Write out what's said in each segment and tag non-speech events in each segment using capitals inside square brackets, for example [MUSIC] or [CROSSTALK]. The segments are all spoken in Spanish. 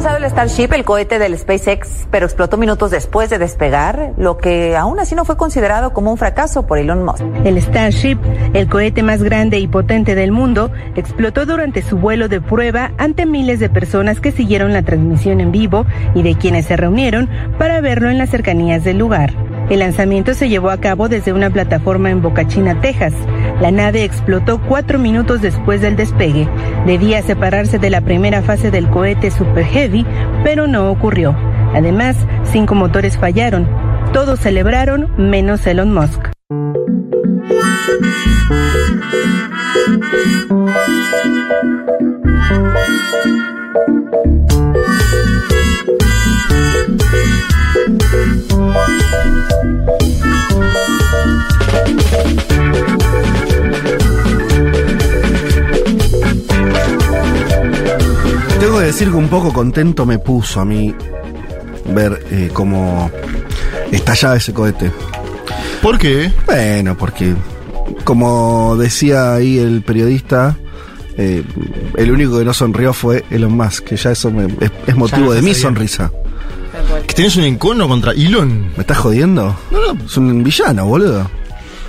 lanzado el Starship, el cohete del SpaceX, pero explotó minutos después de despegar, lo que aún así no fue considerado como un fracaso por Elon Musk. El Starship, el cohete más grande y potente del mundo, explotó durante su vuelo de prueba ante miles de personas que siguieron la transmisión en vivo y de quienes se reunieron para verlo en las cercanías del lugar. El lanzamiento se llevó a cabo desde una plataforma en Boca China, Texas. La nave explotó cuatro minutos después del despegue. Debía separarse de la primera fase del cohete Super Heavy, pero no ocurrió. Además, cinco motores fallaron. Todos celebraron menos Elon Musk. Tengo que decir que un poco contento me puso a mí ver eh, cómo estallaba ese cohete. ¿Por qué? Bueno, porque como decía ahí el periodista, eh, el único que no sonrió fue Elon Musk, que ya eso me- es, es motivo no de mi sabía. ¿Que tienes un encono contra Elon? ¿Me estás jodiendo? No, no. Es un villano, boludo.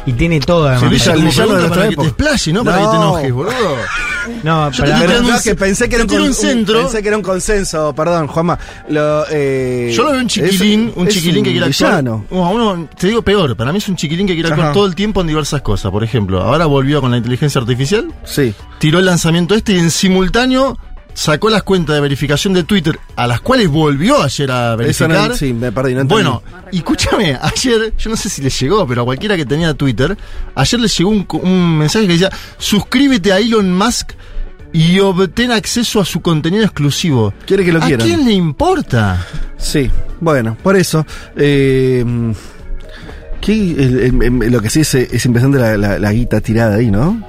Y tiene todo además. Sí, el villano de nuestra para que te época. explaye, no para que te No. enojes, boludo. [LAUGHS] No, Yo para- te no, un- que pensé que era un, un centro. Pensé que era un consenso, perdón, Juanma. Lo, eh, Yo lo veo un chiquilín, es- un chiquilín que quiere actuar. villano. No, a uno, te digo peor, para mí es un chiquilín que quiere actuar Ajá. todo el tiempo en diversas cosas. Por ejemplo, ahora volvió con la inteligencia artificial, Sí. tiró el lanzamiento este y en simultáneo sacó las cuentas de verificación de Twitter, a las cuales volvió ayer a Eso verificar. no, sí, me perdí, no. Bueno, y escúchame, ayer, yo no sé si le llegó, pero a cualquiera que tenía Twitter, ayer le llegó un, un mensaje que decía, suscríbete a Elon Musk y obtén acceso a su contenido exclusivo. Quiere que lo ¿A quieran. quién le importa? Sí, bueno, por eso. Eh, ¿qué- el- el- el- lo que sí es, es impresionante la, la- la guita tirada ahí, ¿no?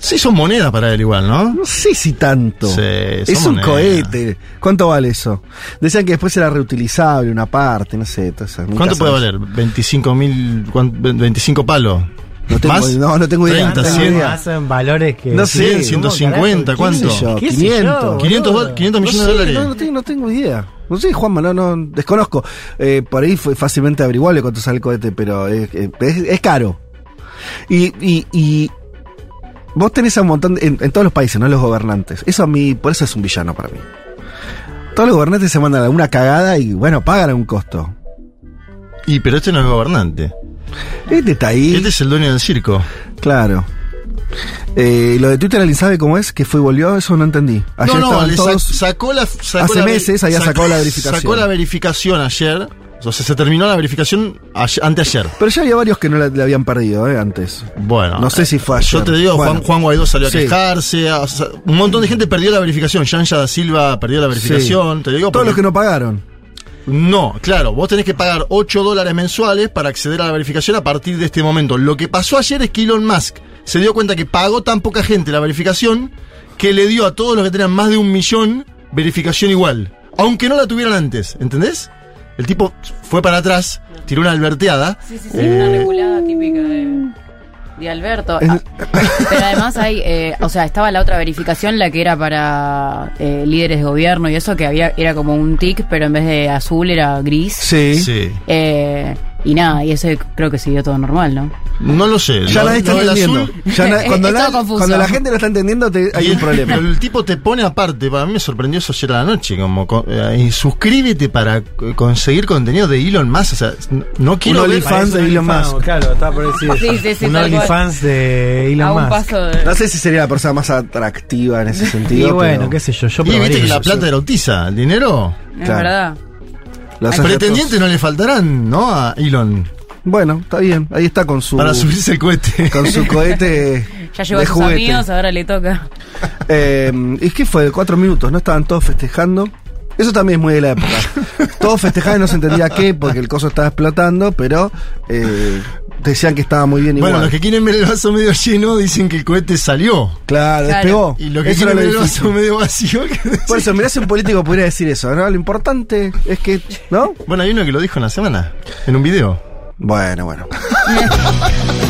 Sí, son monedas para él igual, ¿no? No sé si tanto. Sí, es un monedas. cohete. ¿Cuánto vale eso? Decían que después era reutilizable una parte, no sé. esas- nunca ¿Cuánto puede valer? 25 mil, 25 palos. No tengo, ¿Más? no, no tengo idea. 30, no tengo 100. idea. Hacen valores que. No sé, 100, 150, ¿cómo, ¿Qué ¿cuánto? sé yo? ¿Qué sé 500. yo? 500, dol- 500 No millones sé, de dólares. No, no tengo, no tengo idea. No sé, Juanma, no, no, desconozco. Eh, por ahí fue fácilmente averiguable cuánto sale el cohete, pero es, es- es caro. Y, y, y vos tenés a un montón, de- en, en todos los países, ¿no? Los gobernantes. Eso a mí, por eso es un villano para mí. Todos los gobernantes se mandan alguna cagada y, bueno, pagan un costo. Y pero este no es gobernante. Este está ahí. Este es el dueño del circo. Claro. Eh, lo de Twitter, ¿alguien sabe cómo es? ¿Que fue y volvió? Eso no entendí. Ayer no, no, todos... sacó la. sacó Hace la meses había sacado la verificación. Sacó la verificación ayer. O sea, se terminó la verificación ayer- anteayer. Pero ya había varios que no la, la habían perdido, ¿eh? Antes. Bueno. No sé si fue Yo ayer. te digo, Bueno. Juan, Juan Guaidó salió a Sí. quejarse. o sea, un montón de gente perdió la verificación. Yanja da Silva perdió la verificación. Te digo Todos los que no pagaron. No, claro, vos tenés que pagar 8 dólares mensuales para acceder a la verificación a partir de este momento. Lo que pasó ayer es que Elon Musk se dio cuenta que pagó tan poca gente la verificación que le dio a todos los que tenían más de un millón verificación igual. Aunque no la tuvieran antes, ¿entendés? El tipo fue para atrás, tiró una alberteada. Sí, sí, sí, una regulada típica de, de Alberto. Ah, pero además hay, eh, o sea, estaba la otra verificación, la que era para eh, líderes de gobierno y eso, que había era como un tic, pero en vez de azul era gris. Sí. Sí. Eh, y nada, y ese creo que siguió todo normal, ¿no? No lo sé. Ya nadie está entendiendo. [LAUGHS] cuando, la, confuso. cuando la gente lo está entendiendo, te- hay un [LAUGHS] el- problema. Pero el tipo te pone aparte, para mí me sorprendió eso ayer a la noche, como co- eh, y suscríbete para conseguir contenido de Elon Musk, o sea, no quiero Un ver OnlyFans de Elon Musk. Claro, está por decir. Sí, sí, sí, Un. OnlyFans de A Elon un Musk. paso de... No sé si sería la persona más atractiva en ese [LAUGHS] sentido. Y bueno, pero qué sé yo, yo Y viste que la plata erotiza, el dinero. Es Claro. verdad. Los Pretendientes no le faltarán, ¿no? A Elon. Bueno, está bien. Ahí está con su. Para subirse el cohete. Con su cohete. [LAUGHS] Ya llegó de a sus juguete. amigos, ahora le toca. Eh, ¿Y qué fue? Cuatro minutos, ¿no? Estaban todos festejando. Eso también es muy de la época. [LAUGHS] todos festejaban y no se entendía qué, porque el coso estaba explotando, pero eh, decían que estaba muy bien igual. Bueno, los que quieren ver el vaso medio lleno dicen que el cohete salió. Claro, Claro. despegó. Y los que Eso era quieren lo ver el vaso medio vacío. Por eso, mirá si un político pudiera decir eso, ¿no? Lo importante es que. ¿No? Bueno, hay uno que lo dijo en la semana, en un video. Bueno, bueno. [LAUGHS]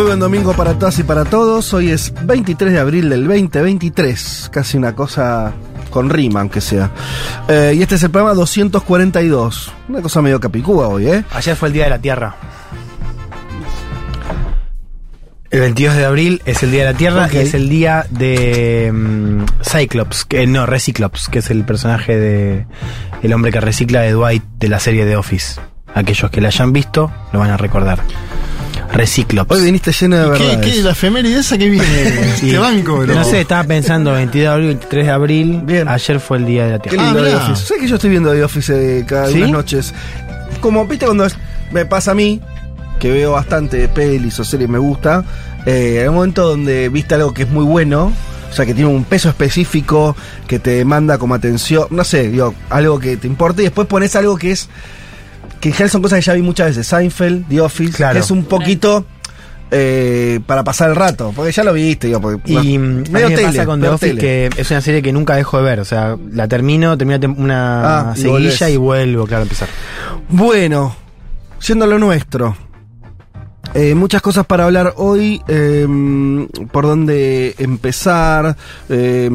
Muy buen domingo para todas y para todos. Hoy es 23 de abril del 2023. Casi una cosa con rima, aunque sea. Eh, y este es el programa 242. Una cosa medio capicúa hoy, ¿eh? Ayer fue el Día de la Tierra. El 22 de abril es el Día de la Tierra Ok. y es el día de mm, Cyclops, que no, Reciclops, que es el personaje de el hombre que recicla de Dwight de la serie de Office. Aquellos que la hayan visto lo van a recordar. Reciclops. Hoy viniste lleno de ¿Y ¿Qué, qué la efeméride esa que viene? [LAUGHS] Sí. Este banco, bro. No sé, estaba pensando 22 de abril, 23 de abril. Bien. Ayer fue el Día de la Qué Tierra. lindo Ah, The. Office. ¿Sabes que yo estoy viendo The Office eh, cada ¿Sí? unas noches? Como, viste, cuando me pasa a mí, que veo bastante pelis o series, me gusta, eh, hay un momento donde viste algo que es muy bueno, o sea, que tiene un peso específico, que te demanda como atención, no sé, digo, algo que te importa, y después pones algo que es, que en general son cosas que ya vi muchas veces, Seinfeld, The Office, Claro. que es un poquito... eh, para pasar el rato, porque ya lo viste, digo, porque, Y no, mí me pasa con The medio Office tele. que es una serie que nunca dejo de ver. O sea, la termino, termino una Ah, seguilla y vuelvo, claro, a empezar. Bueno, siendo lo nuestro. Eh, muchas cosas para hablar hoy, eh, por dónde empezar. eh,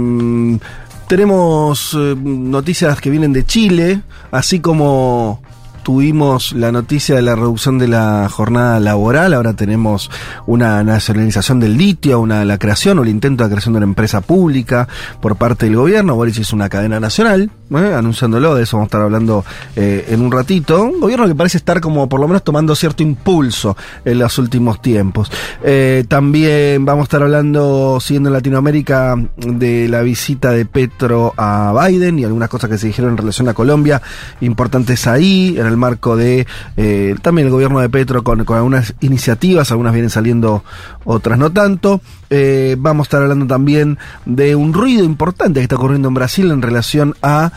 tenemos eh, noticias que vienen de Chile, así como tuvimos la noticia de la reducción de la jornada laboral, ahora tenemos una nacionalización del litio, una, la creación o el intento de creación de una empresa pública por parte del gobierno. Boric hizo una cadena nacional, ¿eh? anunciándolo, de eso vamos a estar hablando eh, en un ratito. Un gobierno que parece estar como por lo menos tomando cierto impulso en los últimos tiempos. Eh, también vamos a estar hablando, siguiendo en Latinoamérica, de la visita de Petro a Biden y algunas cosas que se dijeron en relación a Colombia, importantes ahí, en el marco de eh, también el gobierno de Petro con, con algunas iniciativas, algunas vienen saliendo, otras no tanto. Eh, vamos a estar hablando también de un ruido importante que está ocurriendo en Brasil en relación a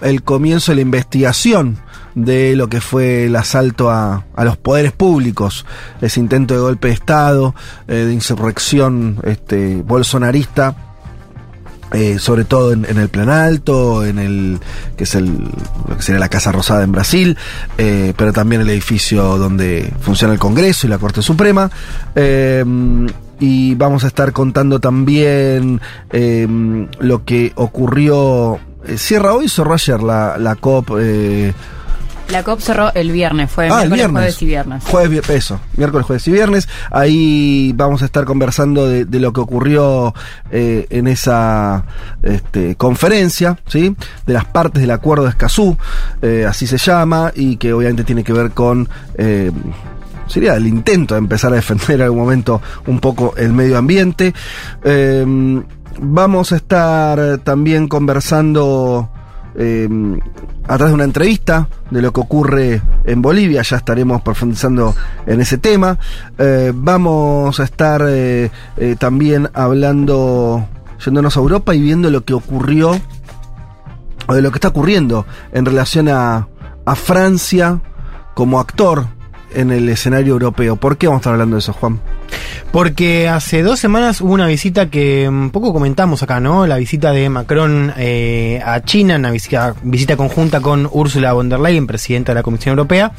el comienzo de la investigación de lo que fue el asalto a, a los poderes públicos, ese intento de golpe de Estado, eh, de insurrección este, bolsonarista, eh, sobre todo en, el Plan Alto, en el que es el lo que sería la Casa Rosada en Brasil, pero también el edificio donde funciona el Congreso y la Corte Suprema. Y vamos a estar contando también eh, lo que ocurrió. eh, Cierra hoy, cerró ayer la, la COP. eh, La COP cerró el viernes, fue Ah, el miércoles, viernes. jueves y viernes. Jueves, eso, miércoles, jueves y viernes. Ahí vamos a estar conversando de, de lo que ocurrió eh, en esa este, conferencia, ¿sí? De las partes del acuerdo de Escazú, eh, así se llama, y que obviamente tiene que ver con. eh, Sería el intento de empezar a defender en algún momento un poco el medio ambiente. Eh, vamos a estar también conversando eh, a través de una entrevista de lo que ocurre en Bolivia, ya estaremos profundizando en ese tema. Eh, vamos a estar eh, eh, también hablando, yéndonos a Europa y viendo lo que ocurrió, o de lo que está ocurriendo en relación a, a Francia como actor en el escenario europeo. ¿Por qué vamos a estar hablando de eso, Juan? Porque hace dos semanas hubo una visita que un poco comentamos acá, ¿no? La visita de Macron eh, a China, una visita, visita conjunta con Ursula von der Leyen, presidenta de la Comisión Europea,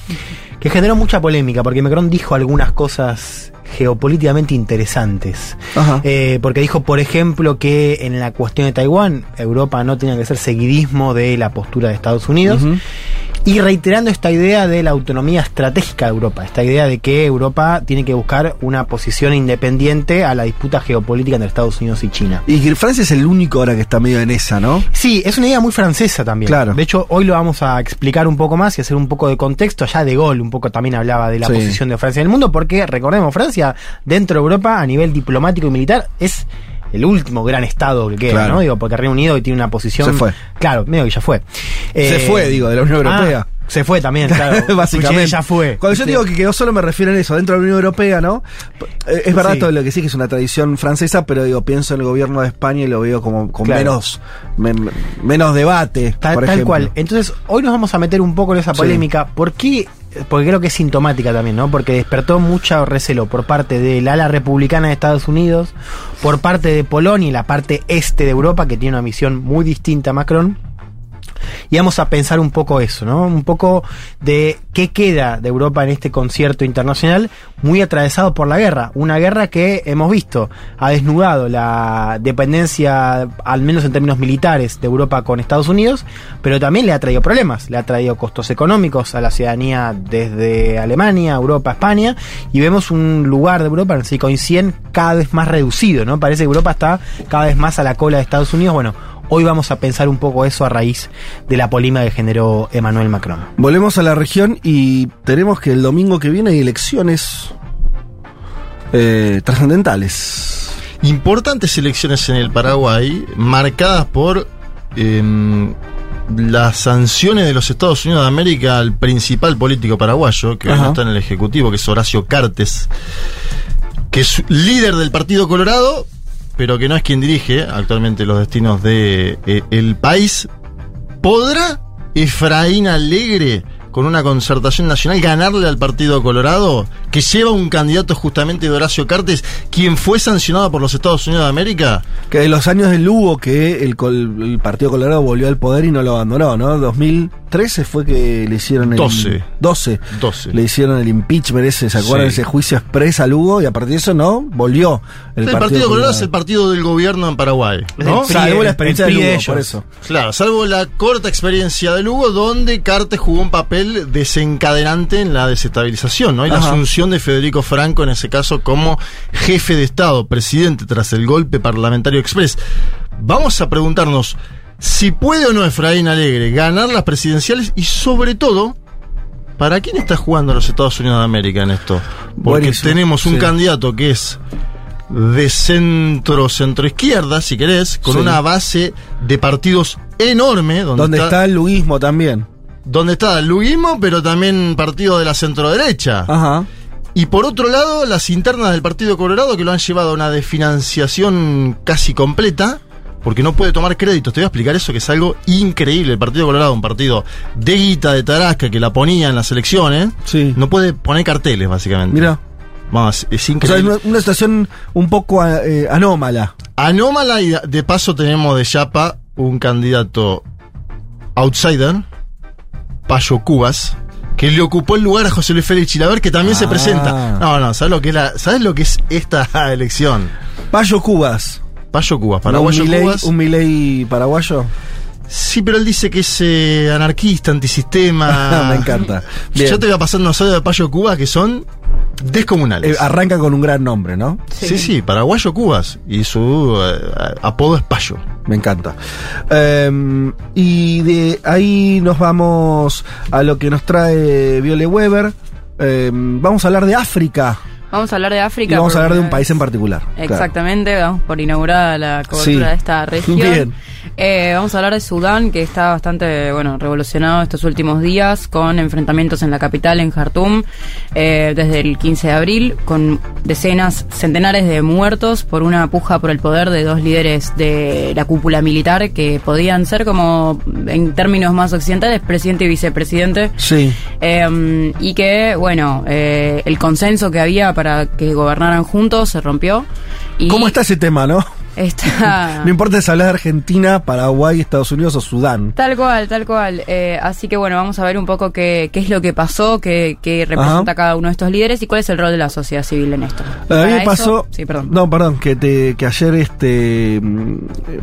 que generó mucha polémica porque Macron dijo algunas cosas geopolíticamente interesantes. Ajá. Eh, porque dijo, por ejemplo, que en la cuestión de Taiwán, Europa no tenía que ser seguidismo de la postura de Estados Unidos. Y reiterando esta idea de la autonomía estratégica de Europa, esta idea de que Europa tiene que buscar una posición independiente a la disputa geopolítica entre Estados Unidos y China. Y que Francia es el único ahora que está medio en esa, ¿no? Sí, es una idea muy francesa también. Claro. De hecho, hoy lo vamos a explicar un poco más y hacer un poco de contexto. Allá de Gaulle un poco también hablaba de la Sí. posición de Francia en el mundo, porque recordemos, Francia dentro de Europa a nivel diplomático y militar es el último gran estado que queda, Claro. ¿no? Digo, porque Reino Unido hoy tiene una posición. Se fue. Claro, medio que ya fue. Se Eh, fue, digo, de la Unión ah, Europea. se fue también, claro. [LAUGHS] Básicamente. Ya fue. Cuando yo Sí. digo que quedó solo me refiero a eso, dentro de la Unión Europea, ¿no? Eh, Es verdad Sí. todo lo que sí que es una tradición francesa, pero digo, pienso en el gobierno de España y lo veo como con Claro. menos men- menos debate. Tal, por tal ejemplo. cual. Entonces, hoy nos vamos a meter un poco en esa Sí. polémica. ¿Por qué? Porque creo que es sintomática también, ¿no? Porque despertó mucho recelo por parte del ala republicana de Estados Unidos, por parte de Polonia y la parte este de Europa, que tiene una misión muy distinta a Macron. Y vamos a pensar un poco eso, ¿no? Un poco de qué queda de Europa en este concierto internacional muy atravesado por la guerra. Una guerra que hemos visto ha desnudado la dependencia, al menos en términos militares, de Europa con Estados Unidos, pero también le ha traído problemas. Le ha traído costos económicos a la ciudadanía desde Alemania, Europa, España, y vemos un lugar de Europa en el coinciden cada vez más reducido, ¿no? Parece que Europa está cada vez más a la cola de Estados Unidos. Bueno, Hoy vamos a pensar un poco eso a raíz de la polémica que generó Emmanuel Macron. Volvemos a la región y tenemos que el domingo que viene hay elecciones eh, trascendentales. Importantes elecciones en el Paraguay, marcadas por em, las sanciones de los Estados Unidos de América al principal político paraguayo, que hoy no está en el Ejecutivo, que es Horacio Cartes, que es líder del Partido Colorado, pero que no es quien dirige actualmente los destinos de eh, el país. ¿Podrá Efraín Alegre, con una concertación nacional, ganarle al Partido Colorado, que lleva un candidato justamente de Horacio Cartes, quien fue sancionado por los Estados Unidos de América? Que de los años de Lugo que el, el Partido Colorado volvió al poder y no lo abandonó, ¿no? 2013 fue que le hicieron el... 12. 12. 12. Le hicieron el impeachment ese, ¿se acuerdan? Sí. Ese juicio expresa a Lugo y a partir de eso no, volvió el, El, Partido, Colorado es el partido del gobierno en Paraguay. ¿no? PRI, Salvo la experiencia de de Lugo, por eso. Claro, salvo la corta experiencia de Lugo, donde Cartes jugó un papel desencadenante en la desestabilización, ¿no? Y la asunción de Federico Franco, en ese caso, como jefe de Estado, presidente tras el golpe parlamentario express. Vamos a preguntarnos si puede o no Efraín Alegre ganar las presidenciales y, sobre todo, ¿para quién está jugando los Estados Unidos de América en esto? Porque Buenísimo, tenemos un sí. candidato que es de centro centro-izquierda, si querés, con Sí. una base de partidos enorme, donde, Donde está el luguismo también. donde está el luguismo, pero también partido de la centro-derecha. Ajá. Y por otro lado, las internas del Partido Colorado que lo han llevado a una desfinanciación casi completa, porque no puede tomar créditos. Te voy a explicar eso, que es algo increíble. El Partido Colorado, un partido de guita de Tarasca que la ponía en las elecciones, Sí. no puede poner carteles, básicamente. Mira. Vamos, es O sea, increíble. es una, una situación un poco eh, anómala. Anómala y de paso tenemos de Chapa un candidato outsider, Payo Cubas, que le ocupó el lugar a José Luis Félix Chilaver, que también se Ah. presenta. No, no, ¿sabes lo que es la, ¿sabes lo que es esta [LAUGHS] elección? Payo Cubas. Payo Cubas, ¿No paraguayo un Milei- Cubas. un Milei paraguayo. Sí, pero él dice que es eh, anarquista, antisistema. [LAUGHS] Me encanta. Bien. Yo te voy a pasar unos audios de Payo Cubas que son descomunales. Eh, arranca con un gran nombre, ¿no? sí. sí, paraguayo Cubas. Y su eh, apodo es Payo. Me encanta. Eh, y de ahí nos vamos a lo que nos trae Viole Weber. Eh, vamos a hablar de África. Vamos a hablar de África. Y vamos a hablar de un país en particular. claro. Exactamente, vamos por inaugurada la cobertura Sí. de esta [LAUGHS] región. Bien. Eh, vamos a hablar de Sudán, que está bastante bueno revolucionado estos últimos días, con enfrentamientos en la capital, en Jartum, eh, desde el 15 de abril, con decenas, centenares de muertos por una puja por el poder de dos líderes de la cúpula militar que podían ser como, en términos más occidentales, presidente y vicepresidente. Sí. Eh, y que, bueno, eh, el consenso que había para que gobernaran juntos se rompió. Y ¿Cómo está ese tema, no? Está... [LAUGHS] No importa si hablas de Argentina, Paraguay, Estados Unidos o Sudán. Tal cual, tal cual. Eh, así que bueno, vamos a ver un poco qué, qué es lo que pasó, qué, qué representa Ajá. cada uno de estos líderes y cuál es el rol de la sociedad civil en esto. A mí me eso- pasó. Sí, perdón. No, perdón, que, te, que ayer, este, mm,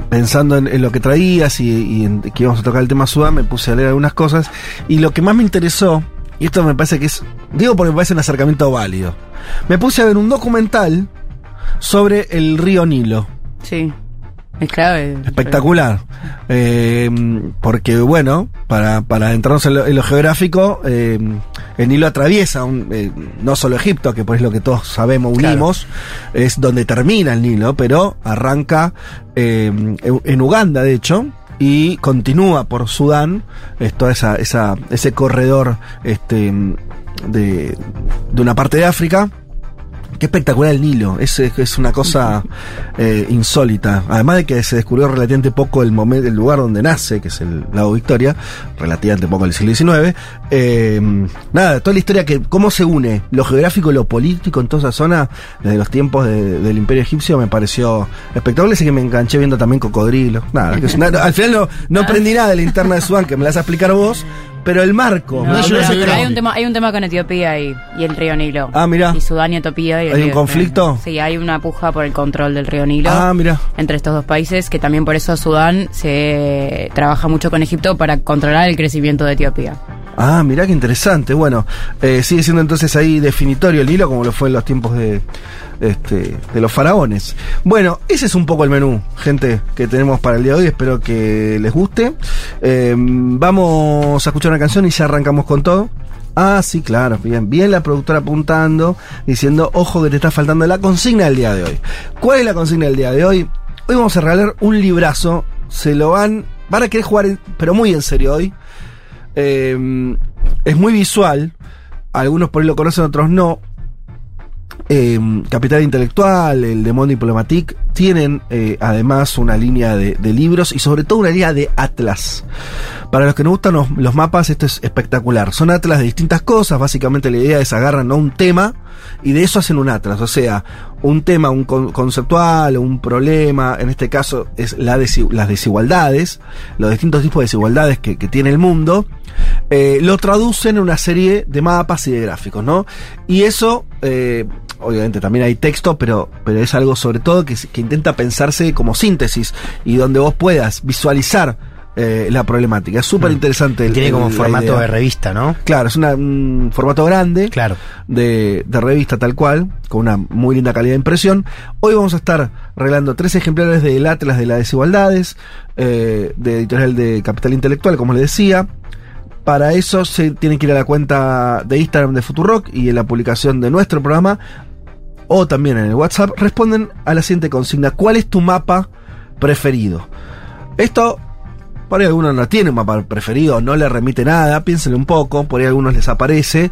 pensando en, en lo que traías y, y en que íbamos a tocar el tema Sudán, me puse a leer algunas cosas. Y lo que más me interesó, y esto me parece que es. Digo porque me parece un acercamiento válido. Me puse a ver un documental sobre el río Nilo. Sí. Es clave. Espectacular. Eh, porque, bueno, para, para entrarnos en lo, en lo geográfico, eh, el Nilo atraviesa un, eh, no solo Egipto, que pues es lo que todos sabemos, unimos, es donde termina el Nilo, pero arranca eh, en Uganda, de hecho. Y continúa por Sudán, es toda esa, esa, ese corredor este, de, de una parte de África. Qué espectacular el Nilo, es, es- una cosa [LAUGHS] eh, insólita. Además de que se descubrió relativamente poco el, momento, el lugar donde nace, que es el lago Victoria, relativamente poco del siglo XIX. Eh, nada, toda la historia que, cómo se une lo geográfico y lo político en toda esa zona, desde los tiempos de- del Imperio Egipcio, me pareció espectacular. Así que me enganché viendo también cocodrilo. Nada, que es una- al final no, no [LAUGHS] aprendí nada de la interna de Sudán, que me la vas a explicar vos, pero el marco. No, pero- no pero hay un tema, hay un tema con Etiopía y, y el río Nilo. Ah, mirá. Y Sudán y Etiopía. y ¿Hay un conflicto? Sí, hay una puja por el control del río Nilo. Ah, mira. entre estos dos países, que también por eso Sudán se trabaja mucho con Egipto para controlar el crecimiento de Etiopía. Ah, mirá qué interesante. Bueno, eh, sigue siendo entonces ahí definitorio el hilo como lo fue en los tiempos de, este, de los faraones. Bueno, ese es un poco el menú, gente, que tenemos para el día de hoy. Espero que les guste. Eh, vamos a escuchar una canción y ya arrancamos con todo. Ah, sí, claro, bien, bien la productora apuntando, diciendo, ojo que te está faltando la consigna del día de hoy. ¿Cuál es la consigna del día de hoy? Hoy vamos a regalar un librazo, se lo van, van a querer jugar, pero muy en serio hoy. Eh, es muy visual. Algunos por ahí lo conocen, otros no. Eh, Capital Intelectual, el de Diplomatique, tienen eh, además una línea de, libros y sobre todo una línea de atlas. Para los que nos gustan los, mapas, esto es espectacular. Son atlas de distintas cosas. Básicamente la idea es agarran ¿no? un tema y de eso hacen un atlas. O sea, un tema, un con- conceptual, un problema. En este caso es las desigualdades, los distintos tipos de desigualdades que, tiene el mundo. eh, lo traducen en una serie de mapas y de gráficos, ¿no? Y eso, obviamente también hay texto, pero, pero es algo sobre todo que, que intenta pensarse como síntesis y donde vos puedas visualizar eh, la problemática. Es súper interesante. el- Tiene como el- formato idea. de revista, ¿no? Claro, es una- un formato grande Claro. de, de revista tal cual, con una muy linda calidad de impresión. Hoy vamos a estar regalando tres ejemplares del Atlas de las Desigualdades, eh, de editorial de Capital Intelectual, como les decía. Para eso se tienen que ir a la cuenta de Instagram de Futurock y en la publicación de nuestro programa, o también en el WhatsApp, responden a la siguiente consigna. ¿Cuál es tu mapa preferido? Esto por ahí alguno no tiene un mapa preferido, no le remite nada, piénsenlo un poco, por ahí algunos les aparece.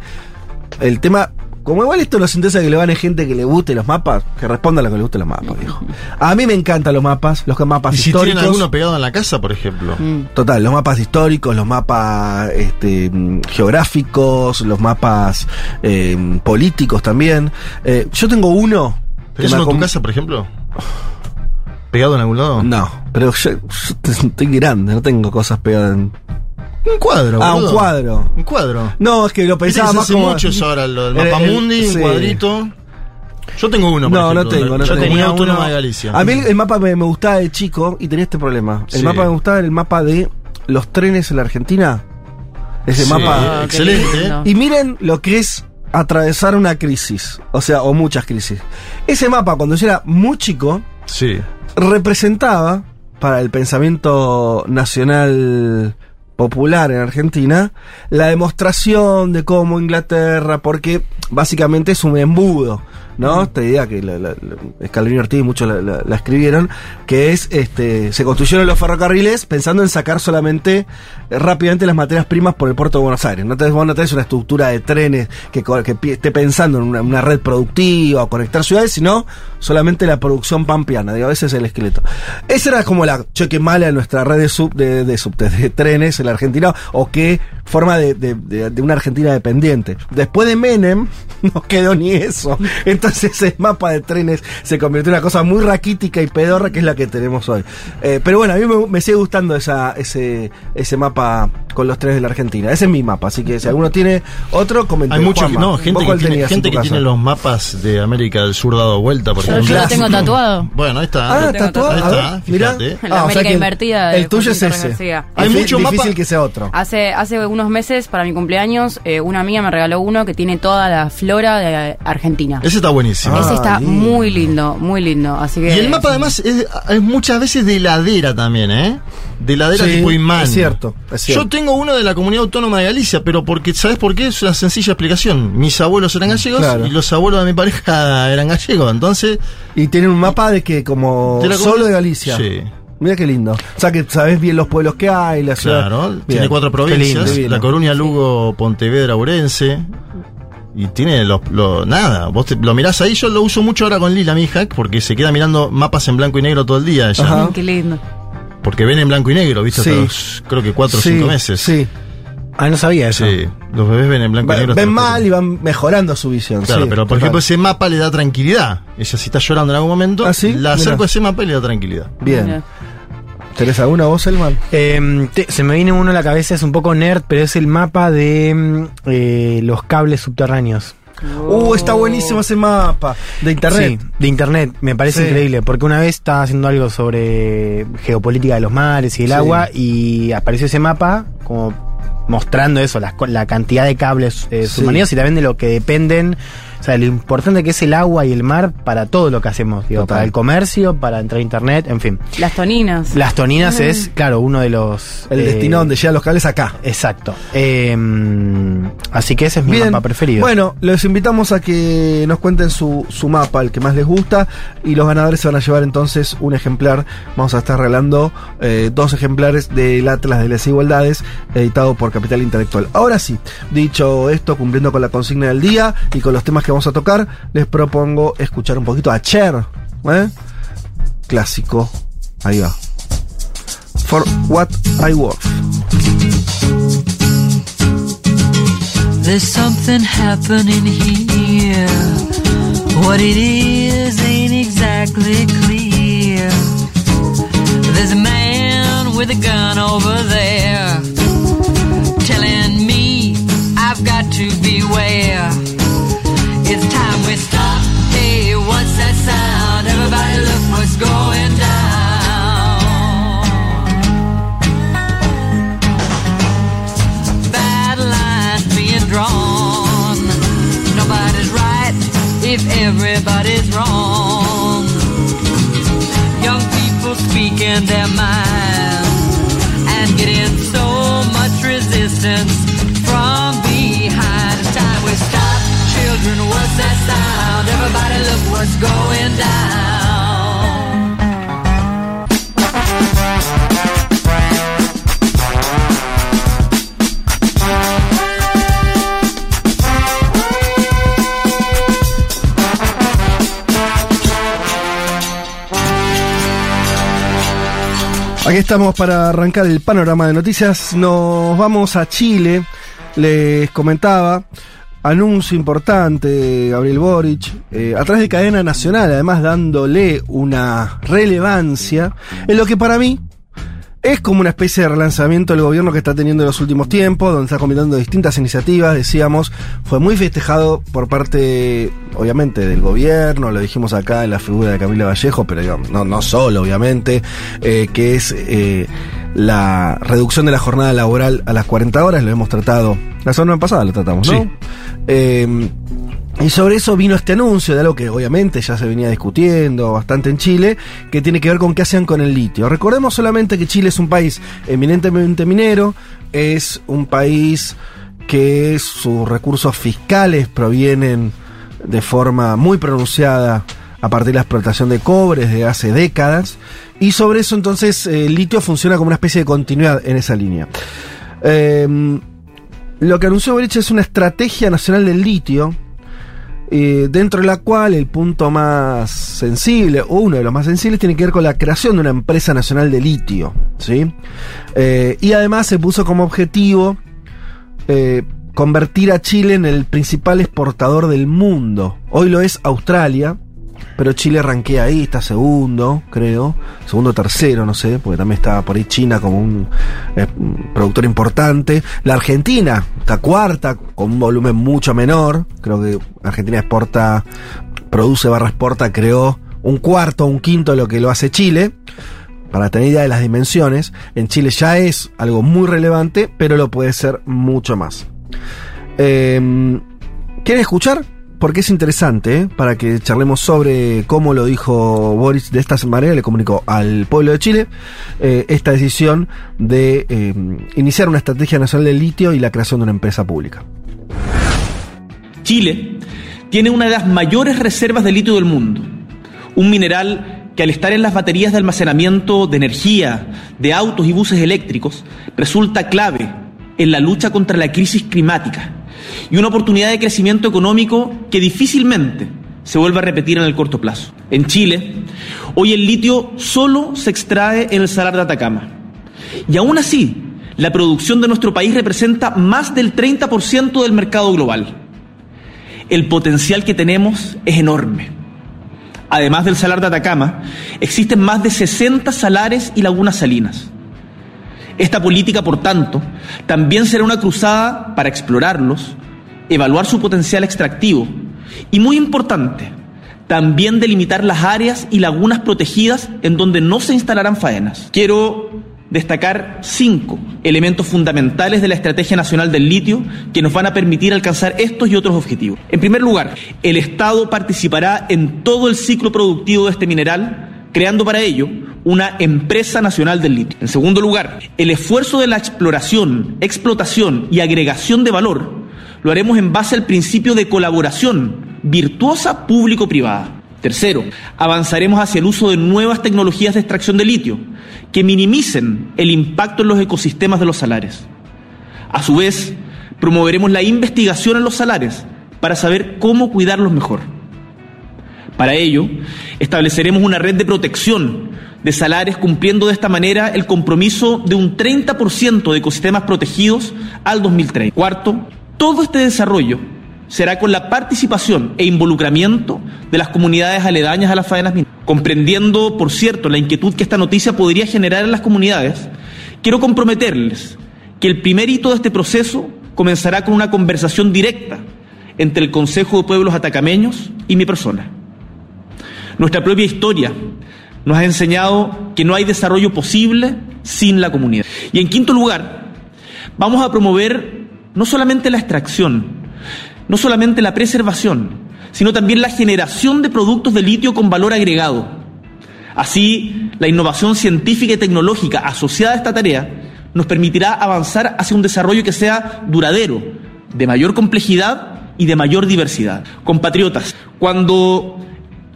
El tema, como igual esto nos interesa que le van a gente que le guste los mapas, que responda a lo que le guste los mapas, viejo. A mí me encantan los mapas, los mapas Y si tienen históricos. alguno pegado en la casa, por ejemplo. Mm. Total, los mapas históricos, los mapas este, mm, geográficos, los mapas eh, políticos también. Eh, yo tengo uno. ¿Tenés uno en tu casa, por ejemplo? ¿Pegado en algún lado? No, pero yo, yo estoy grande, no tengo cosas pegadas en. Un cuadro, Ah, un cuadro. Un cuadro. No, es que lo pensaba más hace como. mucho eso ahora, lo del El- mapa el- mundi, sí. un cuadrito. Yo tengo uno, por No, no tengo, no Yo tengo. tenía uno- autónoma de Galicia. A mí el, mapa me, me gustaba de chico y tenía este problema. El Sí. mapa me gustaba el mapa de los trenes en la Argentina. Ese Sí. mapa. Ah, excelente. Y miren lo que es atravesar una crisis. O sea, o muchas crisis. Ese mapa, cuando yo era muy chico, Sí. representaba para el pensamiento nacional popular en Argentina la demostración de cómo Inglaterra, porque básicamente es un embudo ¿no? Esta idea que la, la, Ortiz muchos la, la- escribieron, que es, este, se construyeron los ferrocarriles pensando en sacar solamente eh, rápidamente las materias primas por el puerto de Buenos Aires. No tenés, vos no tenés una estructura de trenes que, que esté pensando en una, una red productiva o conectar ciudades, sino solamente la producción pampeana. Digo, ese es el esqueleto. Esa era como la choque mala de nuestra red de, sub, de, de subtes, de trenes la Argentina, o qué forma de, de- de- de una Argentina dependiente. Después de Menem, [LAUGHS] no quedó ni eso. Entonces el mapa de trenes se convirtió en una cosa muy raquítica y pedorra que es la que tenemos hoy. Eh, pero bueno, a mí me, me sigue gustando esa, ese, ese mapa con los trenes de la Argentina. Ese es mi mapa, así que si alguno tiene otro, comenten. Hay muchos, Juanma, no, ¿vos gente que tiene, gente que los mapas de América del Sur dado vuelta, por Yo, ejemplo. yo lo tengo tatuado. Bueno, ahí está. Ah, tatuado. Ahí está, ver, mirá. La Ah, o sea América invertida El tuyo es ese. Hay mucho difícil que sea otro. Hace, hace unos meses, para mi cumpleaños, eh, una amiga me regaló uno que tiene toda la flora de Argentina. Ese está buenísimo. Ah, Ese está lindo. muy lindo, muy lindo. Así que Y el mapa además es, es muchas veces de ladera también, ¿eh? De ladera Sí, tipo imán. es cierto, es cierto. Yo tengo uno de la comunidad autónoma de Galicia, pero porque, ¿sabes por qué? Es una sencilla explicación. Mis abuelos eran gallegos Claro. y los abuelos de mi pareja [LAUGHS] eran gallegos. Entonces, Y tienen un mapa de que como De solo de Galicia. Sí. Mira qué lindo. O sea que sabes bien los pueblos que hay, la ciudad. claro, Bien. tiene cuatro provincias: lindo. La Coruña, Lugo, Pontevedra, Urense. Y tiene los, lo- nada, vos te- lo mirás ahí, yo lo uso mucho ahora con Lila, mi hija, porque se queda mirando mapas en blanco y negro todo el día ella. Ajá. Qué lindo. Porque ven en blanco y negro, ¿viste? Sí. Hasta los, creo que cuatro o Sí, cinco meses. Sí. Ah, no sabía eso. Sí, los bebés ven en blanco y negro. ven mal y van mejorando su visión. Claro, sí, pero por total. ejemplo ese mapa le da tranquilidad. Ella si está llorando en algún momento, ¿Ah, sí? la acerco a ese mapa y le da tranquilidad. Bien. Mira. ¿Tenés alguna voz, Elman? Eh, te- se me viene uno a la cabeza, es un poco nerd, pero es el mapa de mm, eh, los cables subterráneos. Uh, está buenísimo ese mapa de internet. Sí, de internet, me parece Sí. increíble, porque una vez estaba haciendo algo sobre geopolítica de los mares y el Sí. agua y apareció ese mapa como mostrando eso, co- la, cantidad de cables eh, Sí. y también de lo que dependen, sea, lo importante que es el agua y el mar para todo lo que hacemos, digo, Total. para el comercio, para entrar a internet, en fin. Las toninas. Las toninas es, claro, uno de los... El eh, destino donde llegan los cables acá. Exacto. Eh, así que ese es mi Bien. mapa preferido. Bueno, los invitamos a que nos cuenten su, su mapa, el que más les gusta, y los ganadores se van a llevar entonces un ejemplar. Vamos a estar regalando eh, dos ejemplares del Atlas de las Igualdades, editado por Capital Intelectual. Ahora sí, dicho esto, cumpliendo con la consigna del día y con los temas que vamos a tocar, les propongo escuchar un poquito a Cher, ¿eh? clásico. Ahí va. For What I Worth. There's something happening here. What it is ain't exactly clear. There's a man with a gun over there telling me I've got to beware. It's time we stop. Hey, what's that sound? Everybody look what's going down. lines being drawn. Nobody's right if everybody's wrong. Young people speaking their minds Everybody look what's going down. Aquí estamos para arrancar el panorama de noticias. Nos vamos a Chile. Les comentaba, anuncio importante, Gabriel Boric, eh, a través de cadena nacional, además dándole una relevancia en lo que para mí es como una especie de relanzamiento del gobierno que está teniendo en los últimos tiempos, donde está combinando distintas iniciativas, decíamos, fue muy festejado por parte, obviamente, del gobierno, lo dijimos acá en la figura de Camila Vallejo, pero digamos, no, solo, obviamente, eh, que es eh, la reducción de la jornada laboral a las 40 horas, lo hemos tratado, la semana pasada lo tratamos, ¿no? Sí. Eh, y sobre eso vino este anuncio de algo que obviamente ya se venía discutiendo bastante en Chile, que tiene que ver con qué hacían con el litio. Recordemos solamente que Chile es un país eminentemente minero, es un país que sus recursos fiscales provienen de forma muy pronunciada a partir de la explotación de cobre desde hace décadas. Y sobre eso entonces eh, el litio funciona como una especie de continuidad en esa línea. Eh, lo que anunció Boric es una estrategia nacional del litio, eh, dentro de la cual el punto más sensible, o uno de los más sensibles, tiene que ver con la creación de una empresa nacional de litio. ¿sí? Eh, y además se puso como objetivo convertir a Chile en el principal exportador del mundo. Hoy lo es Australia, pero Chile ranquea ahí, está segundo, creo. Segundo o tercero, no sé, porque también está por ahí China como un, eh, productor importante. La Argentina está cuarta, con un volumen mucho menor. Creo que Argentina exporta, produce barra exporta, creó un cuarto, un quinto de lo que lo hace Chile. Para tener idea de las dimensiones, en Chile ya es algo muy relevante, pero lo puede ser mucho más. Eh, ¿Quieren escuchar? Porque es interesante, ¿eh? para que charlemos sobre cómo lo dijo Boris de esta manera, le comunicó al pueblo de Chile eh, esta decisión de eh, iniciar una estrategia nacional del litio y la creación de una empresa pública. Chile tiene una de las mayores reservas de litio del mundo, un mineral que al estar en las baterías de almacenamiento de energía de autos y buses eléctricos resulta clave en la lucha contra la crisis climática y una oportunidad de crecimiento económico que difícilmente se vuelve a repetir en el corto plazo. En Chile, hoy el litio solo se extrae en el Salar de Atacama. Y aún así, la producción de nuestro país representa más del 30% del mercado global. El potencial que tenemos es enorme. Además del Salar de Atacama, existen más de 60 salares y lagunas salinas. Esta política, por tanto, también será una cruzada para explorarlos, evaluar su potencial extractivo y, muy importante, también delimitar las áreas y lagunas protegidas en donde no se instalarán faenas. Quiero destacar cinco elementos fundamentales de la Estrategia Nacional del Litio que nos van a permitir alcanzar estos y otros objetivos. En primer lugar, el Estado participará en todo el ciclo productivo de este mineral, creando para ello una empresa nacional del litio. En segundo lugar, el esfuerzo de la exploración, explotación y agregación de valor lo haremos en base al principio de colaboración virtuosa público-privada. Tercero, avanzaremos hacia el uso de nuevas tecnologías de extracción de litio que minimicen el impacto en los ecosistemas de los salares. A su vez, promoveremos la investigación en los salares para saber cómo cuidarlos mejor. Para ello, estableceremos una red de protección de salares cumpliendo de esta manera el compromiso de un 30% de ecosistemas protegidos al 2030. Cuarto, todo este desarrollo será con la participación e involucramiento de las comunidades aledañas a las faenas mineras. Comprendiendo, por cierto, la inquietud que esta noticia podría generar en las comunidades, quiero comprometerles que el primer hito de este proceso comenzará con una conversación directa entre el Consejo de Pueblos Atacameños y mi persona. Nuestra propia historia nos ha enseñado que no hay desarrollo posible sin la comunidad. Y en quinto lugar, vamos a promover no solamente la extracción, no solamente la preservación, sino también la generación de productos de litio con valor agregado. Así, la innovación científica y tecnológica asociada a esta tarea nos permitirá avanzar hacia un desarrollo que sea duradero, de mayor complejidad y de mayor diversidad. Compatriotas, cuando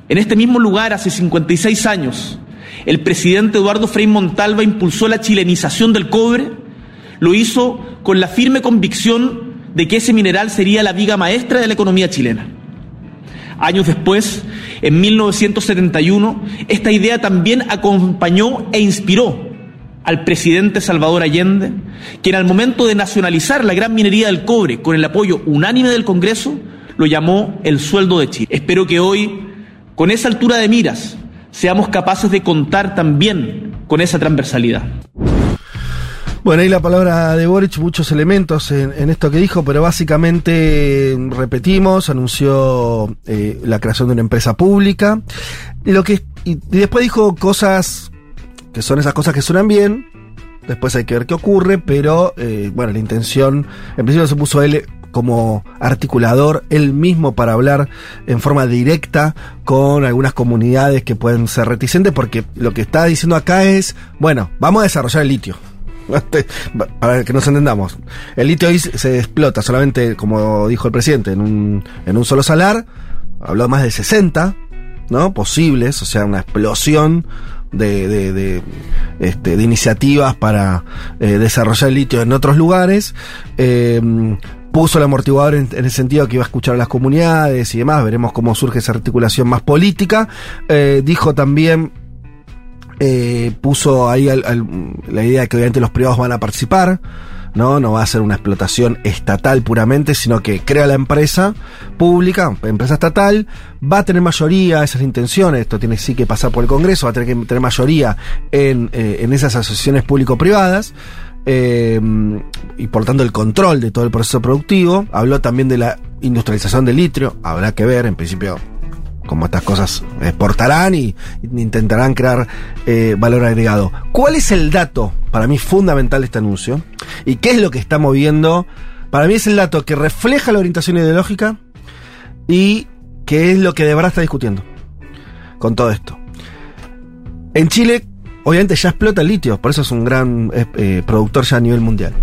en este mismo lugar, hace 56 años, el presidente Eduardo Frei Montalva impulsó la chilenización del cobre, lo hizo con la firme convicción de que ese mineral sería la viga maestra de la economía chilena. Años después, en 1971, esta idea también acompañó e inspiró al presidente Salvador Allende, quien al momento de nacionalizar la gran minería del cobre con el apoyo unánime del Congreso, lo llamó el sueldo de Chile. Espero que hoy, con esa altura de miras, seamos capaces de contar también con esa transversalidad. Bueno, ahí la palabra de Boric, muchos elementos en, esto que dijo, pero básicamente repetimos, anunció eh, la creación de una empresa pública. Lo que, y, después dijo cosas que son esas cosas que suenan bien. Después hay que ver qué ocurre, pero eh, bueno, la intención, en principio se puso él como articulador él mismo para hablar en forma directa con algunas comunidades que pueden ser reticentes, porque lo que está diciendo acá es, bueno, vamos a desarrollar el litio. [LAUGHS] Para que nos entendamos. El litio hoy se explota solamente, como dijo el presidente, en un, en un solo salar. habló más de 60, ¿no? Posibles, o sea, una explosión de, de, de, este, de iniciativas para eh, desarrollar el litio en otros lugares. Eh, puso el amortiguador en, el sentido que iba a escuchar a las comunidades y demás, veremos cómo surge esa articulación más política. Eh, dijo también eh, puso ahí la idea de que obviamente los privados van a participar, ¿no? No va a ser una explotación estatal puramente, sino que crea la empresa pública, empresa estatal, va a tener mayoría, esa es la intención, esto tiene sí que pasar por el Congreso, va a tener que tener mayoría en, eh, en esas asociaciones público-privadas. Eh, y por tanto el control de todo el proceso productivo. Habló también de la industrialización del litio, habrá que ver, en principio como estas cosas exportarán y, intentarán crear eh, valor agregado. ¿Cuál es el dato para mí fundamental de este anuncio? ¿Y qué es lo que está moviendo? Para mí es el dato que refleja la orientación ideológica y que es lo que de verdad está discutiendo con todo esto. En Chile, obviamente ya explota el litio, por eso es un gran eh, eh, productor ya a nivel mundial.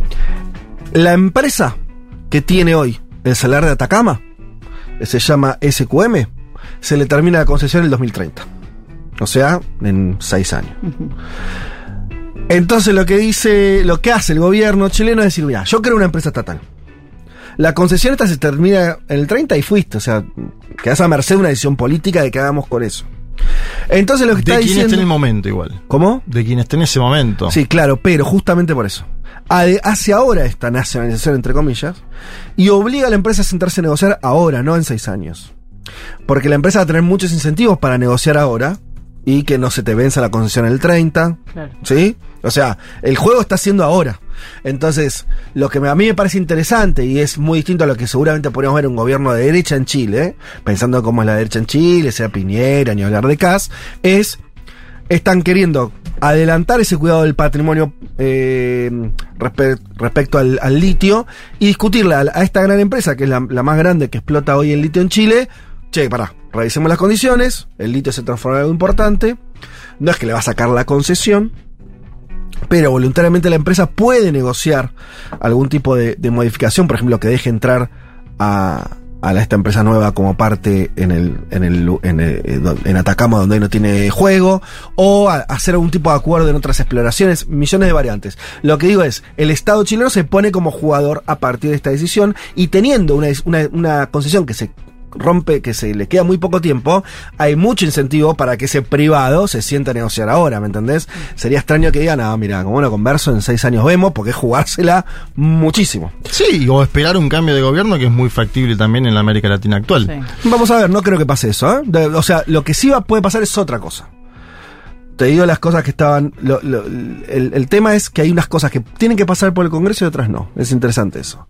La empresa que tiene hoy el salar de Atacama, se llama SQM, se le termina la concesión en el 2030. O sea, en seis años. Entonces lo que dice, lo que hace el gobierno chileno es decir, yo creo una empresa estatal. La concesión esta se termina en el 30 y fuiste, o sea, quedas a merced de una decisión política de que hagamos con eso. Entonces lo que De está quien diciendo... esté en el momento igual. ¿Cómo? De quien esté en ese momento. Sí, claro, pero justamente por eso. Hace ahora esta nacionalización, entre comillas, y obliga a la empresa a sentarse a negociar ahora, no en seis años. Porque la empresa va a tener muchos incentivos para negociar ahora y que no se te venza la concesión el 30. Claro. ¿Sí? O sea, el juego está haciendo ahora. Entonces, lo que a mí me parece interesante y es muy distinto a lo que seguramente podríamos ver un gobierno de derecha en Chile, pensando cómo es la derecha en Chile, sea Piñera, ni hablar de Cas, es están queriendo adelantar ese cuidado del patrimonio eh, respe- respecto al, litio y discutirle a, a esta gran empresa, que es la, la más grande que explota hoy el litio en Chile. Che, pará, revisemos las condiciones, el litio se transforma en algo importante, no es que le va a sacar la concesión, pero voluntariamente la empresa puede negociar algún tipo de, modificación, por ejemplo, que deje entrar a, a esta empresa nueva como parte en el, en el eh, don- en Atacama donde no tiene juego, o hacer algún tipo de acuerdo en otras exploraciones, millones de variantes. Lo que digo es, el Estado chileno se pone como jugador a partir de esta decisión y teniendo una, una, una concesión que se rompe, que se le queda muy poco tiempo, hay mucho incentivo para que ese privado se sienta a negociar ahora, ¿me entendés? Sería extraño que digan, ah, mira, como no converso, en seis años vemos, porque es jugársela muchísimo. Sí, o esperar un cambio de gobierno que es muy factible también en la América Latina actual. Vamos a ver, no creo que pase eso, ¿eh? De- o sea, lo que sí va, puede pasar es otra cosa. Te digo las cosas que estaban. lo- lo- el, el tema es que hay unas cosas que tienen que pasar por el Congreso y otras no. Es interesante eso.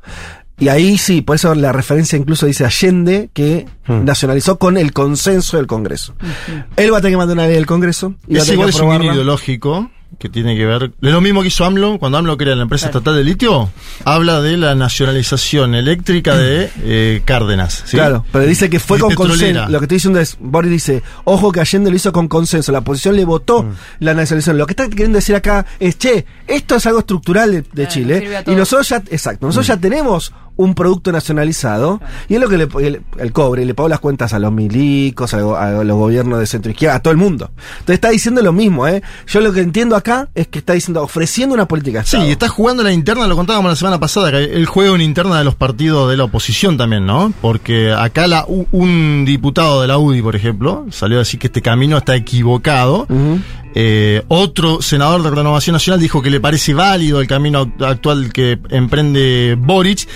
Y ahí sí, por eso la referencia incluso dice Allende que nacionalizó con el consenso del Congreso. Él va a tener que mandar una ley del Congreso y Es igual es un ideológico que tiene que ver. Es lo mismo que hizo AMLO cuando AMLO crea la empresa estatal de litio. Habla de la nacionalización eléctrica de eh, Cárdenas. ¿sí? Claro, pero dice que fue Y con consenso. Lo que estoy diciendo es, Boris dice, ojo que Allende lo hizo con consenso, la oposición le votó Mm. la nacionalización. Lo que está queriendo decir acá es, che, esto es algo estructural de, de Chile. Y nosotros ya, exacto, nosotros Mm. ya tenemos un producto nacionalizado y es lo que le, el, el cobre, le pagó las cuentas a los milicos, a, a los gobiernos de centro izquierda, a todo el mundo. Entonces está diciendo lo mismo, ¿eh? Yo lo que entiendo acá es que está diciendo, ofreciendo una política de Sí, está jugando la interna, lo contábamos la semana pasada, que el juego en interna de los partidos de la oposición también, ¿no? Porque acá la, u- un diputado de la UDI, por ejemplo, salió a decir que este camino está equivocado. Eh, otro senador de Renovación Nacional dijo que le parece válido el camino act- actual que emprende Boric.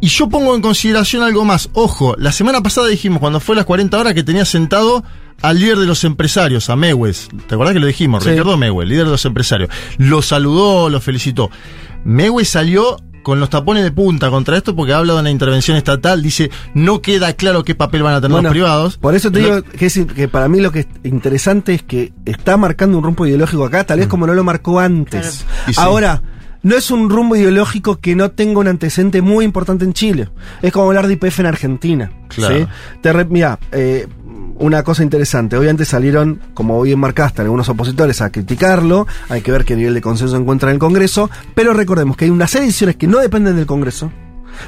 Y yo pongo en consideración algo más. Ojo, la semana pasada dijimos, cuando fue las 40 horas, que tenía sentado al líder de los empresarios, a Mewes. ¿Te acordás que lo dijimos? Sí. Ricardo Mewes, líder de los empresarios. Lo saludó, lo felicitó. Mewes salió con los tapones de punta contra esto porque habla de una intervención estatal. Dice, no queda claro qué papel van a tener Bueno, los privados. Por eso te digo que, es- que para mí lo que es interesante es que está marcando un rumbo ideológico acá, tal vez como no lo marcó antes. Sí. No es un rumbo ideológico que no tenga un antecedente muy importante en Chile. Es como hablar de IPF en Argentina. Claro. ¿sí? Te re- mira, eh, una cosa interesante. Obviamente salieron, como bien marcaste, algunos opositores a criticarlo. Hay que ver qué nivel de consenso encuentra en el Congreso. Pero recordemos que hay una serie de decisiones que no dependen del Congreso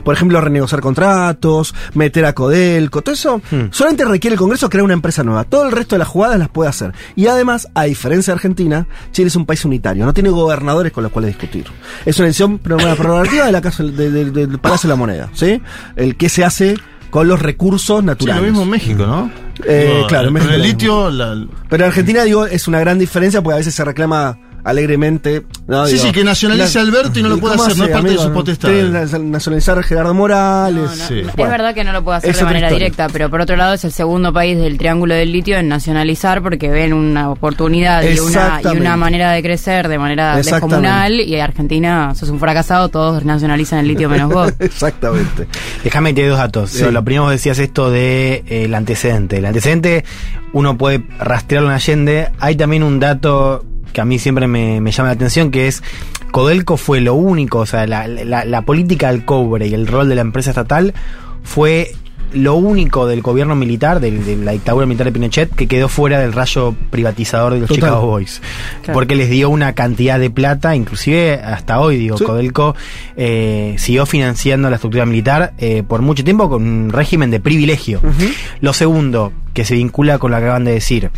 Por ejemplo, renegociar contratos, meter a Codelco, todo eso solamente requiere el Congreso crear una empresa nueva. Todo el resto de las jugadas las puede hacer. Y además, a diferencia de Argentina, Chile es un país unitario, no tiene gobernadores con los cuales discutir. Es una una prerrogativa de la casa, de- de- del Palacio de la Moneda, ¿sí? El que se hace con los recursos Sí, naturales. lo mismo en México, ¿no? Eh, claro, en México el litio, la- Pero en Argentina, digo, es una gran diferencia porque a veces se reclama alegremente. ¿no? Sí, Digo, sí, que nacionalice a Alberto y no lo puede hacer, no es parte de sus potestades. Nacionalizar a Gerardo Morales. Sí. Es verdad que no lo puede hacer de manera historia. directa, pero por otro lado es el segundo país del Triángulo del Litio en nacionalizar porque ven una oportunidad y una, y una manera de crecer de manera descomunal y Argentina, sos un fracasado, todos nacionalizan el litio menos vos. [LAUGHS] Exactamente. Déjame que te dé dos datos. Sí. Lo primero vos decías esto de eh, antecedente. El antecedente uno puede rastrearlo en Allende. Hay también un dato que a mí siempre me, me llama la atención, que es Codelco fue lo único, o sea, la, la- la política del cobre y el rol de la empresa estatal fue lo único del gobierno militar, de, la dictadura militar de Pinochet, que quedó fuera del rayo privatizador de los Total. Chicago Boys. Claro. Porque les dio una cantidad de plata, inclusive hasta hoy, digo, Sí. Codelco eh, siguió financiando la estructura militar eh, por mucho tiempo con un régimen de privilegio. Lo segundo, que se vincula con lo que acaban de decir.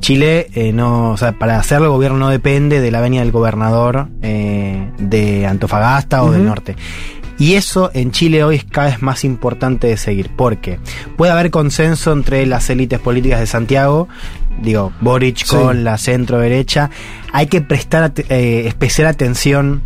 Chile, eh, no, o sea, para hacerlo el gobierno no depende de la venia del gobernador eh, de Antofagasta o del norte. Y eso en Chile hoy es cada vez más importante de seguir, porque puede haber consenso entre las élites políticas de Santiago, digo, Boric Sí. con la centro derecha, hay que prestar eh, especial atención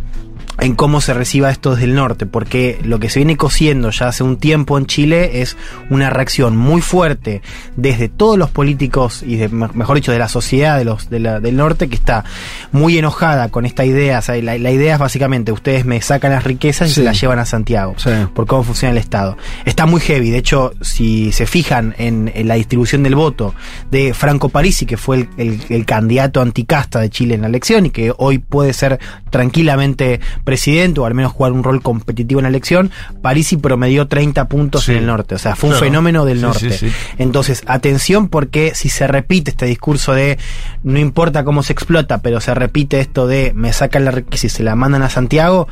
en cómo se reciba esto desde el norte, porque lo que se viene cosiendo ya hace un tiempo en Chile es una reacción muy fuerte desde todos los políticos y de, me- mejor dicho de la sociedad de los de la- del norte que está muy enojada con esta idea. O sea, la, la idea es básicamente ustedes me sacan las riquezas y Sí. se las llevan a Santiago Sí. por cómo funciona el Estado. Está muy heavy. De hecho, si se fijan en, en la distribución del voto de Franco Parisi, que fue el, el- el candidato anticasta de Chile en la elección y que hoy puede ser tranquilamente presidente o al menos jugar un rol competitivo en la elección, Parisi promedió 30 puntos Sí. en el norte. O sea, fue un Claro. fenómeno del Sí, norte. sí. Entonces, atención porque si se repite este discurso de no importa cómo se explota, pero se repite esto de me sacan la riqueza y se la mandan a Santiago,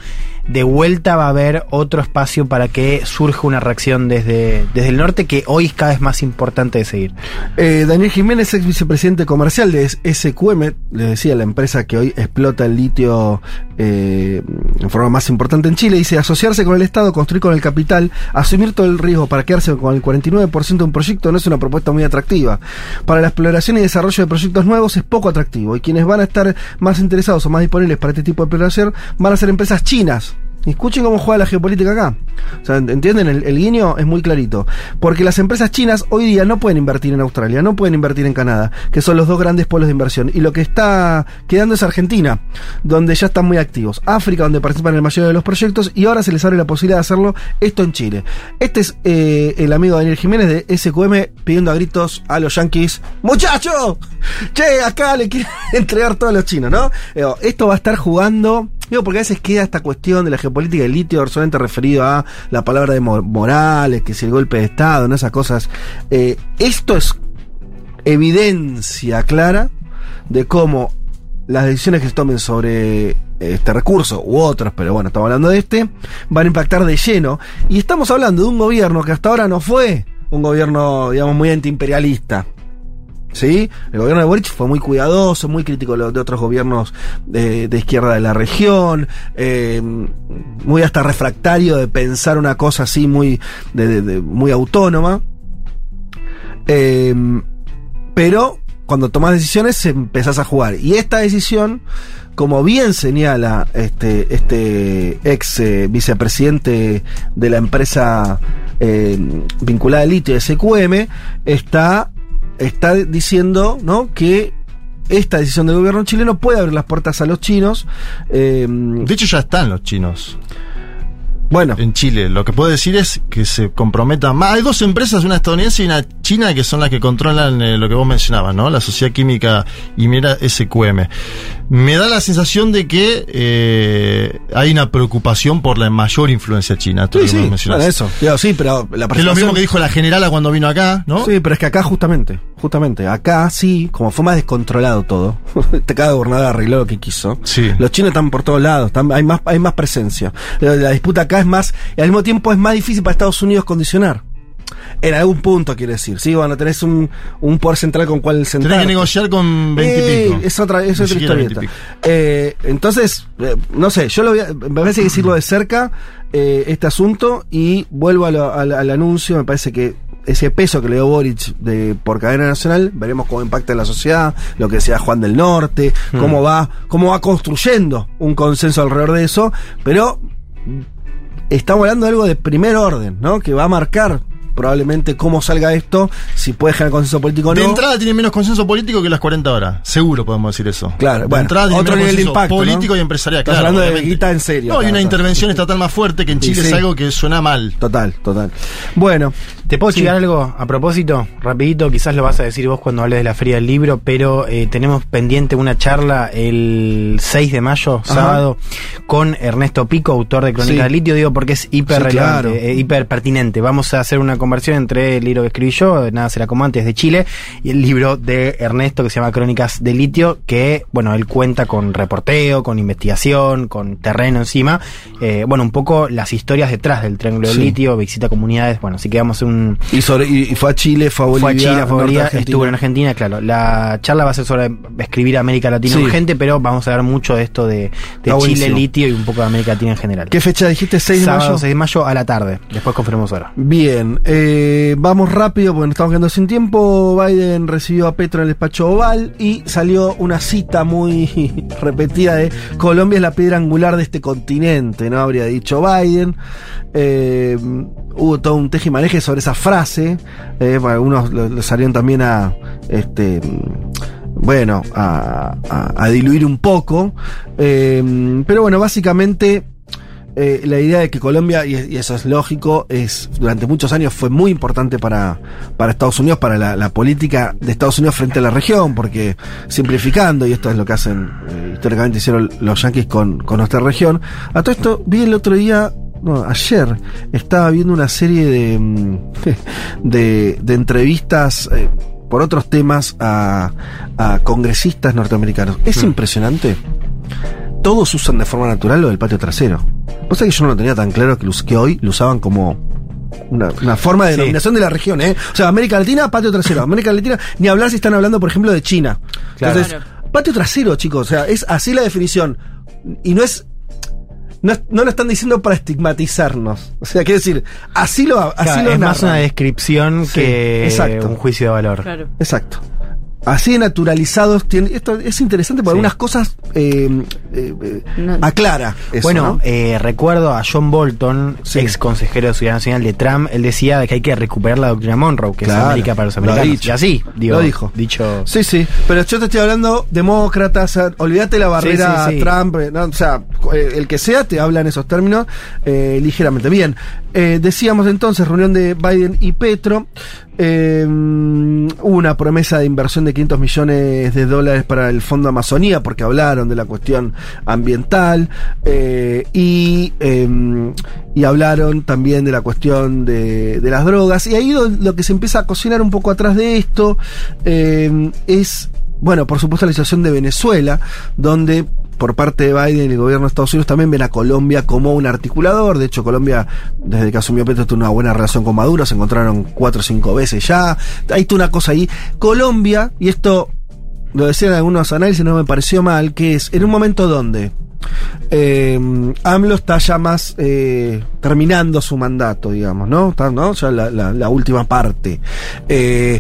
de vuelta va a haber otro espacio para que surja una reacción desde, desde el norte que hoy es cada vez más importante de seguir. Eh, Daniel Jiménez, ex vicepresidente comercial de SQM, les decía, la empresa que hoy explota el litio eh, en forma más importante en Chile, dice asociarse con el Estado, construir con el capital, asumir todo el riesgo para quedarse con el 49% de un proyecto no es una propuesta muy atractiva. Para la exploración y desarrollo de proyectos nuevos es poco atractivo y quienes van a estar más interesados o más disponibles para este tipo de exploración van a ser empresas chinas. Escuchen cómo juega la geopolítica acá. O sea, ¿entienden? El, guiño es muy clarito. Porque las empresas chinas hoy día no pueden invertir en Australia, no pueden invertir en Canadá, que son los dos grandes polos de inversión. Y lo que está quedando es Argentina, donde ya están muy activos. África, donde participan el mayor de los proyectos. Y ahora se les abre la posibilidad de hacerlo esto en Chile. Este es eh, el amigo Daniel Jiménez de SQM pidiendo a gritos a los yanquis: ¡Muchachos! Che, acá le quieren [LAUGHS] entregar todos los chinos, ¿no? Eh, esto va a estar jugando. Digo, porque a veces queda esta cuestión de la geopolítica del litio solamente referido a la palabra de Mo- Morales, que si el golpe de Estado, ¿no? Esas cosas. Eh, esto es evidencia clara de cómo las decisiones que se tomen sobre este recurso u otros, pero bueno, estamos hablando de este, van a impactar de lleno. Y estamos hablando de un gobierno que hasta ahora no fue un gobierno, digamos, muy antiimperialista. ¿Sí? El gobierno de Boric fue muy cuidadoso, muy crítico de otros gobiernos de, izquierda de la región, eh, muy hasta refractario de pensar una cosa así muy, muy autónoma. Eh, pero cuando tomas decisiones empezás a jugar. Y esta decisión, como bien señala este, este ex eh, vicepresidente de la empresa eh, vinculada al litio SQM, está, está diciendo ¿no? que esta decisión del gobierno chileno puede abrir las puertas a los chinos. eh, De hecho, ya están los chinos. Bueno. En Chile. Lo que puedo decir es que se comprometan más. Hay dos empresas, una estadounidense y una china, que son las que controlan eh, lo que vos mencionabas, ¿no? La Sociedad Química y Minera SQM. Me da la sensación de que eh, hay una preocupación por la mayor influencia china. Sí, sí, bueno, eso. Digo, sí, pero la es lo mismo que dijo la generala cuando vino acá, ¿no? Sí, pero es que acá justamente, justamente, acá sí, como fue más descontrolado todo, [LAUGHS] cada gobernador arregló lo que quiso. Sí. Los chinos están por todos lados, están- hay más, hay más presencia. La, la disputa acá es más, y al mismo tiempo es más difícil para Estados Unidos condicionar. En algún punto, quiero decir. Sí, bueno, tenés un, un poder central con cual sentar. Tenés que negociar con 20 y Eh, pico. Es otra, es otra siquiera 20 y historieta. Eh, entonces, eh, no sé, yo lo voy a, me parece que decirlo de cerca, eh, este asunto, y vuelvo a lo- al, al anuncio, me parece que ese peso que le dio Boric de, por cadena nacional, veremos cómo impacta en la sociedad, lo que decía Juan del Norte, cómo va, cómo va construyendo un consenso alrededor de eso, pero estamos hablando de algo de primer orden, ¿no? Que va a marcar probablemente cómo salga esto, si puede generar consenso político o no. De entrada tiene menos consenso político que las 40 horas. Seguro podemos decir eso. Claro, de bueno, entrada tiene otro menos nivel de impacto, ¿no? político y empresarial. Estás claro, hablando de guita en serio, No, y acá, una intervención estatal más fuerte que en Sí, Chile sí. es algo que suena mal. Total, total. Bueno, ¿Te puedo Sí. algo a propósito? Rapidito, quizás lo vas a decir vos cuando hables de la Feria del Libro, pero eh, tenemos pendiente una charla el 6 de mayo, Ajá. sábado, con Ernesto Pico, autor de Crónica Sí. del Litio, digo porque es hiper Sí, relevante, claro. eh, hiper pertinente. Vamos a hacer una conversión entre el libro que escribí yo, Nada será como antes, de Chile, y el libro de Ernesto que se llama Crónicas del Litio, que, bueno, él cuenta con reporteo, con investigación, con terreno encima, eh, bueno, un poco las historias detrás del Triángulo del. Litio, visita comunidades, bueno, así que vamos a hacer un, y, sobre, y, y fue a Chile, fue a Bolivia. fue a Chile, fue a Bolivia, estuvo en Argentina, claro. La charla va a ser sobre escribir América Latina Sí. urgente, pero vamos a hablar mucho de esto de, Chile, litio y un poco de América Latina en general. ¿Qué fecha dijiste? 6 de Sábado mayo. 6 de mayo a la tarde. Después confirmamos ahora. Bien, eh, vamos rápido porque nos estamos quedando sin tiempo. Biden recibió a Petro en el despacho oval y salió una cita muy [LAUGHS] repetida de Colombia es la piedra angular de este continente, ¿no? Habría dicho Biden. Eh, hubo todo un tejimaneje sobre esa frase. eh, algunos lo, salieron también a. Este, bueno, a, diluir un poco. Eh, pero bueno, básicamente eh, la idea de que Colombia, y, eso es lógico, es durante muchos años fue muy importante para, para Estados Unidos, para la, política de Estados Unidos frente a la región, porque simplificando, y esto es lo que hacen, históricamente hicieron los yanquis con, con nuestra región, a todo esto vi el otro día, no, ayer, estaba viendo una serie de, mm, [LAUGHS] de, de entrevistas. eh, por otros temas a, a congresistas norteamericanos. Es impresionante todos usan de forma natural lo del patio trasero. Vos sabés que yo no lo tenía tan claro que, hoy lo usaban como una, una forma de Sí. denominación de la región, ¿eh? O sea, América Latina, patio trasero. América Latina, ni hablar si están hablando, por ejemplo, de China. Claro. Entonces, patio trasero, chicos, o sea, es así la definición. Y no es. No, no lo están diciendo para estigmatizarnos. O sea, quiero decir, así lo, así Claro, lo es más una descripción Sí, que exacto. un juicio de valor. Claro. Exacto. Así de naturalizados. tiene- esto es interesante porque Sí. algunas cosas eh, eh, eh, No. aclara. eso, bueno, ¿no? eh, recuerdo a John Bolton, Sí. ex consejero de Seguridad Nacional de Trump, él decía que hay que recuperar la doctrina Monroe, que Claro, es América para los lo americanos. dicho. Y así, digo, Lo dijo. Dicho. Sí, sí, pero yo te estoy hablando demócratas, olvídate la barrera Sí, sí, sí. Trump, eh, ¿no? o sea, el que sea te habla en esos términos eh, ligeramente. Bien, eh, decíamos entonces, reunión de Biden y Petro, eh, una promesa de inversión de 500 millones de dólares para el Fondo Amazonía, porque hablaron de la cuestión ambiental, eh, y, eh, y hablaron también de la cuestión de, de las drogas, y ahí lo, que se empieza a cocinar un poco atrás de esto eh, es, bueno, por supuesto la situación de Venezuela, donde por parte de Biden y el gobierno de Estados Unidos también ven a Colombia como un articulador. De hecho, Colombia, desde que asumió Petro, tuvo una buena relación con Maduro, se encontraron cuatro o cinco veces ya. Hay toda una cosa ahí. Colombia, y esto lo decían algunos análisis, no me pareció mal, que es en un momento donde eh, AMLO está ya más eh, terminando su mandato, digamos, ¿no? Está, ¿no? Ya la, la- última parte. Eh,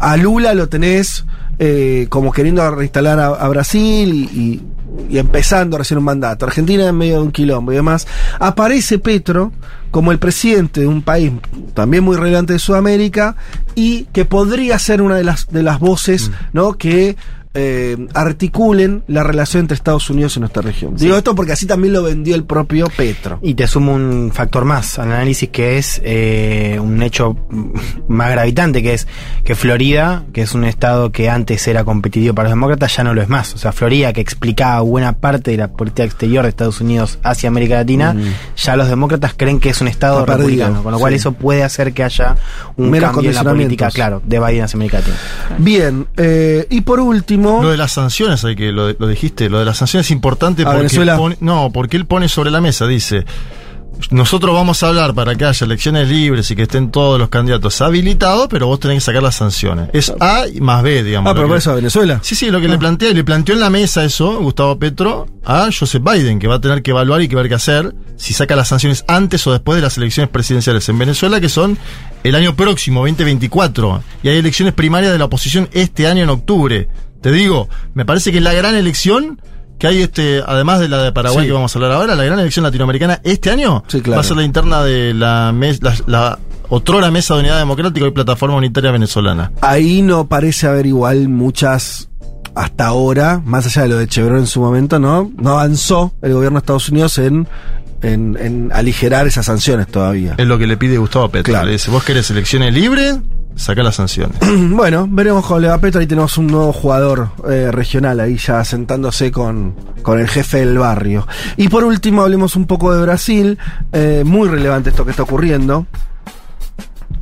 a Lula lo tenés eh, como queriendo reinstalar a, Brasil y- y empezando recién un mandato. Argentina en medio de un quilombo y demás. Aparece Petro como el presidente de un país también muy relevante de Sudamérica y que podría ser una de las, de las voces, ¿no? Que eh, articulen la relación entre Estados Unidos y nuestra región. Digo esto porque así también lo vendió el propio Petro. Y te sumo un factor más al análisis que es eh, un hecho más gravitante, que es que Florida, que es un estado que antes era competitivo para los demócratas, ya no lo es más. O sea, Florida, que explicaba buena parte de la política exterior de Estados Unidos hacia América Latina, ya los demócratas creen que es un estado Está perdido, republicano, con lo cual sí. eso puede hacer que haya un Menos cambio en la política, claro, de Biden hacia América Latina. Bien, eh, y por último, Lo de las sanciones, hay que lo, lo dijiste, lo de las sanciones es importante ¿A porque pone- no, porque él pone sobre la mesa, dice, nosotros vamos a hablar para que haya elecciones libres y que estén todos los candidatos habilitados, pero vos tenés que sacar las sanciones. Es A más B, digamos. ah, pero por eso a Venezuela. Sí, sí, lo que le plantea, y le planteó en la mesa eso, Gustavo Petro, a Joseph Biden, que va a tener que evaluar y que ver qué hacer, si saca las sanciones antes o después de las elecciones presidenciales en Venezuela, que son el año próximo, 2024. Y hay elecciones primarias de la oposición este año en octubre. Te digo, me parece que es la gran elección que hay, este, además de la de Paraguay Sí. que vamos a hablar ahora, la gran elección latinoamericana este año Sí, claro. va a ser la interna de la, mes- la, la otrora Mesa de Unidad Democrática y Plataforma Unitaria Venezolana. Ahí no parece haber igual muchas hasta ahora, más allá de lo de Chevron en su momento, ¿no? No avanzó el gobierno de Estados Unidos en, en, en aligerar esas sanciones todavía. Es lo que le pide Gustavo Petro. Claro. Le dice, vos querés elecciones libres, saca las sanciones. [CLEARS THROAT] bueno, veremos cómo le va a Petro. Ahí tenemos un nuevo jugador eh, regional ahí ya sentándose con, con el jefe del barrio. Y por último, hablemos un poco de Brasil. Eh, muy relevante esto que está ocurriendo.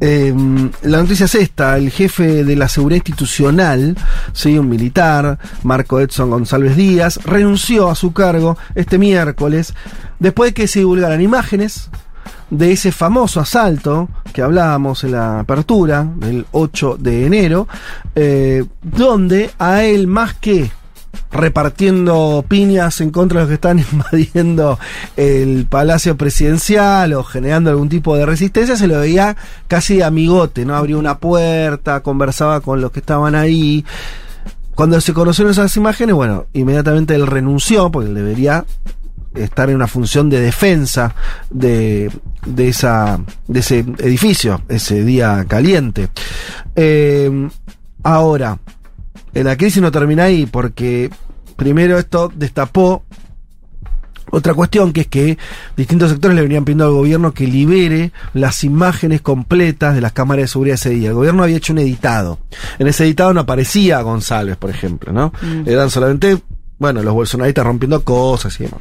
Eh, la noticia es esta, el jefe de la seguridad institucional, sí, un militar, Marco Edson González Díaz, renunció a su cargo este miércoles después de que se divulgaran imágenes de ese famoso asalto que hablábamos en la apertura del 8 de enero, eh, donde a él más que repartiendo piñas en contra de los que están [LAUGHS] invadiendo el palacio presidencial o generando algún tipo de resistencia, se lo veía casi de amigote, ¿no? Abrió una puerta, conversaba con los que estaban ahí. Cuando se conocieron esas imágenes, bueno, inmediatamente él renunció, porque él debería estar en una función de defensa de, de, esa, de ese edificio, ese día caliente. Eh, ahora, eh, la crisis no termina ahí, porque primero esto destapó otra cuestión que es que distintos sectores le venían pidiendo al gobierno que libere las imágenes completas de las cámaras de seguridad ese día. El gobierno había hecho un editado. En ese editado no aparecía González, por ejemplo, ¿no? Eran solamente, bueno, los bolsonaristas rompiendo cosas y demás.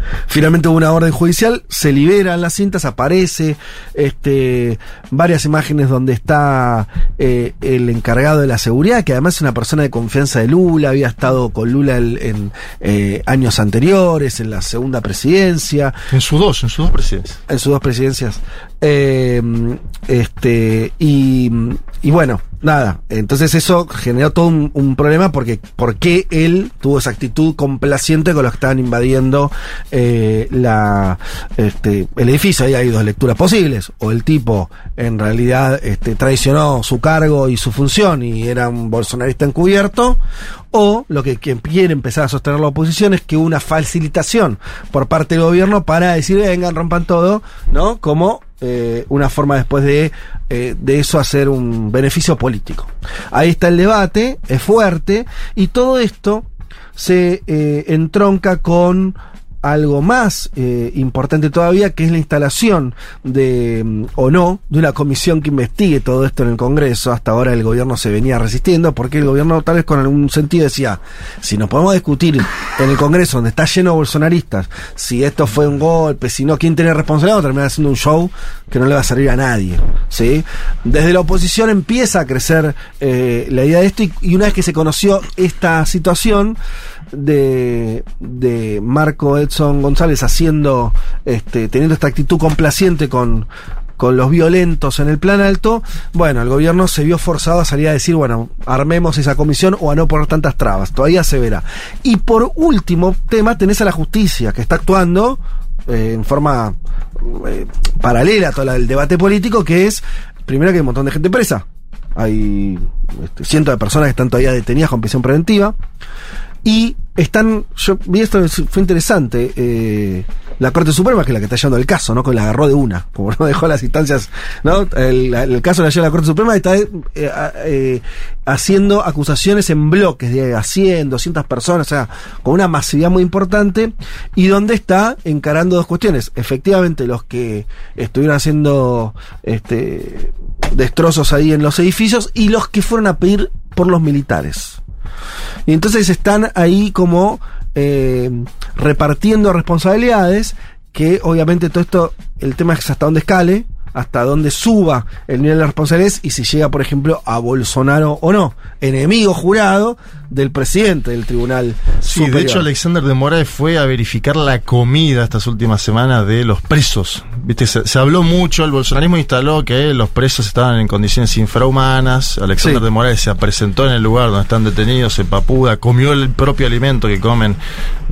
Finalmente hubo una orden judicial, se liberan las cintas, aparece este, varias imágenes donde está eh, el encargado de la seguridad, que además es una persona de confianza de Lula, había estado con Lula en, en, eh, años anteriores, en la segunda presidencia, En sus dos, en sus dos presidencias. en sus dos presidencias. Eh, este, y, y bueno, nada, entonces eso generó todo un, un problema porque por qué él tuvo esa actitud complaciente con los que estaban invadiendo eh, la, este, el edificio. Ahí hay dos lecturas posibles. O el tipo en realidad este, traicionó su cargo y su función y era un bolsonarista encubierto. O lo que quien quiere empezar a sostener la oposición es que una facilitación por parte del gobierno para decir, vengan, rompan todo, ¿no? Como eh, una forma después de, eh, de eso hacer un beneficio político. Ahí está el debate, es fuerte, y todo esto se eh, entronca con algo más eh, importante todavía, que es la instalación de, mm, o no, de una comisión que investigue todo esto en el Congreso. Hasta ahora el gobierno se venía resistiendo, porque el gobierno tal vez con algún sentido decía, si nos podemos discutir en el Congreso, donde está lleno de bolsonaristas, si esto fue un golpe, si no, quién tiene responsabilidad, vamos a terminar haciendo un show que no le va a servir a nadie. ¿sí? Desde la oposición empieza a crecer eh, la idea de esto, y una vez que se conoció esta situación, de, de Marco Edson González haciendo, este, teniendo esta actitud complaciente con, con los violentos en el plan alto, bueno, el gobierno se vio forzado a salir a decir, bueno, armemos esa comisión o a no poner tantas trabas, todavía se verá. Y por último tema tenés a la justicia, que está actuando eh, en forma eh, paralela a todo el debate político, que es, primero que hay un montón de gente presa, hay este, cientos de personas que están todavía detenidas con prisión preventiva, Y están, yo vi esto, fue interesante, eh, la Corte Suprema, que es la que está llevando el caso, ¿no? Que la agarró de una, como no dejó las instancias, ¿no? El, el caso la lleva la Corte Suprema está eh, eh, haciendo acusaciones en bloques de a 100, 200 personas, o sea, con una masividad muy importante, y donde está encarando dos cuestiones. Efectivamente, los que estuvieron haciendo este destrozos ahí en los edificios y los que fueron a pedir por los militares. Y entonces están ahí como eh, repartiendo responsabilidades, que obviamente todo esto, el tema es hasta dónde escale, hasta dónde suba el nivel de responsabilidades y si llega, por ejemplo, a Bolsonaro o no, enemigo jurado del presidente del Tribunal Sí, Superior. de hecho Alexander de Moraes fue a verificar la comida estas últimas semanas de los presos. Viste, se, se habló mucho, el bolsonarismo instaló que los presos estaban en condiciones infrahumanas. Alexander Sí. de Moraes se presentó en el lugar donde están detenidos, en Papuda, comió el propio alimento que comen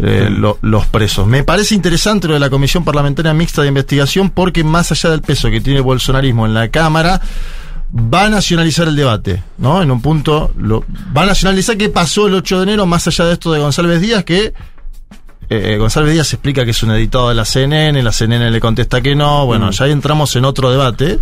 eh, lo- los presos. Me parece interesante lo de la Comisión Parlamentaria Mixta de Investigación porque más allá del peso que tiene el bolsonarismo en la Cámara, va a nacionalizar el debate, ¿no? En un punto, lo, va a nacionalizar qué pasó el 8 de enero, más allá de esto de González Díaz, que eh, González Díaz explica que es un editado de la CNN, la CNN le contesta que no, bueno, Mm. ya ahí entramos en otro debate,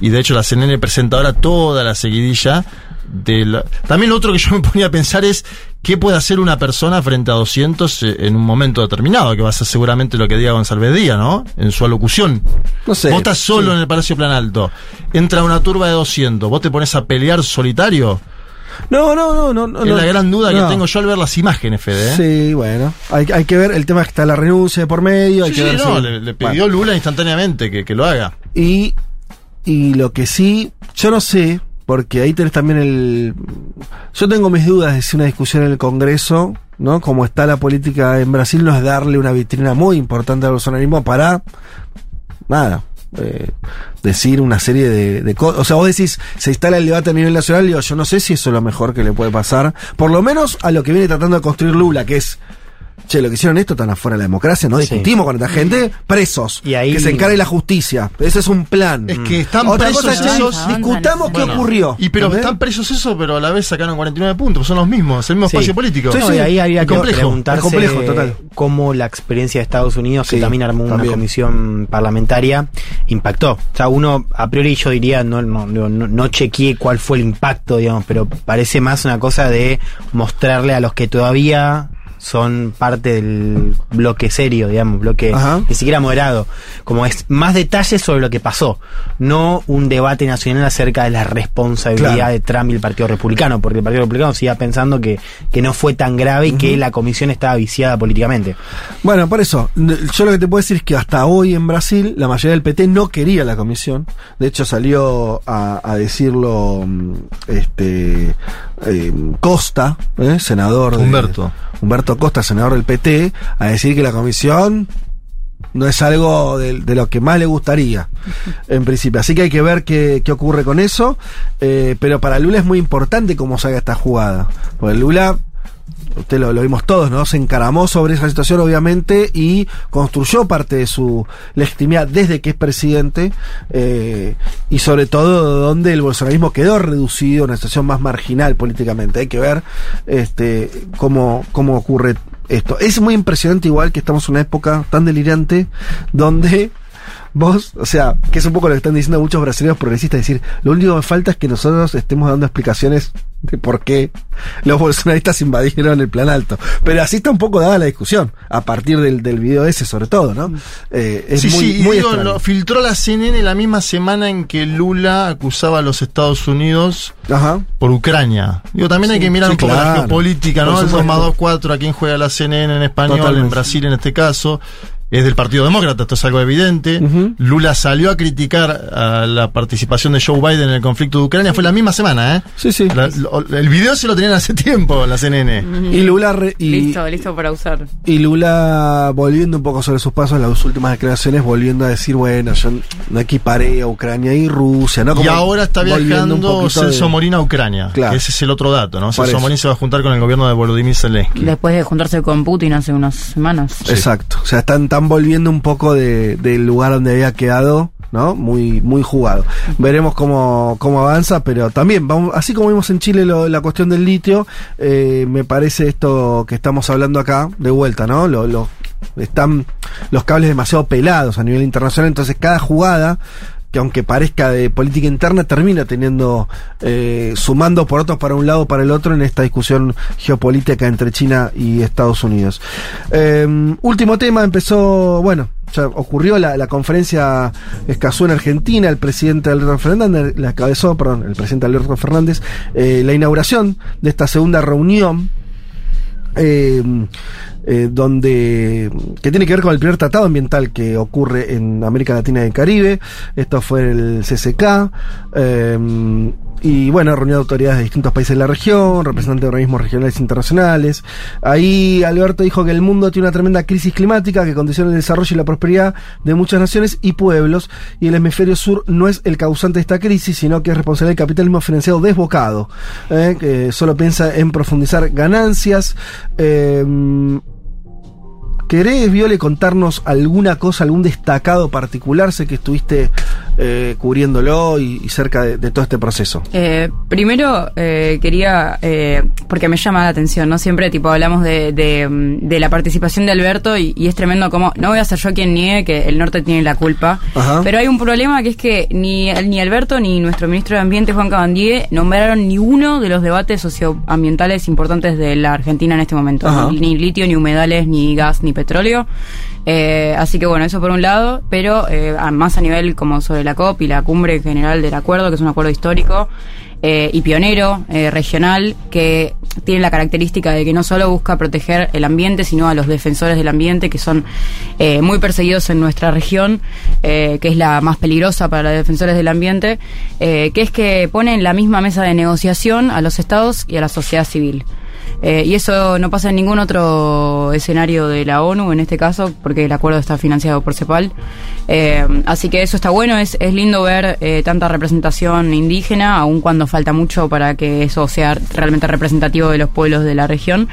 y de hecho la CNN presenta ahora toda la seguidilla de la- También lo otro que yo me ponía a pensar es qué puede hacer una persona frente a 200 eh, en un momento determinado, que va a ser seguramente lo que diga González Díaz, ¿no? En su alocución. No sé. Vos estás solo sí. en el Palacio Plan Alto, entra una turba de 200, vos te pones a pelear solitario. No, no, no, no. no es la gran duda no. que tengo yo al ver las imágenes, Fede. ¿eh? Sí, bueno. Hay, hay que ver, el tema es que está la renuncia de por medio. Hay Sí, que sí, ver no, si- le, le Bueno. pidió Lula instantáneamente que, que lo haga. Y, y lo que sí, yo no sé, porque ahí tenés también el... Yo tengo mis dudas de si una discusión en el Congreso, ¿no? Como está la política en Brasil, no es darle una vitrina muy importante al bolsonarismo para... Nada. eh, decir una serie de, de cosas. O sea, vos decís, se instala el debate a nivel nacional, digo, yo no sé si eso es lo mejor que le puede pasar. Por lo menos a lo que viene tratando de construir Lula, que es... Che, lo que hicieron esto tan afuera de la democracia, no Sí. discutimos con esta gente, presos. Y ahí- Que se encargue la justicia. Ese es un plan. Es que están Otra presos cosa esos- discutamos qué Bueno, ocurrió. Y pero ¿entendés? están presos eso, pero a la vez sacaron 49 puntos, son los mismos, es el mismo Sí. espacio político. No, y ahí habría Es que complejo. preguntarse complejo, total. cómo la experiencia de Estados Unidos, que Sí, también armó una también. comisión parlamentaria, impactó. O sea, uno, a priori yo diría, no, no, no, no chequeé cuál fue el impacto, digamos, pero parece más una cosa de mostrarle a los que todavía son parte del bloque serio, digamos, bloque Ajá. ni siquiera moderado, como es más detalles sobre lo que pasó, no un debate nacional acerca de la responsabilidad Claro. de Trump y el Partido Republicano, porque el Partido Republicano siga pensando que, que no fue tan grave y que la comisión estaba viciada políticamente. Bueno, por eso, yo lo que te puedo decir es que hasta hoy en Brasil la mayoría del PT no quería la comisión. De hecho, salió a, a decirlo mm, este eh, Costa, ¿eh? senador. de- Humberto. Humberto Costa, senador del PT, a decir que la comisión no es algo de, de lo que más le gustaría, en principio. Así que hay que ver qué, qué ocurre con eso. Eh, pero para Lula es muy importante cómo salga esta jugada. Porque Lula, usted lo, vimos todos, ¿no? Se encaramó sobre esa situación, obviamente, y construyó parte de su legitimidad desde que es presidente. eh, y sobre todo donde el bolsonarismo quedó reducido a una situación más marginal políticamente. Hay que ver este cómo, cómo ocurre esto. Es muy impresionante igual que estamos en una época tan delirante donde vos, o sea, que es un poco lo que están diciendo muchos brasileños progresistas, decir, lo único que falta es que nosotros estemos dando explicaciones de por qué los bolsonaristas invadieron el plan alto. Pero así está un poco dada la discusión, a partir del, del video ese sobre todo, ¿no? Eh, es sí, muy, sí, y muy digo, lo filtró la CNN la misma semana en que Lula acusaba a los Estados Unidos Ajá. por Ucrania. Digo, también hay que mirar sí, un poco la geopolítica, ¿no? El 2 supuesto. más 2, 4, a quién juega la CNN en español, Totalmente. en Brasil en este caso. Es del Partido Demócrata, esto es algo evidente. Lula salió a criticar a la participación de Joe Biden en el conflicto de Ucrania. Fue la misma semana, ¿eh? Sí, sí. La- lo- el video se lo tenían hace tiempo en la CNN. Y Lula re- y, Listo, listo para usar. y Lula volviendo un poco sobre sus pasos en las últimas declaraciones, volviendo a decir, bueno, yo no equiparé a Ucrania y Rusia, ¿no? Y Como ahora está viajando poquito de- Celso Morín a Ucrania. Claro. ese es el otro dato, ¿no? Celso. Morín se va a juntar con el gobierno de Volodymyr Zelensky. Después de juntarse con Putin hace unas semanas. Exacto. O sea, están, están volviendo un poco de- del lugar donde había quedado ¿no? Muy, muy jugado. Veremos cómo, cómo avanza, pero también, vamos, así como vimos en Chile lo- la cuestión del litio, eh, me parece esto que estamos hablando acá, de vuelta, ¿no? Lo, lo- están los cables demasiado pelados a nivel internacional, entonces cada jugada que aunque parezca de política interna, termina teniendo, eh, sumando por otros para un lado para el otro en esta discusión geopolítica entre China y Estados Unidos. Eh, último tema, empezó, bueno, ocurrió la, la conferencia Escazú en Argentina, el presidente Alberto Fernández, la cabezó, perdón, el presidente Alberto Fernández, eh, la inauguración de esta segunda reunión eh, eh, donde que tiene que ver con el primer tratado ambiental que ocurre en América Latina y el Caribe. Esto fue el CCK. eh, y bueno, reunió autoridades de distintos países de la región, representantes de organismos regionales e internacionales. Ahí Alberto dijo que el mundo tiene una tremenda crisis climática que condiciona el desarrollo y la prosperidad de muchas naciones y pueblos. Y el hemisferio sur no es el causante de esta crisis, sino que es responsable del capitalismo financiado desbocado, eh, que solo piensa en profundizar ganancias. Eh, ¿Querés, Viole, contarnos alguna cosa, algún destacado particular? Sé que estuviste eh, cubriéndolo y, y cerca de, de todo este proceso. Eh, primero eh, quería, eh, porque me llama la atención, ¿no? Siempre tipo hablamos de, de, de la participación de Alberto y, y es tremendo como, no voy a ser yo quien niegue que el norte tiene la culpa, Ajá. pero hay un problema que es que ni, ni Alberto ni nuestro ministro de Ambiente, Juan Cabandier, nombraron ni uno de los debates socioambientales importantes de la Argentina en este momento, ni, ni litio, ni humedales, ni gas, ni petróleo. Eh, así que bueno, eso por un lado, pero eh, más a nivel como sobre la COP y la cumbre general del acuerdo, que es un acuerdo histórico eh, y pionero, eh, regional, que tiene la característica de que no solo busca proteger el ambiente, sino a los defensores del ambiente, que son muy perseguidos en nuestra región, que es la más peligrosa para los defensores del ambiente, que es que pone en la misma mesa de negociación a los estados y a la sociedad civil. Eh, y eso no pasa en ningún otro escenario de la ONU, en este caso, porque el acuerdo está financiado por CEPAL. Eh, así que eso está bueno, es, es lindo ver eh, tanta representación indígena, aun cuando falta mucho para que eso sea realmente representativo de los pueblos de la región.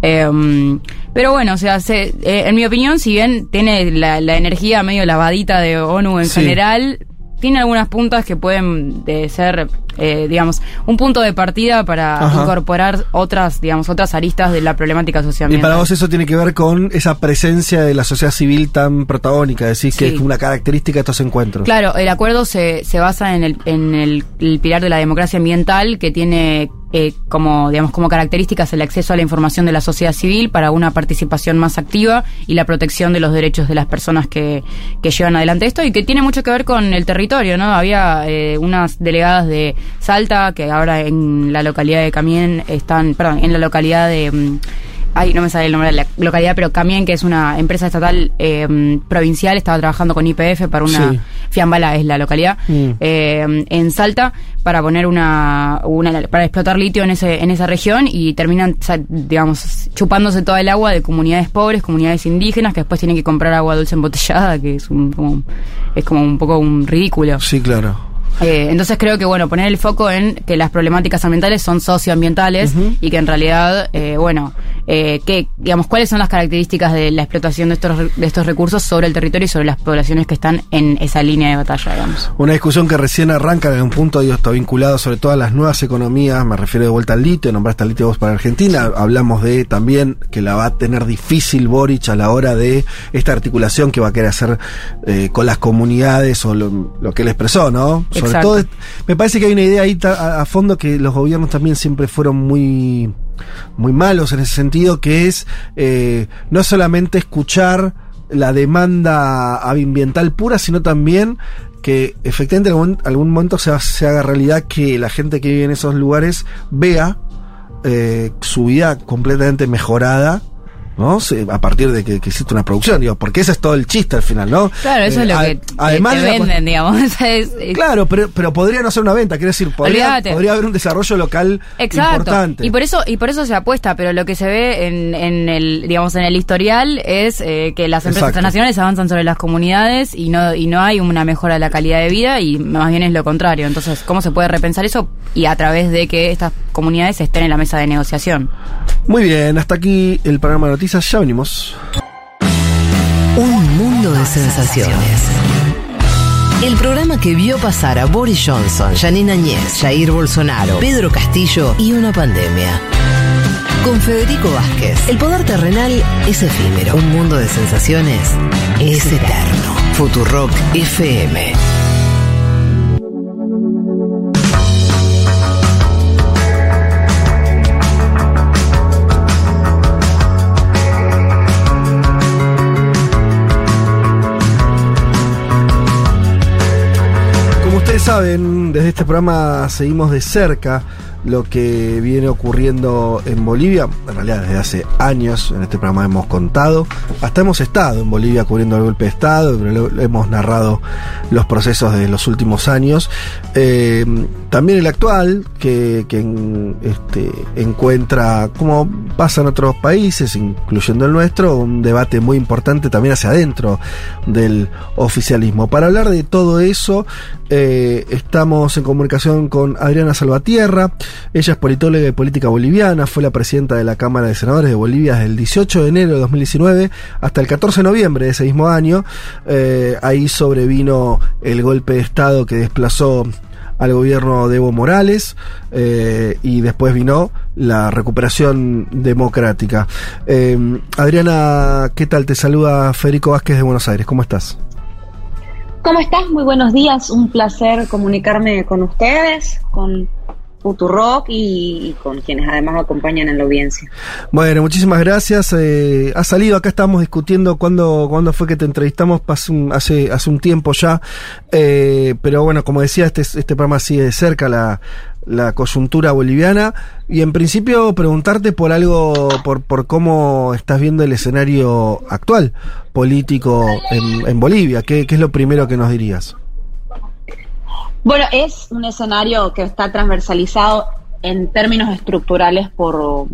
Pero bueno, o sea, se- en mi opinión, si bien tiene la, la energía medio lavadita de ONU en Sí. general, tiene algunas puntas que pueden de ser, eh, digamos, un punto de partida para Ajá. incorporar otras, digamos, otras aristas de la problemática Y socioambiental. para vos eso tiene que ver con esa presencia de la sociedad civil tan protagónica, decís que es una característica de estos encuentros. Claro, el acuerdo se, se basa en, el, en el, el pilar de la democracia ambiental que tiene eh, como, digamos, como características el acceso a la información de la sociedad civil para una participación más activa y la protección de los derechos de las personas que, que llevan adelante esto y que tiene mucho que ver con el territorio, ¿no? Había eh, unas delegadas de Salta que ahora en la localidad de Camien están, perdón, en la localidad de... mm, Ay, no me sale el nombre de la localidad, pero Camien, que es una empresa estatal eh, provincial, estaba trabajando con IPF para una... Sí. Fiambala es la localidad, Mm. eh, en Salta, para poner una, una... para explotar litio en, ese, en esa región y terminan, digamos, chupándose toda el agua de comunidades pobres, comunidades indígenas, que después tienen que comprar agua dulce embotellada, que es, un, como, es como un poco un ridículo. Sí, claro. Eh, entonces creo que bueno poner el foco en que las problemáticas ambientales son socioambientales y que en realidad eh, bueno eh, que digamos cuáles son las características de la explotación de estos de estos recursos sobre el territorio y sobre las poblaciones que están en esa línea de batalla digamos Una discusión que recién arranca en un punto, digo, está vinculado sobre todo a las nuevas economías, me refiero de vuelta al litio, nombraste al litio vos para Argentina, hablamos de también que la va a tener difícil Boric a la hora de esta articulación que va a querer hacer eh, con las comunidades o lo, lo que él expresó, ¿no? Sobre Exacto. todo, me parece que hay una idea ahí a fondo que los gobiernos también siempre fueron muy, muy malos en ese sentido, que es eh, no solamente escuchar la demanda ambiental pura, sino también que efectivamente en algún, momento se haga realidad que la gente que vive en esos lugares vea eh, su vida completamente mejorada. ¿No? A partir de que, que existe una producción, digo, porque ese es todo el chiste al final, ¿no? claro eso Eh, es lo a- que además te venden digamos [LAUGHS] es- es- Claro, pero, pero podría no ser una venta, quiero decir, podría, podría haber un desarrollo local Exacto. importante. Y por eso y por eso se apuesta, pero lo que se ve en, en el digamos en el historial es eh, que las empresas transnacionales avanzan sobre las comunidades y no y no hay una mejora de la calidad de vida y más bien es lo contrario. Entonces, ¿cómo se puede repensar eso y a través de que estas comunidades estén en la mesa de negociación? Muy bien, hasta aquí el programa de noticias, ya venimos. Un mundo de sensaciones. El programa que vio pasar a Boris Johnson, Janine Añez, Jair Bolsonaro, Pedro Castillo y una pandemia. Con Federico Vázquez, el poder terrenal es efímero. Un mundo de sensaciones es eterno. Futurock FM. Ustedes saben, desde este programa seguimos de cerca lo que viene ocurriendo en Bolivia, en realidad desde hace años, en este programa hemos contado, hasta hemos estado en Bolivia cubriendo el golpe de Estado, hemos narrado los procesos de los últimos años. Eh, también el actual, que, este, encuentra, como pasa en otros países, incluyendo el nuestro, un debate muy importante también hacia adentro del oficialismo. Para hablar de todo eso, eh, estamos en comunicación con Adriana Salvatierra. Ella es politóloga y política boliviana, fue la presidenta de la Cámara de Senadores de Bolivia desde el 18 de enero de 2019 hasta el 14 de noviembre de ese mismo año. Eh, ahí sobrevino el golpe de Estado que desplazó al gobierno de Evo Morales eh, y después vino la recuperación democrática. Eh, Adriana, ¿qué tal? Te saluda Federico Vázquez de Buenos Aires. ¿Cómo estás? ¿Cómo estás? Muy buenos días. Un placer comunicarme con ustedes, con Futurock y, con quienes además acompañan en la audiencia. Bueno, muchísimas gracias. Eh, ha salido, acá estábamos discutiendo cuándo, cuándo fue que te entrevistamos, hace, hace un tiempo ya. Eh, pero bueno, como decía, este, este programa sigue de cerca la, la coyuntura boliviana. Y en principio preguntarte por algo, por, por cómo estás viendo el escenario actual político en, en Bolivia. ¿Qué, ¿Qué es lo primero que nos dirías? Bueno, es un escenario que está transversalizado en términos estructurales por,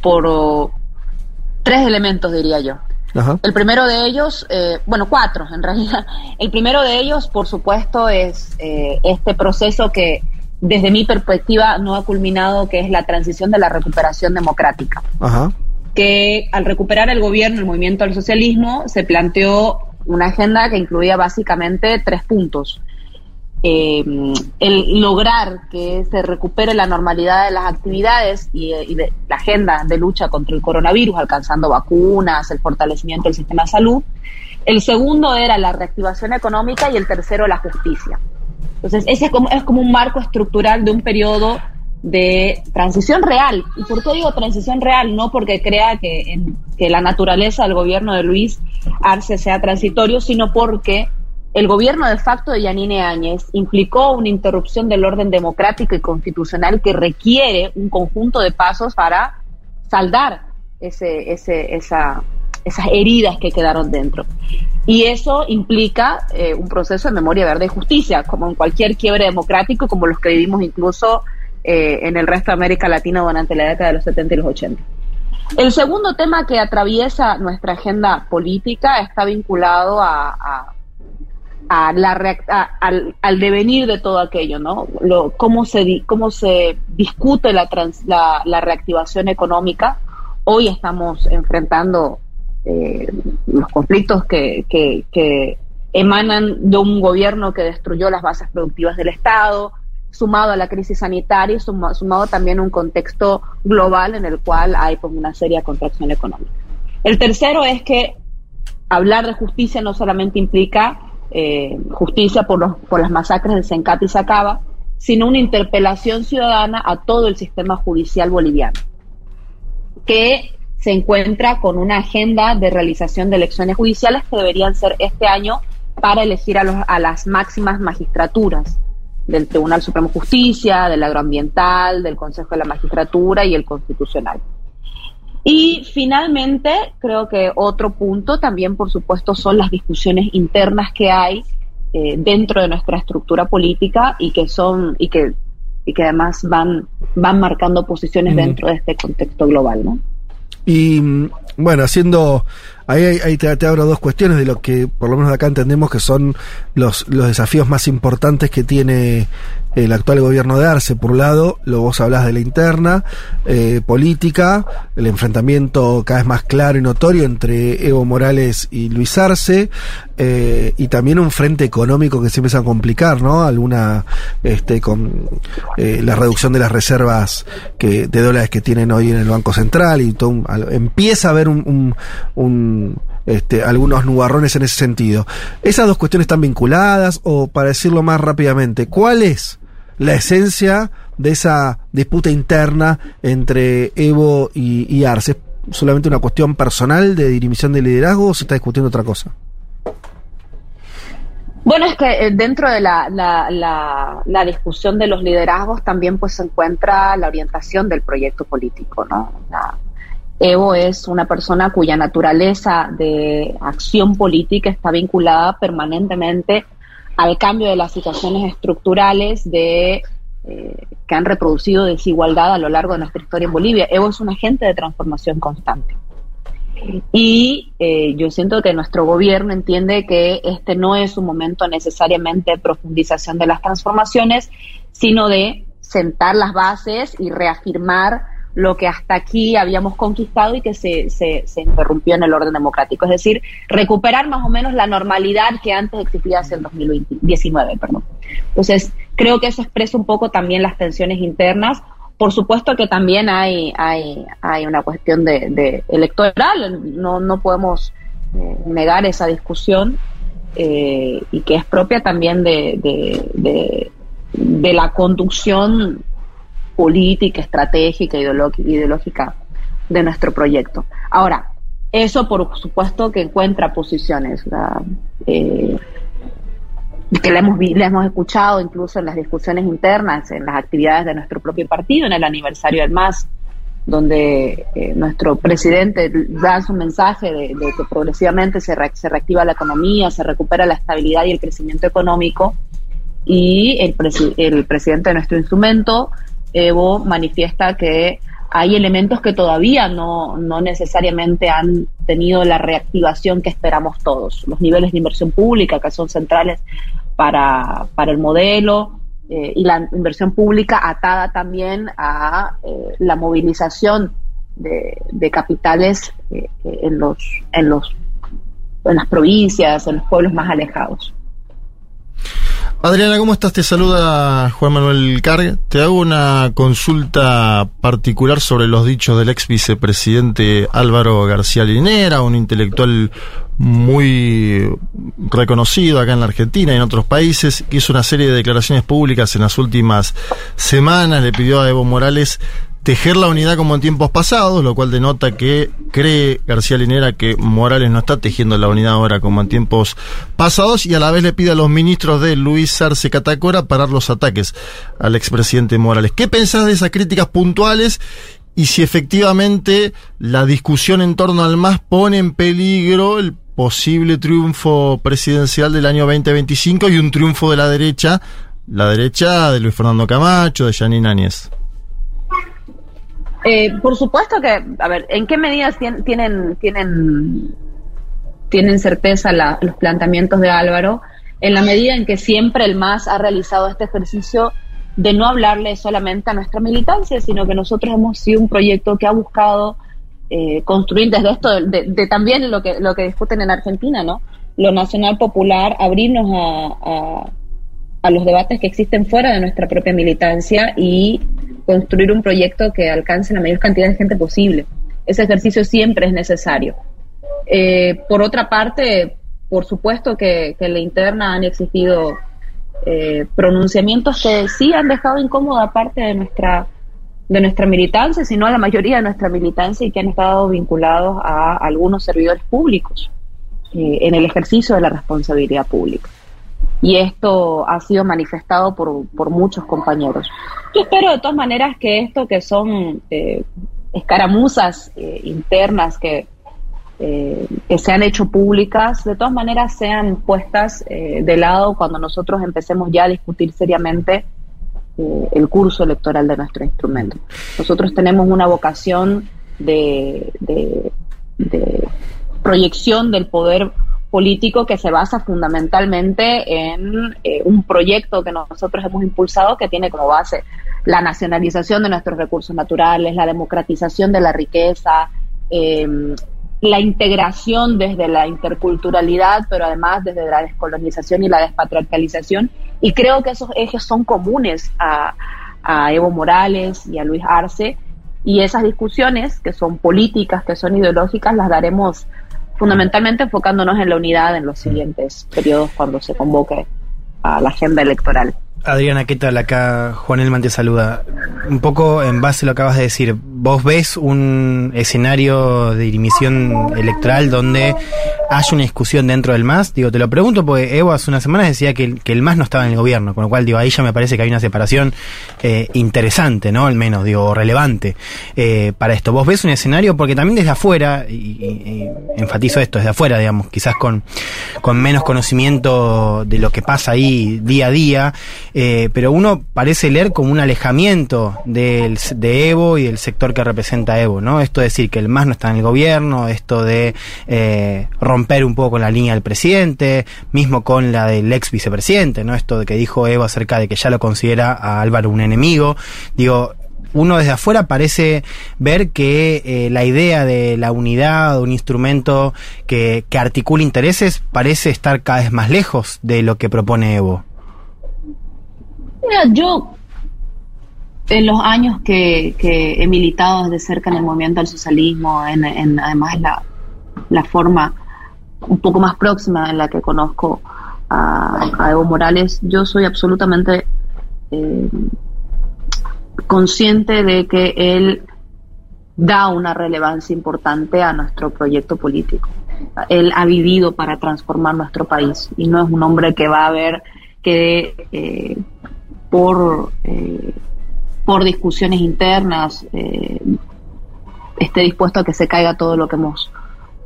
por tres elementos, diría yo. Ajá. El primero de ellos, eh, bueno, cuatro en realidad. [LAUGHS] El primero de ellos, por supuesto, es eh, este proceso que desde mi perspectiva no ha culminado, que es la transición de la recuperación democrática. Ajá. que al recuperar el gobierno, el movimiento al socialismo, se planteó una agenda que incluía básicamente tres puntos. Eh, el lograr que se recupere la normalidad de las actividades y, de la agenda de lucha contra el coronavirus, alcanzando vacunas, el fortalecimiento del sistema de salud. El segundo era la reactivación económica y el tercero la justicia. Entonces, ese es como, es como un marco estructural de un periodo de transición real. ¿Y por qué digo transición real? No porque crea que, que la naturaleza del gobierno de Luis Arce sea transitorio, sino porque el gobierno de facto de Yanine Áñez implicó una interrupción del orden democrático y constitucional que requiere un conjunto de pasos para saldar ese, ese, esa, esas heridas que quedaron dentro. Y eso implica eh, un proceso de memoria verde y justicia, como en cualquier quiebre democrático, como los que vivimos incluso eh, en el resto de América Latina durante la década de los 70 y los 80. El segundo tema que atraviesa nuestra agenda política está vinculado a, a- a la a- al, devenir de todo aquello, ¿no? Cómo, se, cómo se discute la, la, reactivación económica. Hoy estamos enfrentando eh, los conflictos que, que, emanan de un gobierno que destruyó las bases productivas del Estado, sumado a la crisis sanitaria y suma- sumado también a un contexto global en el cual hay pues, una seria contracción económica. El tercero es que hablar de justicia no solamente implica eh, justicia por, los, por las masacres de Sencate y Sacaba, sino una interpelación ciudadana a todo el sistema judicial boliviano, que se encuentra con una agenda de realización de elecciones judiciales que deberían ser este año para elegir a, los, a las máximas magistraturas del Tribunal Supremo de Justicia, del Agroambiental, del Consejo de la Magistratura y el Constitucional. Y finalmente, creo que otro punto también, por supuesto, son las discusiones internas que hay eh, dentro de nuestra estructura política y que son y que y que además van van marcando posiciones dentro de este contexto global, ¿no? Y mm, bueno, haciendo, Ahí, te, abro dos cuestiones de lo que por lo menos de acá entendemos que son los, los desafíos más importantes que tiene el actual gobierno de Arce. Por un lado, lo vos hablás de la interna, eh, política, el enfrentamiento cada vez más claro y notorio entre Evo Morales y Luis Arce, eh, y también un frente económico que se empieza a complicar, ¿no? Alguna, este, con eh, la reducción de las reservas que, de dólares que tienen hoy en el Banco Central y todo empieza a haber un, este, algunos nubarrones en ese sentido. ¿Esas dos cuestiones están vinculadas o, para decirlo más rápidamente, cuál es la esencia de esa disputa interna entre Evo y, Arce? ¿Es solamente una cuestión personal de dimisión de liderazgo o se está discutiendo otra cosa? Bueno, es que eh, dentro de la, discusión de los liderazgos también pues se encuentra la orientación del proyecto político, ¿no? Evo es una persona cuya naturaleza de acción política está vinculada permanentemente al cambio de las situaciones estructurales de eh, que han reproducido desigualdad a lo largo de nuestra historia en Bolivia. Evo es un agente de transformación constante. Y eh, yo siento que nuestro gobierno entiende que este no es un momento necesariamente de profundización de las transformaciones, sino de sentar las bases y reafirmar lo que hasta aquí habíamos conquistado y que se, se, interrumpió en el orden democrático. Es decir, recuperar más o menos la normalidad que antes existía hace el 2019. Perdón. Entonces, creo que eso expresa un poco también las tensiones internas. Por supuesto que también hay, hay, hay una cuestión de, electoral, no, no podemos eh, negar esa discusión eh, y que es propia también de, de, de la conducción política, estratégica, ideológica, de nuestro proyecto. Ahora, eso por supuesto que encuentra posiciones eh, que la hemos, la hemos escuchado incluso en las discusiones internas, en las actividades de nuestro propio partido, en el aniversario del MAS, donde eh, nuestro presidente da su mensaje de, de que progresivamente se, re- se reactiva la economía, se recupera la estabilidad y el crecimiento económico, y el, presi- el presidente de nuestro instrumento, Evo, manifiesta que hay elementos que todavía no, no necesariamente han tenido la reactivación que esperamos todos. Los niveles de inversión pública que son centrales para, para el modelo eh, y la inversión pública atada también a eh, la movilización de, de capitales eh, en, los, en, los, en las provincias, en los pueblos más alejados. Adriana, ¿cómo estás? Te saluda Juan Manuel Carg. Te hago una consulta particular sobre los dichos del ex vicepresidente Álvaro García Linera, un intelectual muy reconocido acá en la Argentina y en otros países, que hizo una serie de declaraciones públicas en las últimas semanas, le pidió a Evo Morales tejer la unidad como en tiempos pasados, lo cual denota que cree García Linera que Morales no está tejiendo la unidad ahora como en tiempos pasados y a la vez le pide a los ministros de Luis Arce Catacora parar los ataques al expresidente Morales. ¿Qué pensás de esas críticas puntuales y si efectivamente la discusión en torno al MAS pone en peligro el posible triunfo presidencial del año 2025 y un triunfo de la derecha, la derecha de Luis Fernando Camacho, de Janine Áñez? Eh, por supuesto que, a ver, ¿en qué medidas tien- tienen, tienen, tienen certeza la- los planteamientos de Álvaro? En la medida en que siempre el MAS ha realizado este ejercicio de no hablarle solamente a nuestra militancia, sino que nosotros hemos sido un proyecto que ha buscado eh, construir desde esto, de, también lo que, lo que discuten en Argentina, ¿no? Lo nacional popular, abrirnos a, a- a los debates que existen fuera de nuestra propia militancia y construir un proyecto que alcance la mayor cantidad de gente posible. Ese ejercicio siempre es necesario. Eh, por otra parte, por supuesto que, en la interna han existido eh, pronunciamientos que sí han dejado incómoda parte de nuestra de nuestra militancia, sino a la mayoría de nuestra militancia y que han estado vinculados a algunos servidores públicos eh, en el ejercicio de la responsabilidad pública y esto ha sido manifestado por, por muchos compañeros. Yo espero de todas maneras que esto que son eh, escaramuzas eh, internas que, eh, que se han hecho públicas, de todas maneras sean puestas eh, de lado cuando nosotros empecemos ya a discutir seriamente el curso electoral de nuestro instrumento. Nosotros tenemos una vocación de, de, de proyección del poder político que se basa fundamentalmente en eh, un proyecto que nosotros hemos impulsado que tiene como base la nacionalización de nuestros recursos naturales, la democratización de la riqueza, eh, la integración desde la interculturalidad, pero además desde la descolonización y la despatriarcalización. Y creo que esos ejes son comunes a Evo Morales y a Luis Arce. Y esas discusiones, que son políticas, que son ideológicas, las daremos fundamentalmente enfocándonos en la unidad en los siguientes periodos cuando se convoque a la agenda electoral. Adriana, ¿qué tal? Acá Juan Elman te saluda. Un poco en base a lo que acabas de decir, ¿vos ves un escenario de dimisión electoral donde haya una discusión dentro del MAS? Digo, te lo pregunto porque Evo hace unas semanas decía que el, MAS no estaba en el gobierno, con lo cual, digo, ahí ya me parece que hay una separación eh, interesante, ¿no? Al menos, digo, relevante eh, para esto. ¿Vos ves un escenario? Porque también desde afuera, y, y- y enfatizo esto, desde afuera, digamos, quizás con, con menos conocimiento de lo que pasa ahí día a día, eh, pero uno parece leer como un alejamiento del, de Evo y del sector que representa Evo, ¿no? Esto de decir que el MAS no está en el gobierno, esto de eh, romper un poco con la línea del presidente, mismo con la del ex vicepresidente, ¿no? Esto de que dijo Evo acerca de que ya lo considera a Álvaro un enemigo. Digo, uno desde afuera parece ver que eh, la idea de la unidad, un instrumento que, que articula intereses, parece estar cada vez más lejos de lo que propone Evo. Mira, yo en los años que, que he militado desde cerca en el movimiento al socialismo, en, además la, la forma un poco más próxima en la que conozco a, a Evo Morales, yo soy absolutamente eh, consciente de que él da una relevancia importante a nuestro proyecto político. Él ha vivido para transformar nuestro país y no es un hombre que va a ver que eh, por, eh, por discusiones internas eh, esté dispuesto a que se caiga todo lo que hemos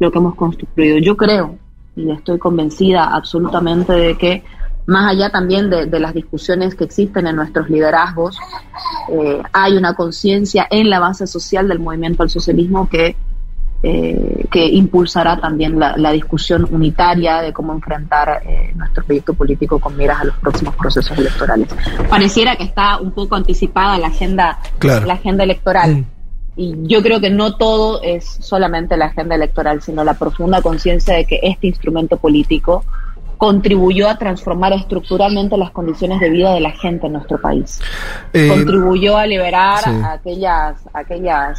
lo que hemos construido. Yo creo y estoy convencida absolutamente de que más allá también de, de las discusiones que existen en nuestros liderazgos, eh, hay una conciencia en la base social del movimiento al socialismo que, eh, que impulsará también la, la discusión unitaria de cómo enfrentar eh, nuestro proyecto político con miras a los próximos procesos electorales. Pareciera que está un poco anticipada la agenda, Claro. la agenda electoral. Y yo creo que no todo es solamente la agenda electoral, sino la profunda conciencia de que este instrumento político contribuyó a transformar estructuralmente las condiciones de vida de la gente en nuestro país. Eh, contribuyó a liberar sí. a aquellas, aquellas,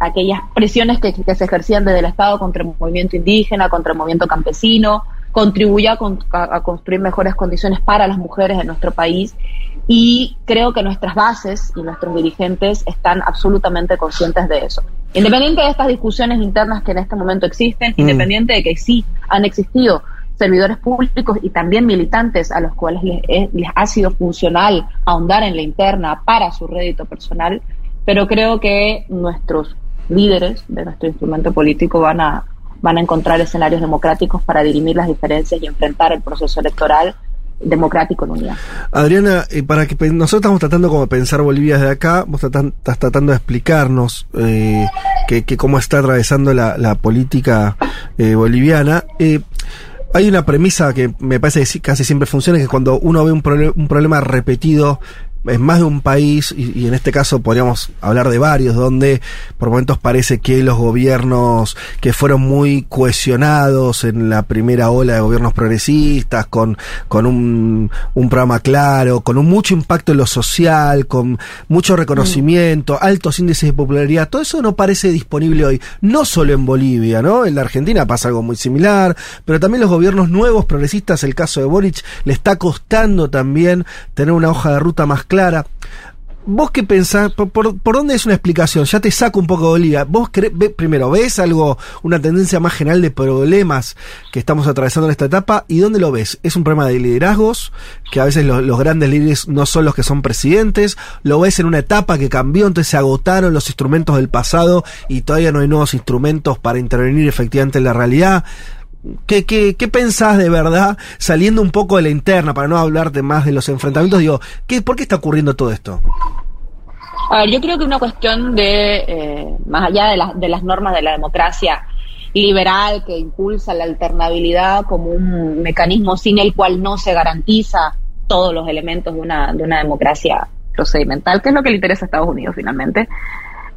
aquellas presiones que, que se ejercían desde el Estado contra el movimiento indígena, contra el movimiento campesino, contribuyó a, con- a- a construir mejores condiciones para las mujeres en nuestro país y creo que nuestras bases y nuestros dirigentes están absolutamente conscientes de eso. Independiente de estas discusiones internas que en este momento existen, Mm. independiente de que sí han existido servidores públicos y también militantes a los cuales les, es- les ha sido funcional ahondar en la interna para su rédito personal, pero creo que nuestros líderes de nuestro instrumento político van a, van a encontrar escenarios democráticos para dirimir las diferencias y enfrentar el proceso electoral democrático en unidad. Adriana, eh, para que nosotros estamos tratando como de pensar Bolivia desde acá, vos tratan- estás tratando de explicarnos eh, que, cómo está atravesando la, política eh, boliviana. Eh, hay una premisa que me parece que casi siempre funciona, que cuando uno ve un, un problema repetido en más de un país, y, y en este caso podríamos hablar de varios, donde por momentos parece que los gobiernos que fueron muy cohesionados en la primera ola de gobiernos progresistas, con, con un, un programa claro, con un mucho impacto en lo social, con mucho reconocimiento, altos índices de popularidad, todo eso no parece disponible hoy, no solo en Bolivia, ¿no? En la Argentina pasa algo muy similar, pero también los gobiernos nuevos progresistas, el caso de Boric, le está costando también tener una hoja de ruta más clara. ¿Vos qué pensás? ¿Por, por, dónde es una explicación? Ya te saco un poco de Bolivia. ¿Vos ve- primero, ves algo, una tendencia más general de problemas que estamos atravesando en esta etapa? ¿Y dónde lo ves? ¿Es un problema de liderazgos? Que a veces lo- los grandes líderes no son los que son presidentes. ¿Lo ves en una etapa que cambió? Entonces se agotaron los instrumentos del pasado y todavía no hay nuevos instrumentos para intervenir efectivamente en la realidad. ¿Qué, qué, ¿Qué pensás de verdad, saliendo un poco de la interna, para no hablarte más de los enfrentamientos? Digo, ¿qué, ¿por qué está ocurriendo todo esto? A ver, yo creo que una cuestión de, eh, más allá de, las de las normas de la democracia, liberal que impulsa la alternabilidad como un mecanismo sin el cual no se garantiza todos los elementos de una, de una democracia procedimental, que es lo que le interesa a Estados Unidos finalmente,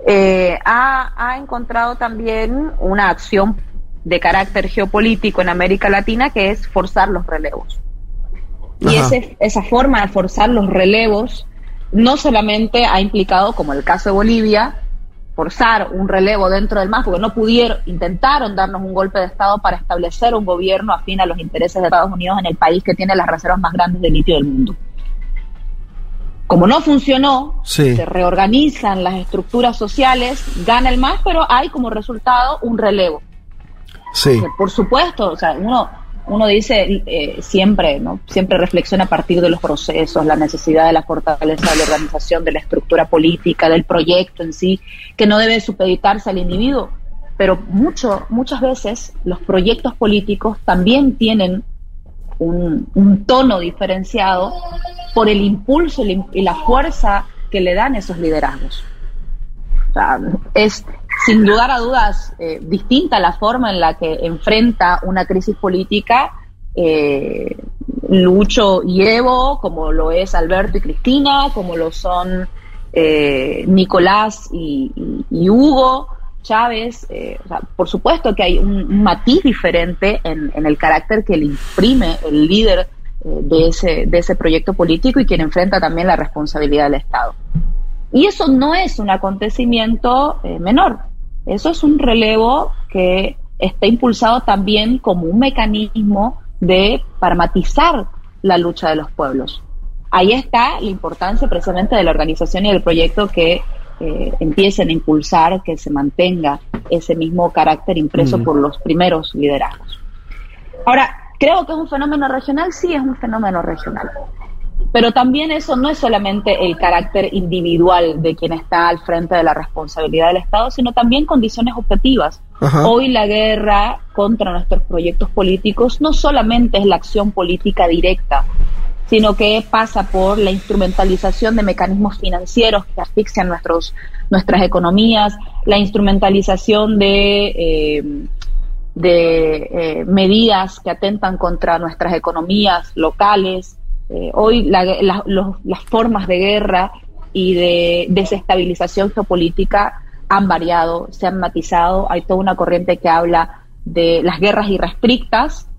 eh, ha, ha encontrado también una acción de carácter geopolítico en América Latina que es forzar los relevos. Y ese- esa forma de forzar los relevos no solamente ha implicado, como el caso de Bolivia, forzar un relevo dentro del MAS, porque no pudieron, intentaron darnos un golpe de Estado para establecer un gobierno afín a los intereses de Estados Unidos en el país que tiene las reservas más grandes de litio del mundo. Como no funcionó, Sí. se reorganizan las estructuras sociales, gana el MAS, pero hay como resultado un relevo. Sí. Por supuesto, o sea, uno, uno dice eh, siempre, ¿no? Siempre reflexiona a partir de los procesos, la necesidad de la fortaleza de la organización, de la estructura política, del proyecto en sí, que no debe supeditarse al individuo. Pero mucho, muchas veces los proyectos políticos también tienen un, un tono diferenciado por el impulso y la fuerza que le dan esos liderazgos. O sea, es sin lugar a dudas eh, distinta la forma en la que enfrenta una crisis política eh, Lucho y Evo, como lo es Alberto y Cristina, como lo son eh, Nicolás y, Hugo Chávez. eh, por supuesto que hay un, un matiz diferente en, en el carácter que le imprime el líder eh, de, ese, de ese proyecto político y quien enfrenta también la responsabilidad del Estado. Y eso no es un acontecimiento eh, menor. Eso es un relevo que está impulsado también como un mecanismo de para matizar la lucha de los pueblos. Ahí está la importancia precisamente de la organización y del proyecto que eh, empiecen a impulsar, que se mantenga ese mismo carácter impreso Mm. por los primeros liderazgos. Ahora, creo que es un fenómeno regional, sí es un fenómeno regional. Pero también eso no es solamente el carácter individual de quien está al frente de la responsabilidad del Estado, sino también condiciones objetivas. Ajá. Hoy la guerra contra nuestros proyectos políticos no solamente es la acción política directa, sino que pasa por la instrumentalización de mecanismos financieros que asfixian nuestros, nuestras economías, la instrumentalización de, eh, de eh, medidas que atentan contra nuestras economías locales. Eh, hoy la- los- las formas de guerra y de desestabilización geopolítica han variado, se han matizado. Hay toda una corriente que habla de las guerras irrestrictas,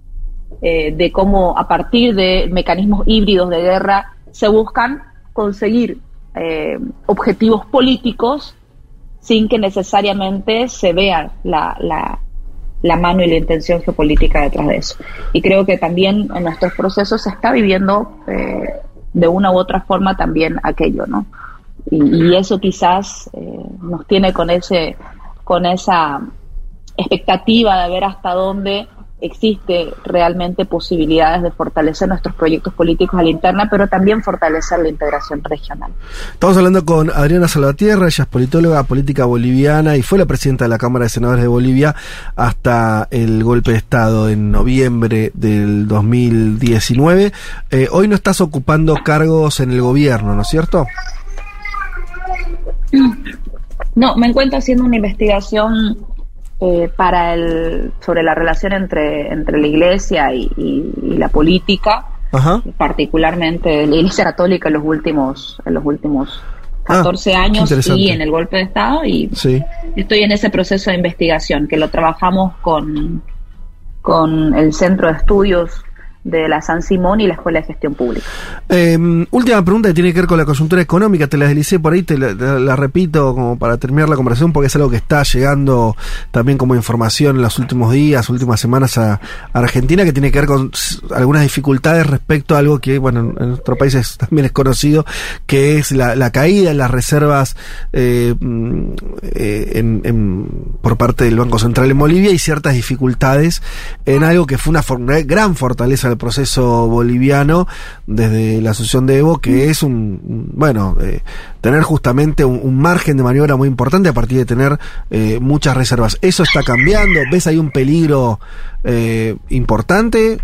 eh, de cómo a partir de mecanismos híbridos de guerra se buscan conseguir eh, objetivos políticos sin que necesariamente se vea la, la mano y la intención geopolítica detrás de eso. Y creo que también en nuestros procesos se está viviendo eh, de una u otra forma también aquello, ¿no? Y, eso quizás eh, nos tiene con ese con esa expectativa de ver hasta dónde existe realmente posibilidades de fortalecer nuestros proyectos políticos a la interna, pero también fortalecer la integración regional. Estamos hablando con Adriana Salvatierra, ella es politóloga política boliviana y fue la presidenta de la Cámara de Senadores de Bolivia hasta el golpe de Estado en noviembre del 2019. Eh, hoy no estás ocupando cargos en el gobierno, ¿no es cierto? No, me encuentro haciendo una investigación eh, para el sobre la relación entre, entre la iglesia y, y- y la política, Ajá. particularmente la iglesia católica en los últimos, en los últimos Ah, 14 qué años y en el golpe de Estado y Sí. estoy en ese proceso de investigación que lo trabajamos con, con el Centro de Estudios de la San Simón y la Escuela de Gestión Pública. Eh, última pregunta que tiene que ver con la coyuntura económica, te la deslicé por ahí, te la, repito como para terminar la conversación porque es algo que está llegando también como información en los últimos días, últimas semanas a, Argentina, que tiene que ver con algunas dificultades respecto a algo que, bueno, en, nuestro país es- también es conocido, que es la, caída en las reservas eh, mm, eh, en- por parte del Banco Central en Bolivia y ciertas dificultades en algo que fue una gran fortaleza del proceso boliviano desde la asociación de Evo, que es un, bueno, eh, tener justamente un, un margen de maniobra muy importante a partir de tener eh, muchas reservas. ¿Eso está cambiando? ¿Ves ahí un peligro eh, importante?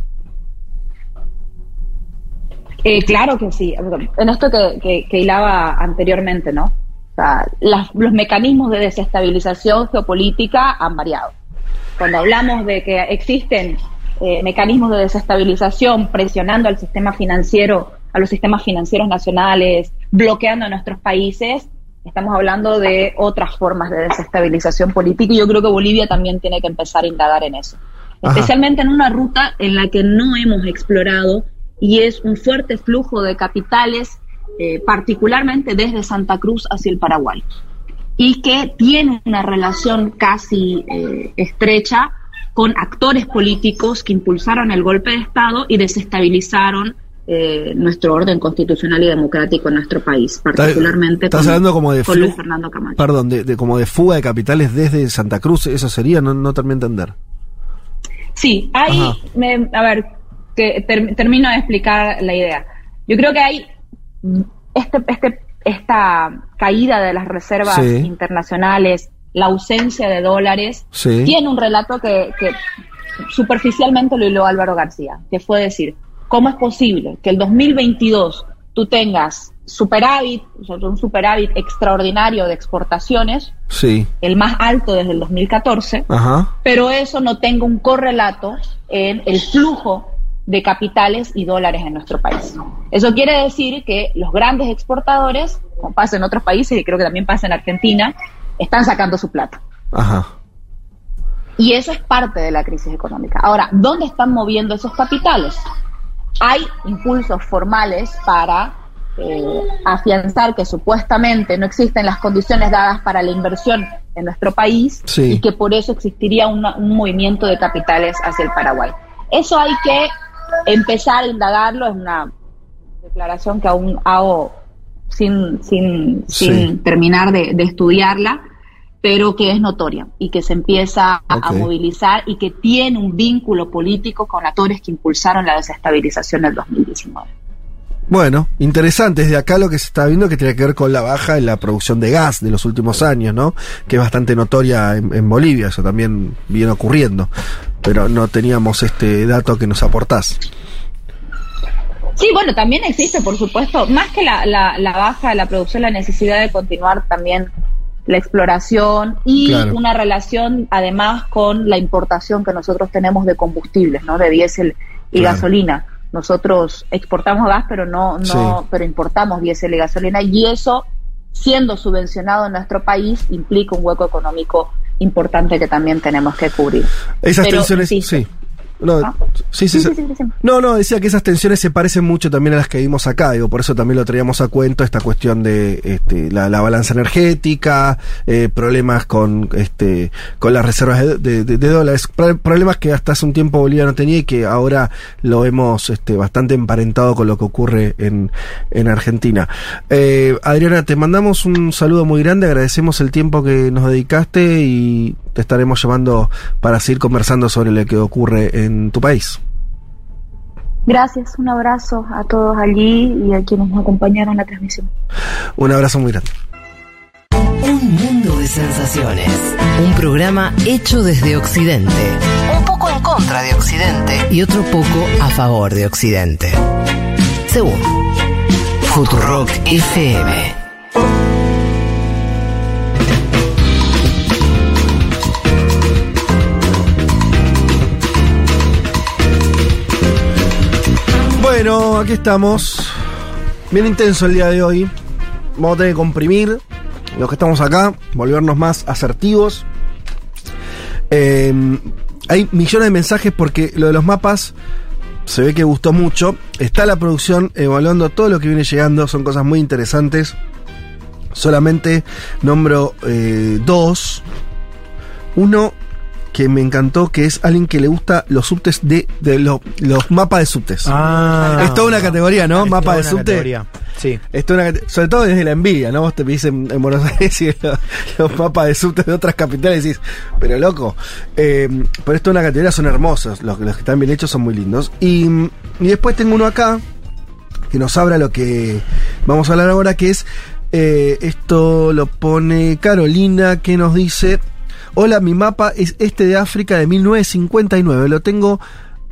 Eh, claro que sí. En esto que, que, que hilaba anteriormente, ¿no? O sea, las- los mecanismos de desestabilización geopolítica han variado. cuando hablamos de que existen eh, mecanismos de desestabilización presionando al sistema financiero, a los sistemas financieros nacionales, bloqueando a nuestros países, estamos hablando de otras formas de desestabilización política y yo creo que Bolivia también tiene que empezar a indagar en eso. Ajá. Especialmente en una ruta en la que no hemos explorado y es un fuerte flujo de capitales, eh, particularmente desde Santa Cruz hacia el Paraguay y que tiene una relación casi eh, estrecha con actores políticos que impulsaron el golpe de Estado y desestabilizaron eh, nuestro orden constitucional y democrático en nuestro país, particularmente Estás con, hablando como de con Luis Fernando Camacho. Perdón, de, de- como de fuga de capitales desde Santa Cruz, eso sería, no, no termino de entender. Sí, hay, me- a ver, que ter- termino de explicar la idea. Yo creo que hay este, este, esta caída de las reservas Sí. internacionales, la ausencia de dólares, Sí. tiene un relato que, que superficialmente lo hiló Álvaro García, que fue decir, ¿cómo es posible que el 2022 tú tengas superávit, o sea, un superávit extraordinario de exportaciones, Sí. el más alto desde el 2014, Ajá. pero eso no tenga un correlato en el flujo de capitales y dólares en nuestro país. Eso quiere decir que los grandes exportadores, como pasa en otros países y creo que también pasa en Argentina, están sacando su plata. Ajá. Y eso es parte de la crisis económica. Ahora, ¿dónde están moviendo esos capitales? Hay impulsos formales para eh, afianzar que supuestamente no existen las condiciones dadas para la inversión en nuestro país Sí. y que por eso existiría una- un movimiento de capitales hacia el Paraguay. Eso hay que empezar a indagarlo, es una declaración que aún hago sin, sin, Sí. sin terminar de, de estudiarla, pero que es notoria y que se empieza a- movilizar y que tiene un vínculo político con actores que impulsaron la desestabilización del 2019. Bueno, interesante. Desde acá lo que se está viendo que tiene que ver con la baja en la producción de gas de los últimos años, ¿no? Que es bastante notoria en, en Bolivia, eso también viene ocurriendo. Pero no teníamos este dato que nos aportás. Sí, bueno, también existe, por supuesto, más que la, la, la baja de la producción, la necesidad de continuar también la exploración y Claro. una relación además con la importación que nosotros tenemos de combustibles, ¿no? De diésel y Claro. gasolina. Nosotros exportamos gas, pero no, no, Sí. pero importamos diésel y gasolina y eso, siendo subvencionado en nuestro país, implica un hueco económico importante que también tenemos que cubrir. Esas Pero, tensiones, sí. No, ¿Ah? sí, sí. No, no, decía que esas tensiones se parecen mucho también a las que vimos acá, digo, por eso también lo traíamos a cuento, esta cuestión de este, la, la balanza energética, eh, problemas con este con las reservas de, de- de- de dólares, pro- problemas que hasta hace un tiempo Bolivia no tenía y que ahora lo vemos este, bastante emparentado con lo que ocurre en, en Argentina. Eh, Adriana, te mandamos un saludo muy grande, agradecemos el tiempo que nos dedicaste y te estaremos llamando para seguir conversando sobre lo que ocurre en tu país. Gracias, un abrazo a todos allí y a quienes nos acompañaron en la transmisión. Un abrazo muy grande. Un mundo de sensaciones. Un programa hecho desde Occidente. Un poco en contra de Occidente. Y otro poco a favor de Occidente. Según Futurock FM. Bueno, aquí estamos. Bien intenso el día de hoy. Vamos a tener que comprimir los que estamos acá, volvernos más asertivos. Eh, hay millones de mensajes porque lo de los mapas se ve que gustó mucho. Está la producción evaluando todo lo que viene llegando, son cosas muy interesantes. Solamente nombro eh, dos. Uno que me encantó, que es alguien que le gusta los subtes de, de lo- los mapas de subtes. Ah. es toda una categoría, ¿no? Es Mapa toda de una subte. categoría, Sí. Es toda una sobre todo desde la envidia, ¿no? Vos te pedís en, en Buenos Aires y los, los mapas de subte de otras capitales y decís, pero loco. Eh, pero esto es una categoría, son hermosos. Los, los que están bien hechos son muy lindos. Y, y después tengo uno acá que nos habla lo que vamos a hablar ahora, que es eh, esto lo pone Carolina, que nos dice, hola, mi mapa es este de África de 1959, lo tengo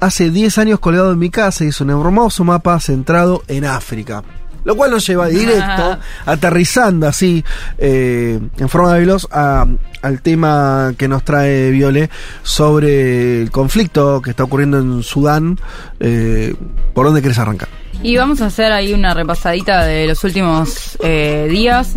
hace 10 años colgado en mi casa y es un hermoso mapa centrado en África. Lo cual nos lleva directo, [LAUGHS] aterrizando así, eh, en forma de veloz, a- al tema que nos trae Viole sobre el conflicto que está ocurriendo en Sudán. Eh, ¿Por dónde quieres arrancar? Y vamos a hacer ahí una repasadita de los últimos eh, días.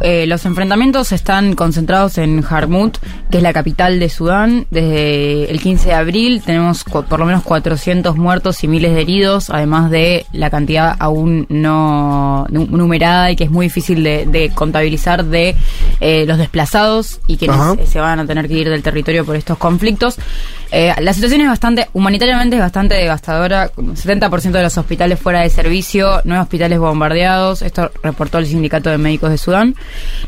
Eh, los enfrentamientos están concentrados en Jarmut, que es la capital de Sudán. Desde el 15 de abril tenemos por lo menos 400 muertos y miles de heridos, además de la cantidad aún no nu- numerada y que es muy difícil de, de contabilizar de eh, los desplazados y quienes Ajá. eh, se van a tener que ir del territorio por estos conflictos. Eh, la situación es bastante, humanitariamente es bastante devastadora. como 70% de los hospitales fuera de servicio, nueve hospitales bombardeados. Esto reportó el Sindicato de Médicos de Sudán.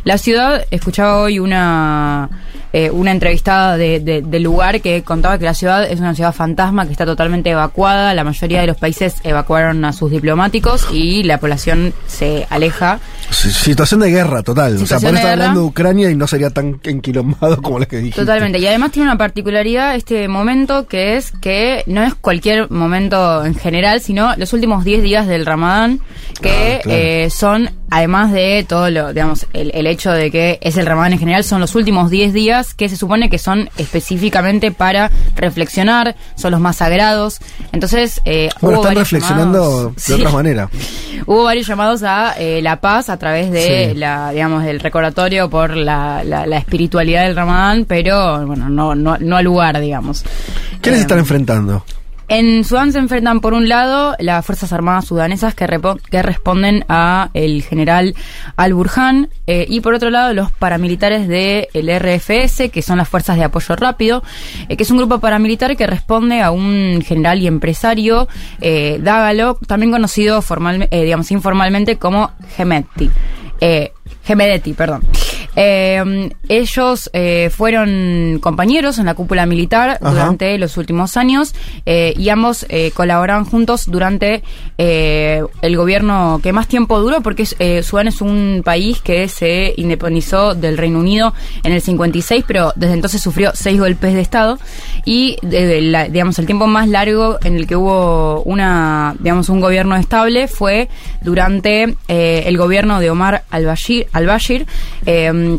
La ciudad, escuchaba hoy una, eh, una entrevistada de- de- del lugar que contaba que la ciudad es una ciudad fantasma que está totalmente evacuada. La mayoría de los países evacuaron a sus diplomáticos y la población se aleja. Si- Situación de guerra total. o sea, por estar hablando de Ucrania y no sería tan enquilombado como la que dijiste. Totalmente. Y además tiene una particularidad este momento que es que no es cualquier momento en general, sino los últimos 10 días del Ramadán, que Ah, claro. eh, son, además de todo lo, digamos, el, el hecho de que es el Ramadán en general, son los últimos 10 días que se supone que son específicamente para reflexionar, son los más sagrados. Entonces, eh, Bueno, hubo están reflexionando llamados- de Sí. otra manera. [LAUGHS] Hubo varios llamados a eh, la paz a través de Sí. la, digamos, del recordatorio por la, la- la espiritualidad del Ramadán, pero bueno, no, no, no al lugar, digamos. ¿Quiénes Eh, están enfrentando? En Sudán se enfrentan por un lado las Fuerzas Armadas sudanesas que, que responden a el general Al-Burhan eh, y por otro lado los paramilitares del RFS, que son las Fuerzas de Apoyo Rápido, eh, que es un grupo paramilitar que responde a un general y empresario, eh, Dágalo, también conocido formal, eh, digamos, informalmente como Gemetti. Gemedetti, perdón. Eh, ellos eh, fueron compañeros en la cúpula militar Ajá. durante los últimos años eh, y ambos eh, colaboraron juntos durante el gobierno que más tiempo duró porque Sudán es un país que se independizó del Reino Unido en el 56 pero desde entonces sufrió seis golpes de estado y de- la- digamos el tiempo más largo en el que hubo una digamos un gobierno estable fue durante el gobierno de Omar al-Bashir al-Bashir eh,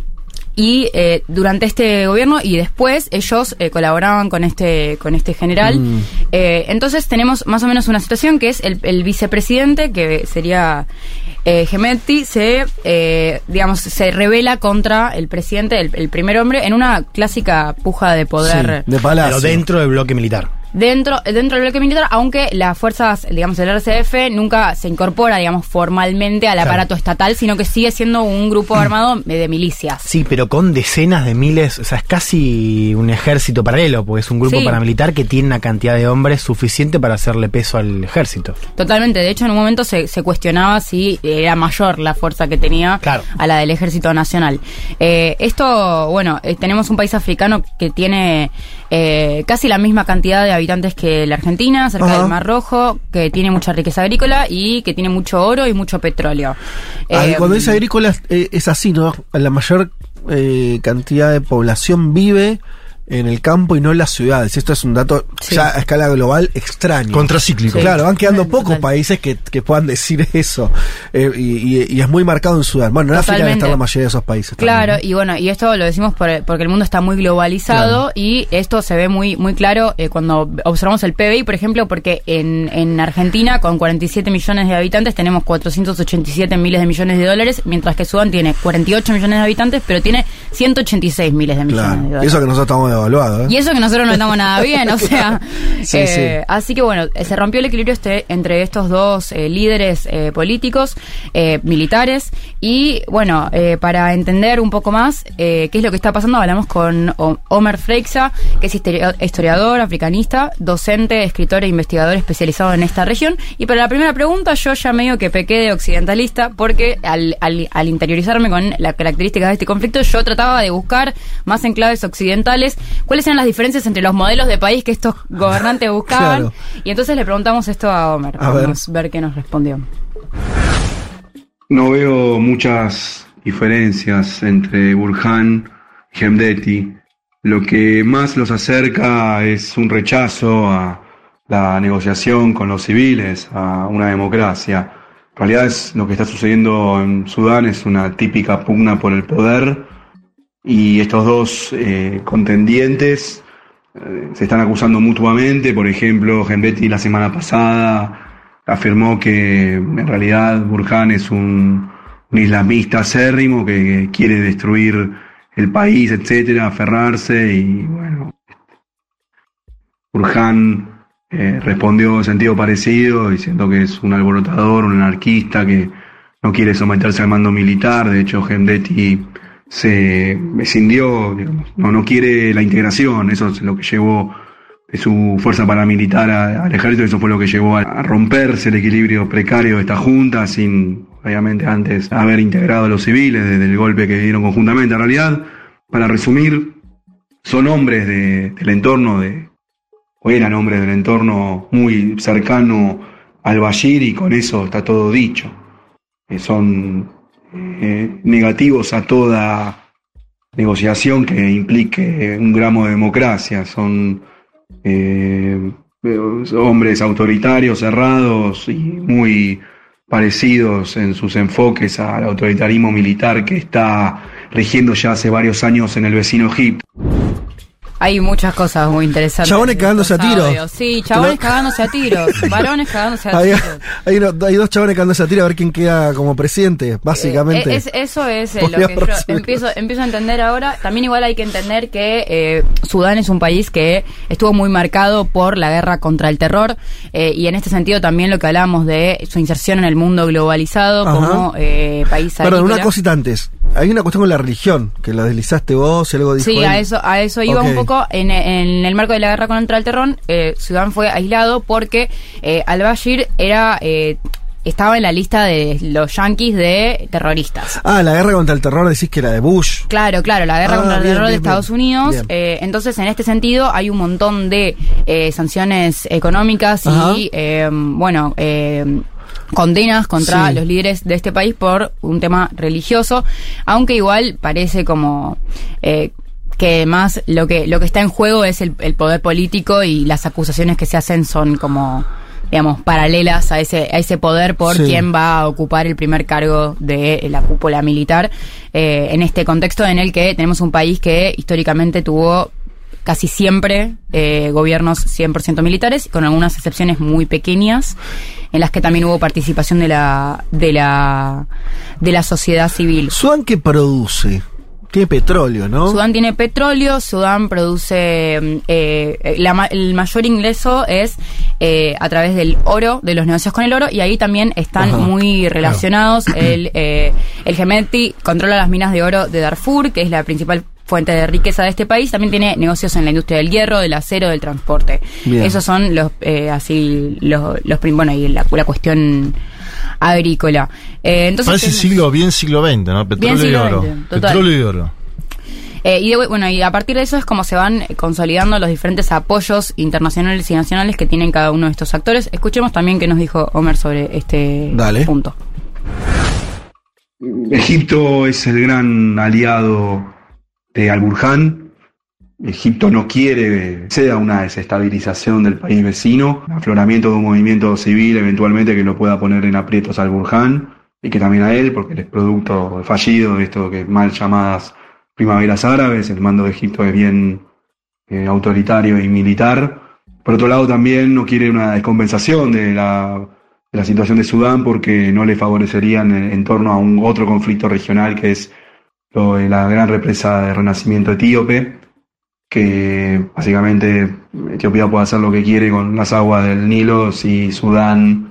y eh, durante este gobierno y después ellos eh, colaboraban con este con este general Mm. Eh, entonces tenemos más o menos una situación que es el, el vicepresidente que sería eh, Gemetti se eh, digamos se revela contra el presidente el, el primer hombre en una clásica puja de poder de palacio. Pero dentro del bloque militar. Dentro dentro del bloque militar, aunque las fuerzas, digamos, del RCF nunca se incorpora, digamos, formalmente al Claro. aparato estatal, sino que sigue siendo un grupo armado de, milicias. Sí, pero con decenas de miles, o sea, es casi un ejército paralelo, porque es un grupo Sí. paramilitar que tiene una cantidad de hombres suficiente para hacerle peso al ejército. Totalmente. De hecho, en un momento se, se cuestionaba si era mayor la fuerza que tenía a la del Ejército Nacional. Eh, esto, bueno, eh, tenemos un país africano que tiene eh, casi la misma cantidad de habitantes que la Argentina, cerca del Mar Rojo, que tiene mucha riqueza agrícola y que tiene mucho oro y mucho petróleo. Ah, Eh, cuando dice agrícola eh, es así, ¿no? La mayor eh, cantidad de población vive en el campo y no en las ciudades. Esto es un dato ya a escala global extraño. Contracíclico. Claro, van quedando pocos países que, que puedan decir eso. Eh, y, y- y es muy marcado en Sudán. Bueno, en África estar la mayoría de esos países. Claro, también, y bueno, y esto lo decimos por- porque el mundo está muy globalizado y esto se ve muy muy claro eh, cuando observamos el PBI, por ejemplo, porque en, en Argentina, con 47 millones de habitantes, tenemos 487 miles de millones de dólares, mientras que Sudán tiene 48 millones de habitantes, pero tiene 186 miles de millones de dólares. Eso que nosotros estamos devaluados. ¿eh? Y eso que nosotros no estamos nada bien, o [LAUGHS] sea. Sí, eh, sí. Así que bueno, eh, se rompió el equilibrio este, entre estos dos eh, líderes políticos, eh, militares. Y bueno, para entender un poco más eh, qué es lo que está pasando, hablamos con Omer Freixa, que es histori- historiador, africanista, docente, escritor e investigador especializado en esta región. Y para la primera pregunta, yo ya medio que pequé de occidentalista, porque al, al- al interiorizarme con las características de este conflicto, yo trataba de buscar más en claves occidentales cuáles eran las diferencias entre los modelos de país que estos [LAUGHS] gobernantes buscaban. Claro. Y entonces le preguntamos esto a Homer. A ver. Vamos a ver qué nos respondió. No veo muchas diferencias entre Burhan y Hemdeti. Lo que más los acerca es un rechazo a la negociación con los civiles, a una democracia. En realidad es lo que está sucediendo en Sudán es una típica pugna por el poder y estos dos eh, contendientes eh, se están acusando mutuamente. Por ejemplo, Genbetti la semana pasada afirmó que en realidad Burhan es un, un islamista acérrimo que, quiere destruir el país, etcétera, aferrarse y bueno, Burhan eh, respondió en sentido parecido, diciendo que es un alborotador, un anarquista que no quiere someterse al mando militar. De hecho, Gendetti se escindió, digamos, no, no quiere la integración. Eso es lo que llevó su fuerza paramilitar al ejército. Eso fue lo que llevó a, romperse el equilibrio precario de esta junta, sin, obviamente, antes haber integrado a los civiles desde el golpe que dieron conjuntamente. En realidad, para resumir, son hombres de- del entorno de, o eran hombres del entorno muy cercano al Bashir y con eso está todo dicho. Eh, son eh, negativos a toda negociación que implique un gramo de democracia. Son eh, hombres autoritarios, cerrados y muy parecidos en sus enfoques al autoritarismo militar que está rigiendo ya hace varios años en el vecino Egipto. Hay muchas cosas muy interesantes. Chabones cagándose a tiros. Audios. Sí, chabones cagándose a tiros. [LAUGHS] Varones cagándose a Hay, tiros. [LAUGHS] hay uno- hay dos chavales cagándose a tiro a ver quién queda como presidente, básicamente. Eh, es- eso es eh, lo que yo empiezo, empiezo a entender ahora. También igual hay que entender que eh, Sudán es un país que estuvo muy marcado por la guerra contra el terror eh, y en este sentido también lo que hablábamos de su inserción en el mundo globalizado Ajá. como eh, país Perdón, una cosita antes. Hay una cuestión con la religión, que la deslizaste vos, y algo dijo Sí, él. a eso, a eso iba un poco. En, en el marco de la guerra contra el terror, eh, Sudán fue aislado porque eh, al-Bashir era, eh, estaba en la lista de los yanquis de terroristas. Ah, la guerra contra el terror decís que era de Bush. Claro, claro, la guerra Ah, contra el bien, terror de Estados bien. Unidos. Eh, entonces, en este sentido, hay un montón de eh, sanciones económicas Ajá. y, eh, bueno, eh, condenas contra Sí. los líderes de este país por un tema religioso, aunque igual parece como... eh, que más lo que lo que está en juego es el, el poder político y las acusaciones que se hacen son como digamos paralelas a ese a ese poder por Sí. quién va a ocupar el primer cargo de la cúpula militar eh, en este contexto en el que tenemos un país que históricamente tuvo casi siempre eh, gobiernos 100% militares, con algunas excepciones muy pequeñas, en las que también hubo participación de la de la de la sociedad civil. ¿Sudán qué produce? Tiene petróleo, ¿no? Sudán tiene petróleo, Sudán produce mm, eh, la ma- el mayor ingreso es eh, a través del oro, de los negocios con el oro, y ahí también están Ajá, muy relacionados. El, eh, el Gemeti controla las minas de oro de Darfur, que es la principal fuente de riqueza de este país. También tiene negocios en la industria del hierro, del acero, del transporte. Bien. Esos son los, eh, así, los, los bueno, y la, la cuestión agrícola. Eh, entonces Parece tenemos- siglo, bien siglo XX, ¿no? Petróleo siglo y oro. XX. Petróleo y oro. Eh, y de- bueno, y a partir de eso es como se van eh, consolidando los diferentes apoyos internacionales y nacionales que tienen cada uno de estos actores. Escuchemos también qué nos dijo Homer sobre este Dale. punto. Egipto es el gran aliado de Al-Burhan. Egipto no quiere sea una desestabilización del país vecino, afloramiento de un movimiento civil eventualmente que lo pueda poner en aprietos al Burhan. Y que también a él, porque él es producto fallido de esto que mal llamadas primaveras árabes, el mando de Egipto es bien eh, autoritario y militar. Por otro lado, también no quiere una descompensación de la, de la situación de Sudán porque no le favorecerían en, en torno a un otro conflicto regional que es lo de la gran represa de renacimiento etíope, que básicamente Etiopía puede hacer lo que quiere con las aguas del Nilo si Sudán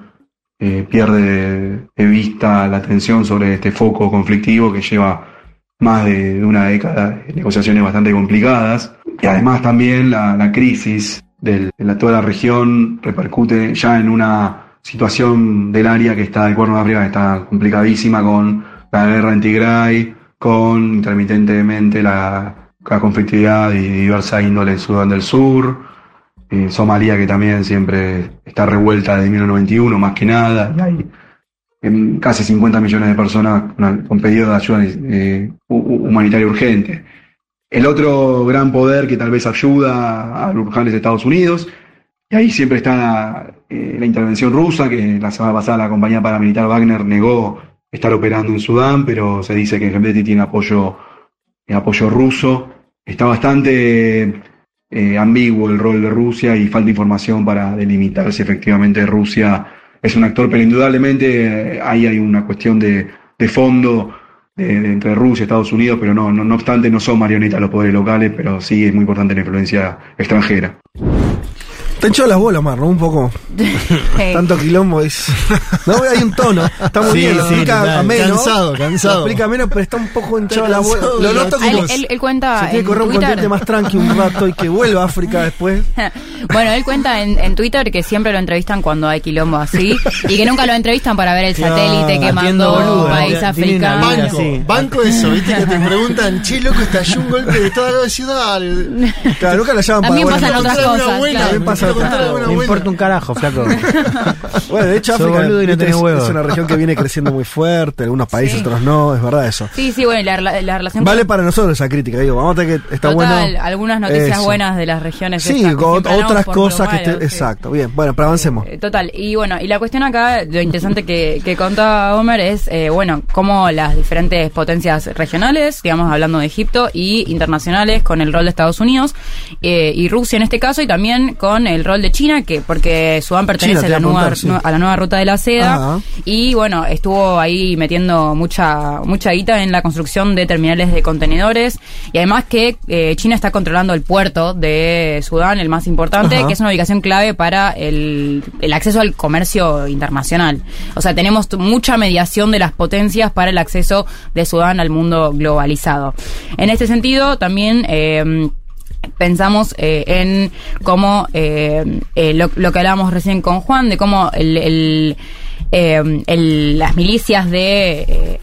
eh, pierde de vista la atención sobre este foco conflictivo que lleva más de, una década de negociaciones bastante complicadas. Y además también la, crisis de la, toda la región repercute ya en una situación del área que está, del Cuerno de África, que está complicadísima con la guerra en Tigray, con intermitentemente la, la conflictividad y diversa índole en Sudán del Sur, eh, Somalia que también siempre está revuelta desde 1991 más que nada, y hay em, casi 50 millones de personas con, pedido de ayuda eh, hu- hu- humanitaria urgente. El otro gran poder que tal vez ayuda a Burhan es Estados Unidos, Y ahí siempre está eh, la intervención rusa, que la semana pasada la compañía paramilitar Wagner negó estar operando en Sudán, pero se dice que Hemeti tiene apoyo, apoyo ruso. Está bastante eh, ambiguo el rol de Rusia y falta información para delimitar si efectivamente Rusia es un actor, pero indudablemente eh, ahí hay una cuestión de, de fondo de- entre Rusia y Estados Unidos, pero no, no obstante no son marionetas los poderes locales, pero sí es muy importante la influencia extranjera. Te echó las bolas, Mar, ¿no? Un poco. [LAUGHS] Tanto quilombo es. No, hay un tono. Está muy Sí, bien, lo sí, explica ameno. Cansado, cansado. Lo explica menos, pero está un poco hinchado la bola. cansado Lo noto la- como. Él, él- él cuenta se tiene en que correr un continente más tranqui un rato y que vuelva a África después. [LAUGHS] Bueno, él cuenta en, en Twitter que siempre lo entrevistan cuando hay quilombo así y que nunca lo entrevistan para ver el satélite que mandó un país africano. Banco, Sí. banco eso, viste que te preguntan, che, loco, estalló un golpe de Estado de ciudad. Claro, nunca la llaman para También pasan otras Una cosas. También pasa buena. importa un carajo, flaco. [LAUGHS] Bueno, de hecho, África boludo y no viste, tenés es, huevo. es una región que viene creciendo muy fuerte. Algunos países, Sí. otros no. Es verdad eso. Sí, sí, bueno, la, la- la relación Vale para nosotros esa crítica, digo. Vamos a tener que. Está Total, bueno. algunas noticias Eso. buenas de las regiones. Sí, otras cosas que esté. sí. Exacto, bien. Bueno, pero avancemos. Eh, Total, y bueno, y la cuestión acá, lo interesante que, que contaba Homer es, eh, bueno, cómo las diferentes potencias regionales, digamos, hablando de Egipto, y internacionales con el rol de Estados Unidos, eh, y Rusia en este caso, y también con el rol de China, que porque Sudán pertenece China, a, la nueva, preguntar, sí. nu- a la nueva ruta de la seda, Ah. y bueno, estuvo ahí metiendo mucha, mucha guita en la construcción de terminales de contenedores, y además que eh, China está controlando el puerto de Sudán, el más importante, Ajá. que es una ubicación clave para el, el acceso al comercio internacional. O sea, tenemos mucha mediación de las potencias para el acceso de Sudán al mundo globalizado. En este sentido, también... eh, Pensamos eh, en cómo eh, eh, lo, lo que hablábamos recién con Juan, de cómo el, el, eh, el- las milicias de, eh,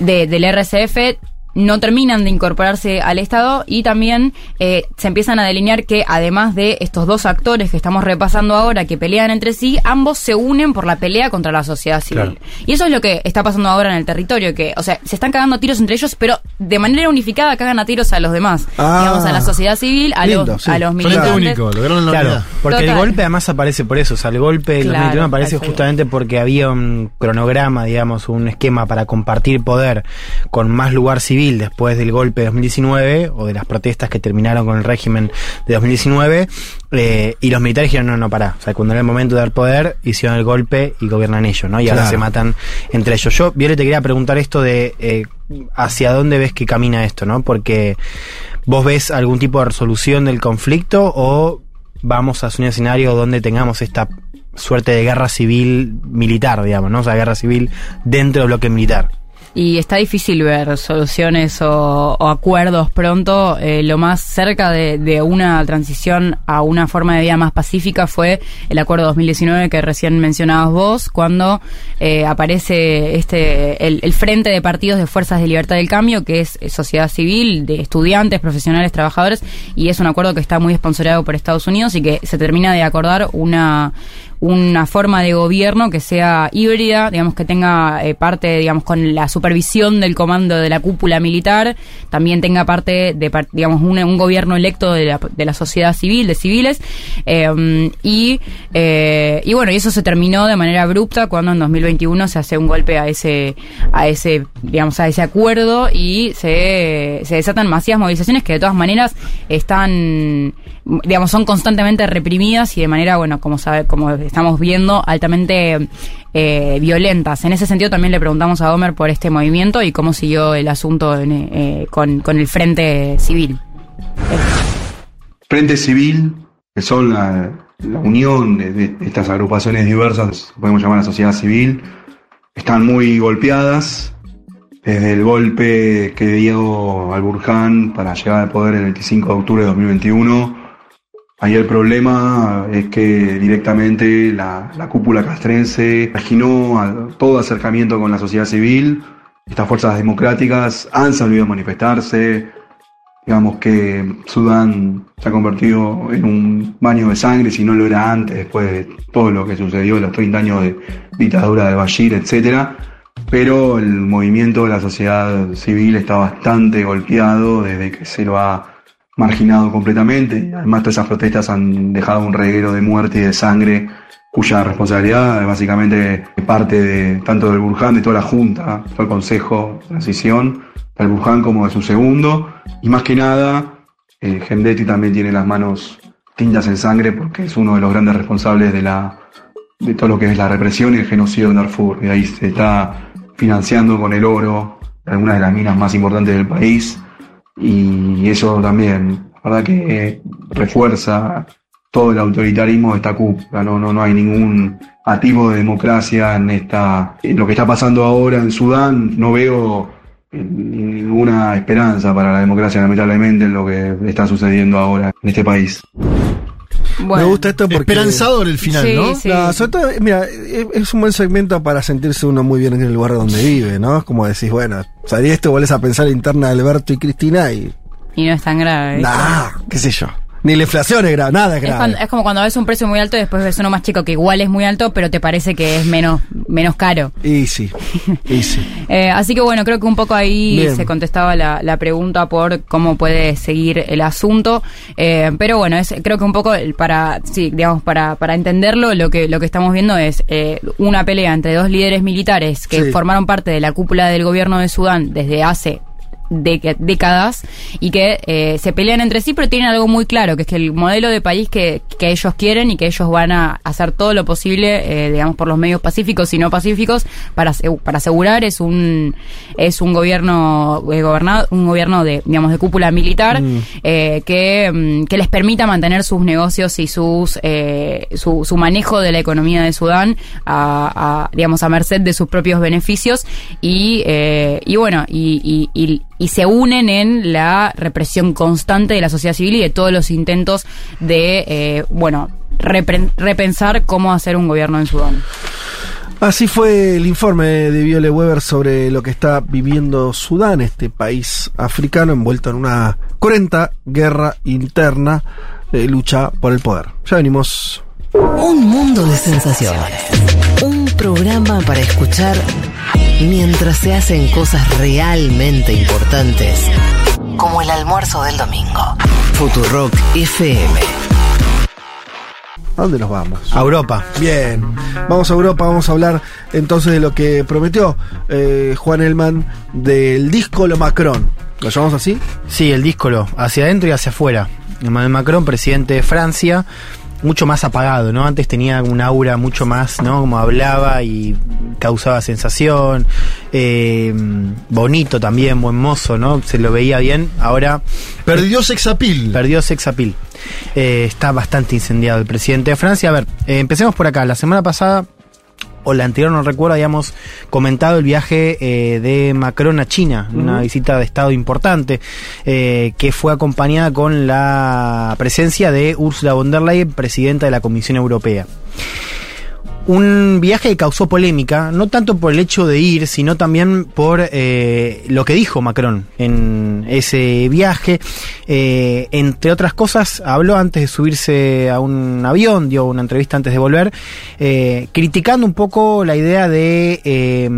de- del RCF no terminan de incorporarse al Estado y también eh, se empiezan a delinear que además de estos dos actores que estamos repasando ahora que pelean entre sí, ambos se unen por la pelea contra la sociedad civil. Y eso es lo que está pasando ahora en el territorio, que, o sea, se están cagando a tiros entre ellos, pero de manera unificada cagan a tiros a los demás. Ah. Digamos, a la sociedad civil, a Lindo, los, sí. a los militantes. único, lograron la Claro, unidad. porque el golpe además aparece por eso. O sea, el golpe del Claro, 2021 aparece justamente porque había un cronograma, digamos, un esquema para compartir poder con más lugar civil después del golpe de 2019 o de las protestas que terminaron con el régimen de 2019. eh, y los militares dijeron, no, no, pará. O sea, cuando era el momento de dar poder, hicieron el golpe y gobiernan ellos, ¿no? Y ahora se matan entre ellos. Yo, Viole, te quería preguntar esto de eh, hacia dónde ves que camina esto, ¿no? Porque vos ves algún tipo de resolución del conflicto o vamos a un escenario donde tengamos esta suerte de guerra civil militar, digamos, ¿no? O sea, guerra civil dentro del bloque militar. Y está difícil ver soluciones o, o acuerdos pronto. Eh, lo más cerca de, una transición a una forma de vida más pacífica fue el acuerdo 2019 que recién mencionabas vos, cuando eh, aparece este el, el frente de partidos de fuerzas de libertad del cambio, que es eh, sociedad civil, de estudiantes, profesionales, trabajadores, y es un acuerdo que está muy esponsoreado por Estados Unidos y que se termina de acordar una una forma de gobierno que sea híbrida, digamos que tenga eh, parte, digamos, con la supervisión del comando de la cúpula militar, también tenga parte de, digamos, un, gobierno electo de la, de la sociedad civil, de civiles, eh, y, eh, y bueno, y eso se terminó de manera abrupta cuando en 2021 se hace un golpe a ese, a ese, digamos, a ese acuerdo y se, se desatan masivas movilizaciones que de todas maneras están digamos, son constantemente reprimidas y de manera, bueno, como sabe, como estamos viendo, altamente eh, violentas. En ese sentido también le preguntamos a Homer por este movimiento y cómo siguió el asunto eh, con, con el Frente Civil. Frente Civil, que son la, la unión de, estas agrupaciones diversas, podemos llamar la sociedad civil, están muy golpeadas. Desde el golpe que dio al Burján para llegar al poder el 25 de octubre de 2021, ahí el problema es que directamente la, la cúpula castrense marginó a todo acercamiento con la sociedad civil. Estas fuerzas democráticas han salido a manifestarse, digamos que Sudán se ha convertido en un baño de sangre, si no lo era antes, después de todo lo que sucedió, los 30 años de dictadura de Bashir, etcétera. Pero el movimiento de la sociedad civil está bastante golpeado desde que se lo ha marginado completamente. Además, todas esas protestas han dejado un reguero de muerte y de sangre cuya responsabilidad es básicamente parte de tanto del Burján, de toda la Junta, todo el Consejo de Transición, del Burján como de su segundo. Y más que nada, eh, Gendetti también tiene las manos tintas en sangre porque es uno de los grandes responsables de la de todo lo que es la represión y el genocidio en Darfur. Y ahí se está financiando con el oro algunas de las minas más importantes del país. Y eso también, la verdad que eh, refuerza todo el autoritarismo de esta cúpula. No, no, no hay ningún atisbo de democracia en esta. En lo que está pasando ahora en Sudán, no veo eh, ninguna esperanza para la democracia, lamentablemente, en lo que está sucediendo ahora en este país. Me gusta esto porque. Esperanzador el final, Sí, ¿no? sí. No, sobre todo, mira, es es un buen segmento para sentirse uno muy bien en el lugar donde vive, ¿no? Es como decís, bueno, salí esto, volvés a pensar interna de Alberto y Cristina y. Y no es tan grave. Nah, qué sé yo. Ni la inflación es grave, nada es Es, grave. cuando- es como cuando ves un precio muy alto y después ves uno más chico que igual es muy alto, pero te parece que es menos, menos caro. Y sí, y sí. [LAUGHS] Eh, así que bueno, creo que un poco ahí Bien. se contestaba la, la pregunta por cómo puede seguir el asunto. Eh, pero bueno, es, creo que un poco para, sí, digamos, para, para entenderlo, lo que, lo que estamos viendo es eh, una pelea entre dos líderes militares que Sí. formaron parte de la cúpula del gobierno de Sudán desde hace de- décadas y que eh, se pelean entre sí, pero tienen algo muy claro, que es que el modelo de país que, que ellos quieren y que ellos van a hacer todo lo posible, eh, digamos, por los medios pacíficos y no pacíficos, para, para asegurar. Es un es un gobierno eh, gobernado, un gobierno de, digamos, de cúpula militar eh, que, mm, que les permita mantener sus negocios y sus su, su manejo de la economía de Sudán a, a, digamos a merced de sus propios beneficios. Y, y bueno y, y, y- y se unen en la represión constante de la sociedad civil y de todos los intentos de eh, bueno repensar cómo hacer un gobierno en Sudán. Así fue el informe de Viole Weber sobre lo que está viviendo Sudán, este país africano envuelto en una cruenta guerra interna de lucha por el poder. Ya venimos. Un mundo de sensaciones. Un programa para escuchar mientras se hacen cosas realmente importantes, como el almuerzo del domingo. Futurock FM. ¿A dónde nos vamos? A Europa. Bien, vamos a Europa, vamos a hablar entonces de lo que prometió eh, Juan Elman del disco Lo Macron. ¿Lo llamamos así? Sí, el díscolo, hacia adentro y hacia afuera. Emmanuel Macron, presidente de Francia, mucho más apagado, ¿no? Antes tenía un aura mucho más, ¿no? Como hablaba y causaba sensación. eh, bonito también, buen mozo, ¿no? Se lo veía bien. Ahora. Perdió sexapil. Perdió sexapil. Eh, está bastante incendiado el presidente de Francia. A ver, eh, empecemos por acá. La semana pasada o la anterior, no recuerdo, habíamos comentado el viaje eh, de Macron a China, una visita de Estado importante, eh, que fue acompañada con la presencia de Ursula von der Leyen, presidenta de la Comisión Europea. Un viaje que causó polémica, no tanto por el hecho de ir, sino también por eh, lo que dijo Macron en ese viaje. Eh, entre otras cosas, habló antes de subirse a un avión, dio una entrevista antes de volver, eh, criticando un poco la idea de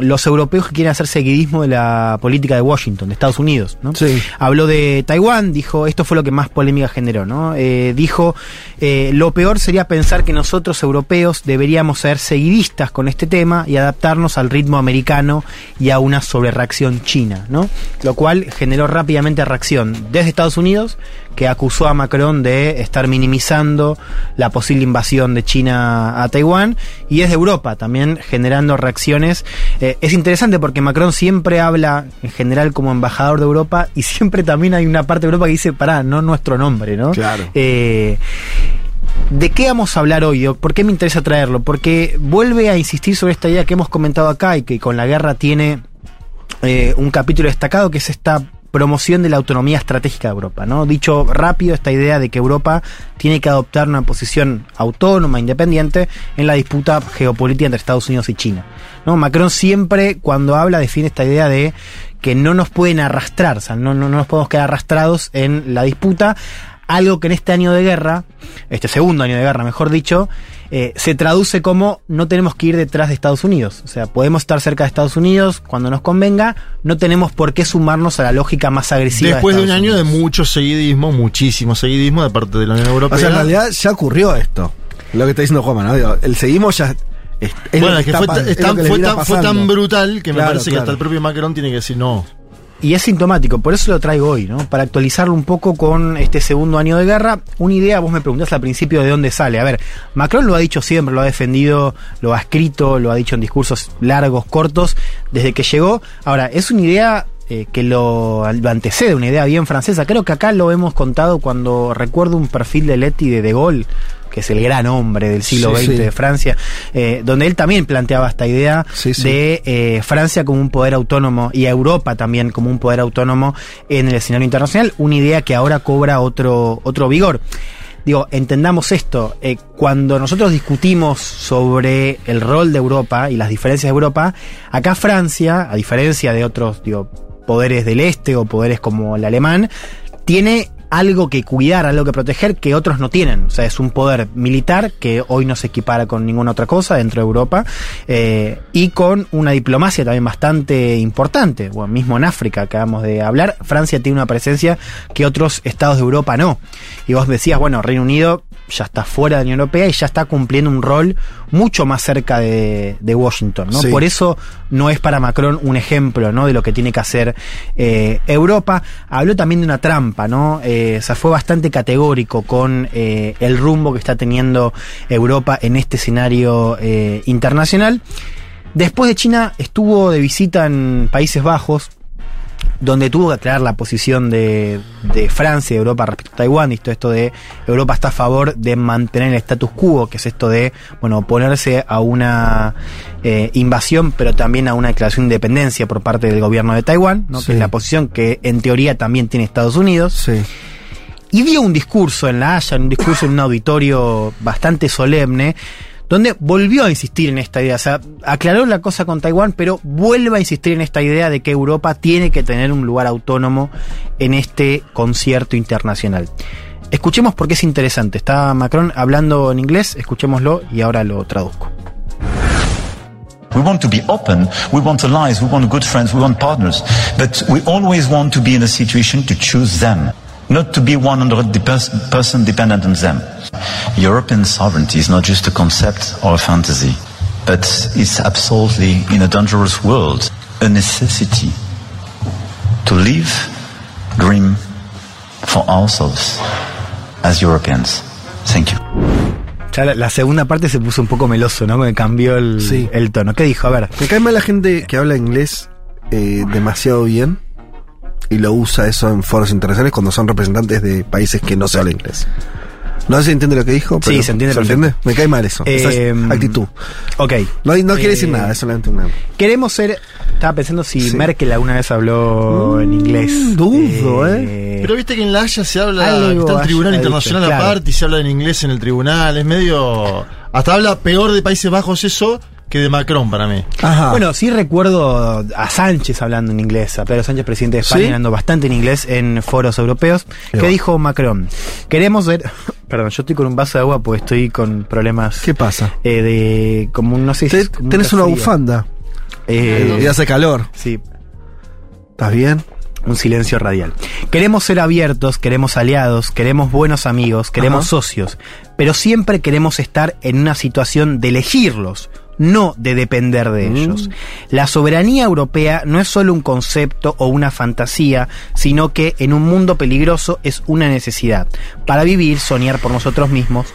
los europeos que quieren hacer seguidismo de la política de Washington, de Estados Unidos. ¿no? Habló de Taiwán, dijo, esto fue lo que más polémica generó, ¿no? Dijo, lo peor sería pensar que nosotros europeos deberíamos ser seguidistas con este tema y adaptarnos al ritmo americano y a una sobrereacción china, ¿no? Lo cual generó rápidamente reacción desde Estados Unidos, que acusó a Macron de estar minimizando la posible invasión de China a Taiwán, y desde Europa también generando reacciones. Eh, es interesante porque Macron siempre habla en general como embajador de Europa y siempre también hay una parte de Europa que dice, pará, no nuestro nombre, ¿no? Claro. Eh, ¿De qué vamos a hablar hoy? ¿Por qué me interesa traerlo? Porque vuelve a insistir sobre esta idea que hemos comentado acá y que con la guerra tiene eh, un capítulo destacado, que es esta promoción de la autonomía estratégica de Europa, ¿no? Dicho rápido, esta idea de que Europa tiene que adoptar una posición autónoma, independiente, en la disputa geopolítica entre Estados Unidos y China. ¿no? Macron siempre, cuando habla, define esta idea de que no nos pueden arrastrar, no, no, no nos podemos quedar arrastrados en la disputa, algo que en este año de guerra, este segundo año de guerra, mejor dicho, eh, se traduce como no tenemos que ir detrás de Estados Unidos. O sea, podemos estar cerca de Estados Unidos cuando nos convenga, no tenemos por qué sumarnos a la lógica más agresiva. Después de, un año Unidos. de mucho seguidismo, muchísimo seguidismo de parte de la Unión Europea. O sea, en realidad ya ocurrió esto. Lo que está diciendo Juanma, ¿no? Digo, el seguimos ya. Es, es bueno, que fue, es que fue tan- fue tan brutal que me Claro, parece que hasta el propio Macron tiene que decir no. Y es sintomático, por eso lo traigo hoy, ¿no? Para actualizarlo un poco con este segundo año de guerra. Una idea, vos me preguntás al principio de dónde sale. A ver, Macron lo ha dicho siempre, lo ha defendido, lo ha escrito, lo ha dicho en discursos largos, cortos, desde que llegó. Ahora, es una idea eh, que lo, lo antecede, una idea bien francesa. Creo que acá lo hemos contado cuando recuerdo un perfil de Leti de De Gaulle, que es el gran hombre del siglo Sí, XX sí. de Francia, eh, donde él también planteaba esta idea Sí, de eh, Francia como un poder autónomo y a Europa también como un poder autónomo en el escenario internacional, una idea que ahora cobra otro, otro vigor. Digo, entendamos esto, eh, cuando nosotros discutimos sobre el rol de Europa y las diferencias de Europa, acá Francia, a diferencia de otros digo, poderes del este o poderes como el alemán, tiene algo que cuidar, algo que proteger que otros no tienen. O sea, es un poder militar que hoy no se equipara con ninguna otra cosa dentro de Europa eh, y con una diplomacia también bastante importante. Bueno, mismo en África acabamos de hablar, Francia tiene una presencia que otros estados de Europa no. Y vos decías, bueno, Reino Unido ya está fuera de la Unión Europea y ya está cumpliendo un rol mucho más cerca de, de Washington, ¿no? Sí. Por eso no es para Macron un ejemplo, ¿no? De lo que tiene que hacer eh, Europa. Habló también de una trampa, ¿no? Eh, o sea, fue bastante categórico con eh, el rumbo que está teniendo Europa en este escenario eh, internacional. Después de China estuvo de visita en Países Bajos, donde tuvo que aclarar la posición de, de Francia y de Europa respecto a Taiwán, y todo esto de Europa está a favor de mantener el status quo, que es esto de, bueno, oponerse a una eh, invasión, pero también a una declaración de independencia por parte del gobierno de Taiwán, ¿no? Sí. que es la posición que en teoría también tiene Estados Unidos. Sí. Y dio un discurso en La Haya, un discurso en un auditorio bastante solemne, donde volvió a insistir en esta idea. O sea, aclaró la cosa con Taiwán, pero vuelve a insistir en esta idea de que Europa tiene que tener un lugar autónomo en este concierto internacional. Escuchemos porque es interesante. Está Macron hablando en inglés, escuchémoslo y ahora lo traduzco. We want to be open, we want allies, we want good friends, we want partners. But we always want to be in a situation to choose them, not to be 100% dependent on them. European sovereignty is not just a concept or a fantasy, but it's absolutely, in a dangerous world, a necessity to live, dream for ourselves as Europeans. Thank you. Ya la, la segunda parte se puso un poco meloso, ¿no? Me cambió el, Sí. el tono. ¿Qué dijo? A ver. Me cae mal la gente que habla inglés eh, demasiado bien y lo usa eso en foros internacionales cuando son representantes de países que no se habla inglés. No sé si entiende lo que dijo. Sí, se entiende entiende? Me cae mal eso. esa Eh, actitud. Ok. No, no quiere decir Eh, nada, es solamente una. Queremos ser. Estaba pensando si Sí. Merkel alguna vez habló en inglés. dudo, ¿eh? Pero viste que en La Haya se habla, Algo está el Tribunal dicho, Internacional claro. aparte y se habla en inglés en el tribunal. Es medio. Hasta habla peor de Países Bajos eso que de Macron para mí. Ajá. Bueno, sí recuerdo a Sánchez hablando en inglés, a Pedro Sánchez, presidente de España, ¿Sí? hablando bastante en inglés en foros europeos. ¿Qué dijo Macron? Queremos ver. [LAUGHS] Perdón, yo estoy con un vaso de agua porque estoy con problemas. ¿Qué pasa? eh, de. como un- no sé si. Un tenés una bufanda Eh, y hace calor. sí, ¿Estás bien? un silencio radial. Queremos ser abiertos, queremos aliados, queremos buenos amigos, queremos Ajá. socios, pero siempre queremos estar en una situación de elegirlos, no de depender de Mm. ellos. La soberanía europea no es solo un concepto o una fantasía, sino que en un mundo peligroso es una necesidad para vivir, soñar por nosotros mismos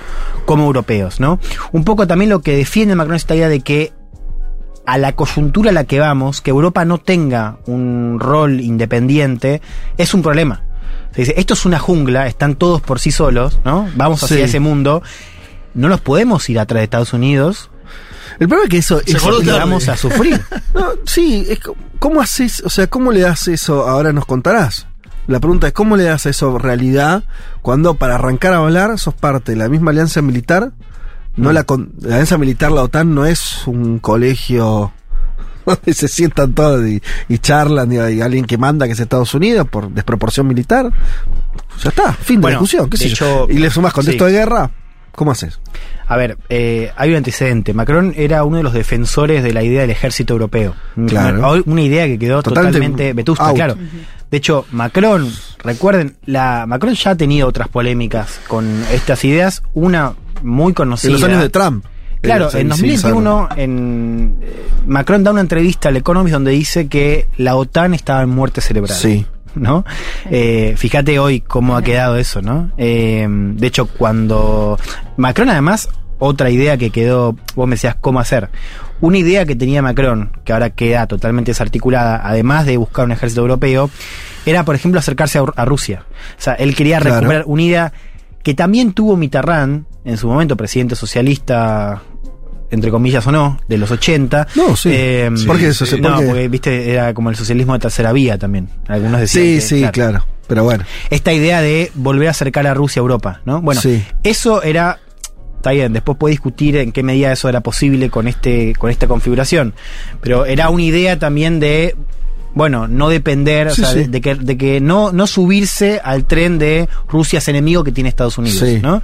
como europeos, ¿no? Un poco también lo que defiende Macron es esta idea de que a la coyuntura a la que vamos, que Europa no tenga un rol independiente, es un problema. Se dice, esto es una jungla, están todos por sí solos, ¿no? Vamos hacia Sí. ese mundo. No nos podemos ir atrás de Estados Unidos El problema es que eso. Eso- tarde. vamos a sufrir. [LAUGHS] No, sí, es ¿cómo haces? O sea, ¿cómo le das eso? Ahora nos contarás. La pregunta es: ¿cómo le das eso realidad cuando para arrancar a hablar sos parte de la misma alianza militar? No la, la alianza militar, la OTAN, no es un colegio [LAUGHS] donde se sientan todos y, y charlan y hay alguien que manda que es Estados Unidos por desproporción militar. Ya está, fin de Bueno, discusión, qué sé de yo. hecho, Y le sumas contexto sí. de guerra, ¿cómo haces? A ver, eh, hay un antecedente. Macron era uno de los defensores de la idea del ejército europeo. Claro. Una, idea que quedó Totalmente totalmente vetusta, out. claro. De hecho, Macron, recuerden, la Macron ya ha tenido otras polémicas con estas ideas. Una muy conocida. En los años de Trump. Claro, Eh, en sí, 2021 en, eh, Macron da una entrevista al Economist donde dice que la OTAN estaba en muerte cerebral. Sí. ¿No? Eh, fíjate hoy cómo ha quedado eso, ¿no? Eh, de hecho, cuando Macron además, otra idea que quedó, vos me decías cómo hacer. Una idea que tenía Macron, que ahora queda totalmente desarticulada, además de buscar un ejército europeo, era, por ejemplo, acercarse a, a Rusia. O sea, él quería Claro. recuperar una idea que también tuvo Mitterrand, en su momento presidente socialista, entre comillas o no, de los 80. No, sí. Eh, ¿Por qué eso? ¿Por no, qué? porque, viste, era como el socialismo de tercera vía también. Algunos decían Sí, que, sí, claro. Pero bueno. Esta idea de volver a acercar a Rusia a Europa, ¿no? Bueno, Sí. eso era está bien, después puede discutir en qué medida eso era posible con este con esta configuración, pero era una idea también de bueno, no depender, o sea, sí. de, de que, de que no, no subirse al tren de Rusia es enemigo que tiene Estados Unidos, Sí. ¿no?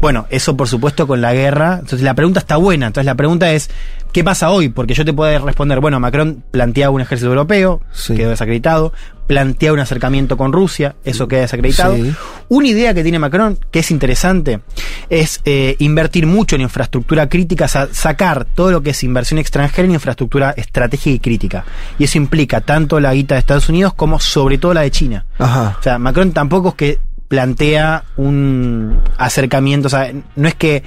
Bueno, eso por supuesto con la guerra. Entonces la pregunta está buena. Entonces la pregunta es, ¿qué pasa hoy? Porque yo te puedo responder, bueno, Macron planteaba un ejército europeo, quedó desacreditado, plantea un acercamiento con Rusia, eso queda desacreditado. Sí. Una idea que tiene Macron, que es interesante, es eh, invertir mucho en infraestructura crítica, sa- sacar todo lo que es inversión extranjera en infraestructura estratégica y crítica. Y eso implica tanto la guita de Estados Unidos como sobre todo la de China. Ajá. O sea, Macron tampoco es que plantea un acercamiento, o sea, no es que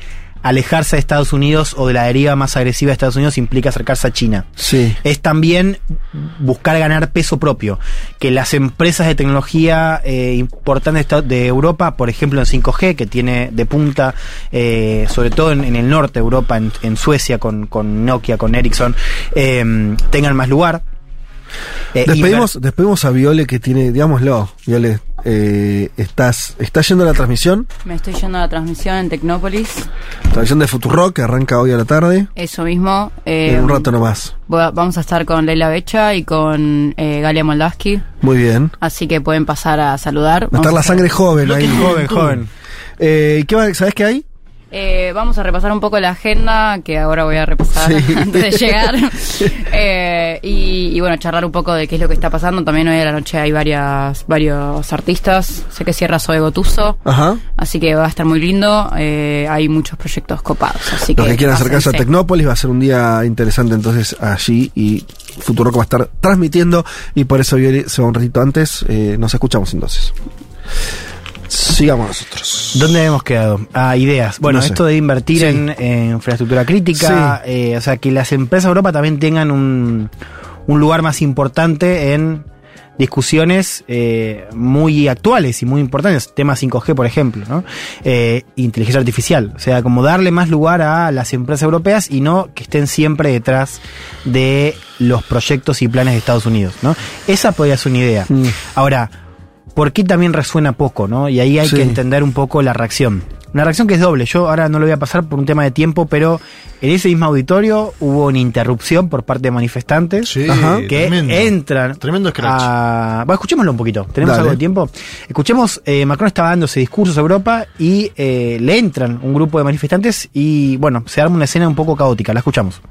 alejarse de Estados Unidos o de la deriva más agresiva de Estados Unidos implica acercarse a China. Sí. Es también buscar ganar peso propio, que las empresas de tecnología eh, importantes de Europa, por ejemplo en 5G, que tiene de punta, eh, sobre todo en, en el norte de Europa, en, en Suecia, con, con Nokia, con Ericsson, eh, tengan más lugar. Eh, Despedimos, despedimos a Viole que tiene, digámoslo, Viole, eh, estás, ¿estás yendo a la transmisión? Me estoy yendo a la transmisión en Tecnópolis. Transmisión de Futurock que arranca hoy a la tarde. Eso mismo. eh, en un rato nomás. a- vamos a estar con Leila Becha y con eh, Galia Moldaski. Muy bien. Así que pueden pasar a saludar. Va a estar la sangre joven ahí. joven, joven. Eh, ¿qué va- ¿Sabes qué hay? Eh, vamos a repasar un poco la agenda, que ahora voy a repasar Sí. [LAUGHS] antes de llegar. [LAUGHS] Eh, y, y bueno, charlar un poco de qué es lo que está pasando. También hoy a la noche hay varias, varios artistas. Sé que cierra Zoe Gotuso. Ajá. Así que va a estar muy lindo. Eh, hay muchos proyectos copados. Así Los que, que quieran acercarse a. Tecnópolis va a ser un día interesante entonces allí y Futurock va a estar transmitiendo y por eso Viole se va un ratito antes. Eh, nos escuchamos entonces. Sigamos nosotros. ¿Dónde hemos quedado? Ah, ideas. Bueno, No sé. esto de invertir Sí. en, en infraestructura crítica, eh, o sea, que las empresas de Europa también tengan un, un lugar más importante en discusiones eh, muy actuales y muy importantes, temas 5G, por ejemplo, ¿no? Eh, inteligencia artificial, o sea, como darle más lugar a las empresas europeas y no que estén siempre detrás de los proyectos y planes de Estados Unidos, ¿no? Esa podría ser una idea. Mm. Ahora, ¿por qué también resuena poco, no? Y ahí hay Sí. que entender un poco la reacción. Una reacción que es doble. Yo ahora no lo voy a pasar por un tema de tiempo, pero en ese mismo auditorio hubo una interrupción por parte de manifestantes Sí, que tremendo. entran. Tremendo scratch. a- Bueno, escuchémoslo un poquito. ¿Tenemos Dale. algo de tiempo? Escuchemos, eh, Macron estaba dando ese discurso a Europa y eh, le entran un grupo de manifestantes y, bueno, se arma una escena un poco caótica. La escuchamos.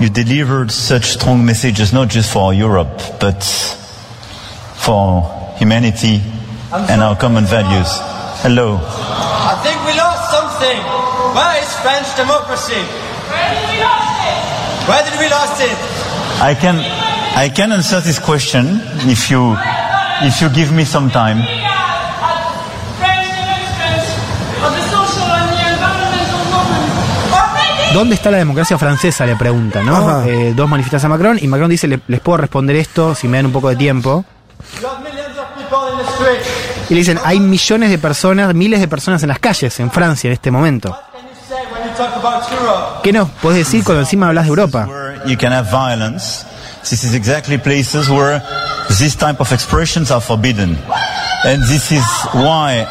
You delivered such strong messages not just for Europe, but for humanity and our common values. Hello. I think we lost something. Where is French democracy? Where did we lost it? Where did we lost it? I can I can answer this question if you if you give me some time. ¿Dónde está la democracia francesa? Le pregunta, ¿no? Eh, dos manifestantes a Macron y Macron dice, "Le- les puedo responder esto si me dan un poco de tiempo. Y le dicen, hay millones de personas, miles de personas en las calles, en Francia, en este momento. ¿Qué nos puedes decir cuando encima hablas de Europa? You can have violence. This is exactly places where this type of expressions are forbidden. And this is why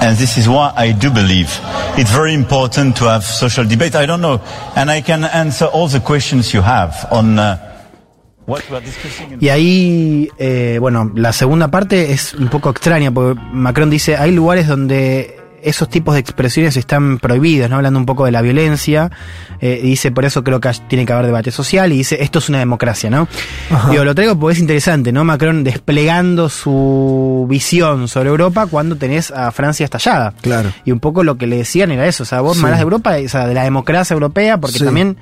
and this is why I do believe it's very important to have social debate. I don't know, and I can answer all the questions you have on uh, what we are discussing. Y ahí, eh, bueno, la segunda parte es un poco extraña, porque Macron dice, hay lugares donde esos tipos de expresiones están prohibidos, ¿no? Hablando un poco de la violencia, eh, dice, por eso creo que tiene que haber debate social, y dice, esto es una democracia, ¿no? Digo, lo traigo porque es interesante, ¿no? Macron desplegando su visión sobre Europa cuando tenés a Francia estallada. Claro. Y un poco lo que le decían era eso, o sea, vos Sí. me hablas de Europa, o sea, de la democracia europea, porque Sí. también,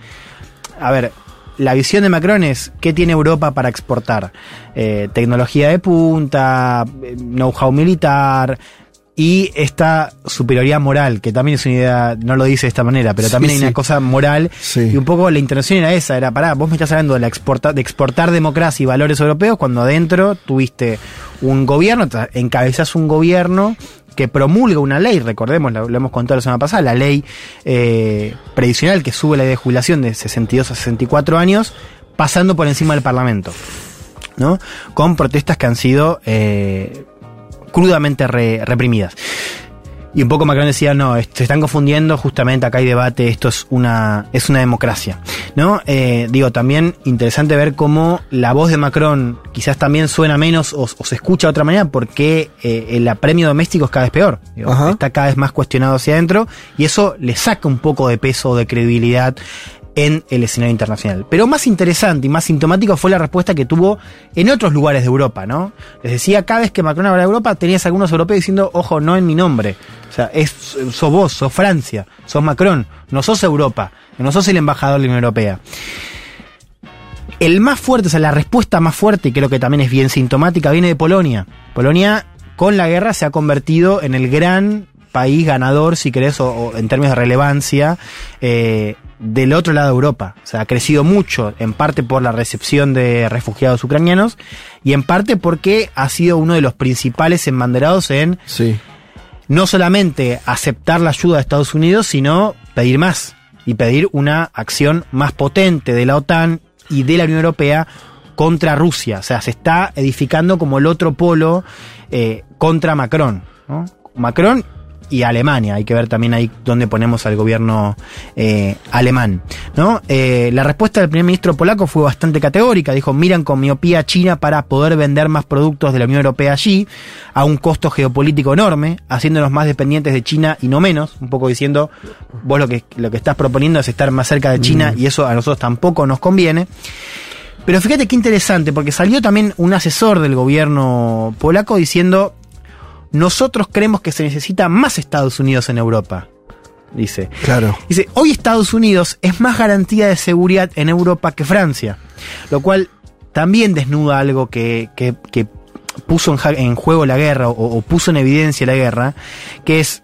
a ver, la visión de Macron es qué tiene Europa para exportar. Eh, tecnología de punta, eh, know-how militar y esta superioridad moral, que también es una idea, no lo dice de esta manera, pero Sí, también hay sí. una cosa moral y un poco la intención era esa, era pará, vos me estás hablando de, la exporta, de exportar democracia y valores europeos cuando adentro tuviste un gobierno, encabezás un gobierno que promulga una ley, recordemos, lo, lo hemos contado la semana pasada, la ley eh, previsional que sube la edad de jubilación de 62 a 64 años, pasando por encima del Parlamento, ¿no? Con protestas que han sido eh, crudamente re- reprimidas. Y un poco Macron decía, no, se están confundiendo, justamente acá hay debate, esto es una, es una democracia. ¿No? Eh, digo, también interesante ver cómo la voz de Macron quizás también suena menos o, o se escucha de otra manera porque eh, el apremio doméstico es cada vez peor. Digo, está cada vez más cuestionado hacia adentro y eso le saca un poco de peso de credibilidad en el escenario internacional. Pero más interesante y más sintomático fue la respuesta que tuvo en otros lugares de Europa, ¿no? Les decía, cada vez que Macron habla de Europa, tenías algunos europeos diciendo, ojo, no en mi nombre. O sea, es, sos vos, sos Francia, sos Macron, no sos Europa, no sos el embajador de la Unión Europea. El más fuerte, o sea, la respuesta más fuerte, y creo que también es bien sintomática, viene de Polonia. Polonia, con la guerra, se ha convertido en el gran país ganador, si querés, o, en términos de relevancia, eh, del otro lado de Europa. O sea, ha crecido mucho, en parte por la recepción de refugiados ucranianos, y en parte porque ha sido uno de los principales embanderados en Sí. no solamente aceptar la ayuda de Estados Unidos, sino pedir más y pedir una acción más potente de la OTAN y de la Unión Europea contra Rusia. O sea, se está edificando como el otro polo eh, contra Macron. ¿no? Macron y Alemania. Hay que ver también ahí dónde ponemos al gobierno eh, alemán. ¿no? Eh, la respuesta del primer ministro polaco fue bastante categórica. Dijo, miran con miopía a China para poder vender más productos de la Unión Europea allí, a un costo geopolítico enorme, haciéndonos más dependientes de China y no menos. Un poco diciendo, vos lo que, lo que estás proponiendo es estar más cerca de China y eso a nosotros tampoco nos conviene. Pero fíjate qué interesante, porque salió también un asesor del gobierno polaco diciendo, nosotros creemos que se necesita más Estados Unidos en Europa. Dice. Claro. Dice, hoy Estados Unidos es más garantía de seguridad en Europa que Francia. Lo cual también desnuda algo que, que- que puso en, juego la guerra o, o puso en evidencia la guerra, que es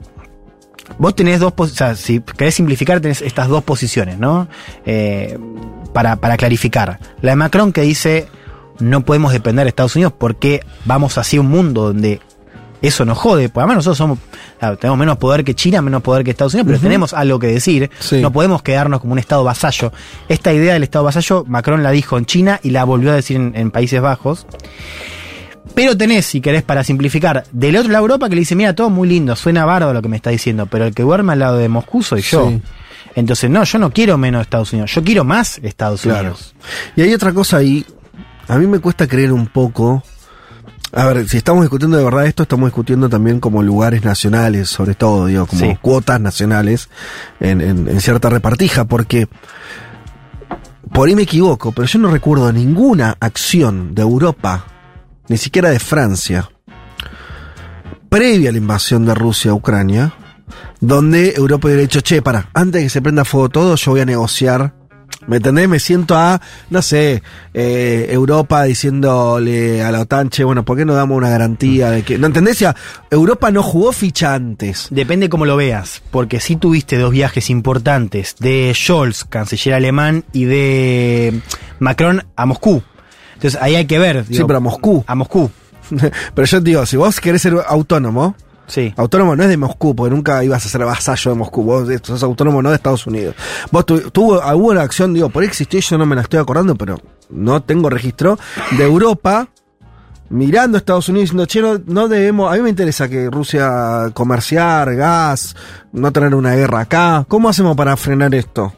Vos tenés dos, pos- o sea, si querés simplificar, tenés estas dos posiciones, ¿no? Eh, para, para clarificar. La de Macron que dice, no podemos depender de Estados Unidos porque vamos hacia un mundo donde eso nos jode. Porque además nosotros somos, claro, tenemos menos poder que China, menos poder que Estados Unidos, pero tenemos algo que decir. No podemos quedarnos como un Estado vasallo. Esta idea del Estado vasallo, Macron la dijo en China y la volvió a decir en, en Países Bajos. Pero tenés, si querés, para simplificar, del otro lado de Europa que le dice, mira, todo muy lindo, suena bárbaro lo que me está diciendo, pero el que duerme al lado de Moscú soy yo. Sí. Entonces, no, yo no quiero menos Estados Unidos, yo quiero más Estados Claro. Unidos. Y hay otra cosa ahí. A mí me cuesta creer un poco. A ver, si estamos discutiendo de verdad esto, estamos discutiendo también como lugares nacionales, sobre todo, digo, como Sí. cuotas nacionales en, en- en cierta repartija, porque por ahí me equivoco, pero yo no recuerdo ninguna acción de Europa, ni siquiera de Francia, previa a la invasión de Rusia a Ucrania, donde Europa hubiera dicho, che, para, antes de que se prenda fuego todo, yo voy a negociar. ¿Me entendés? Me siento a, no sé, eh, Europa diciéndole a la OTAN, che, bueno, ¿por qué no damos una garantía de que... ¿No entendés? Ya, Europa no jugó ficha antes. Depende cómo lo veas, porque si tuviste dos viajes importantes de Scholz, canciller alemán, y de Macron a Moscú. Entonces ahí hay que ver. Sí, pero a Moscú. A Moscú. [LAUGHS] pero yo te digo, si vos querés ser autónomo, Sí. Autónomo no es de Moscú, porque nunca ibas a ser vasallo de Moscú. Vos sos autónomo no de Estados Unidos. Vos tu- tuvo alguna acción, digo, por ahí existió, yo no me la estoy acordando, pero no tengo registro, de Europa mirando a Estados Unidos diciendo, che, no, no debemos, a mí me interesa que Rusia comerciar gas, no tener una guerra acá. ¿Cómo hacemos para frenar esto?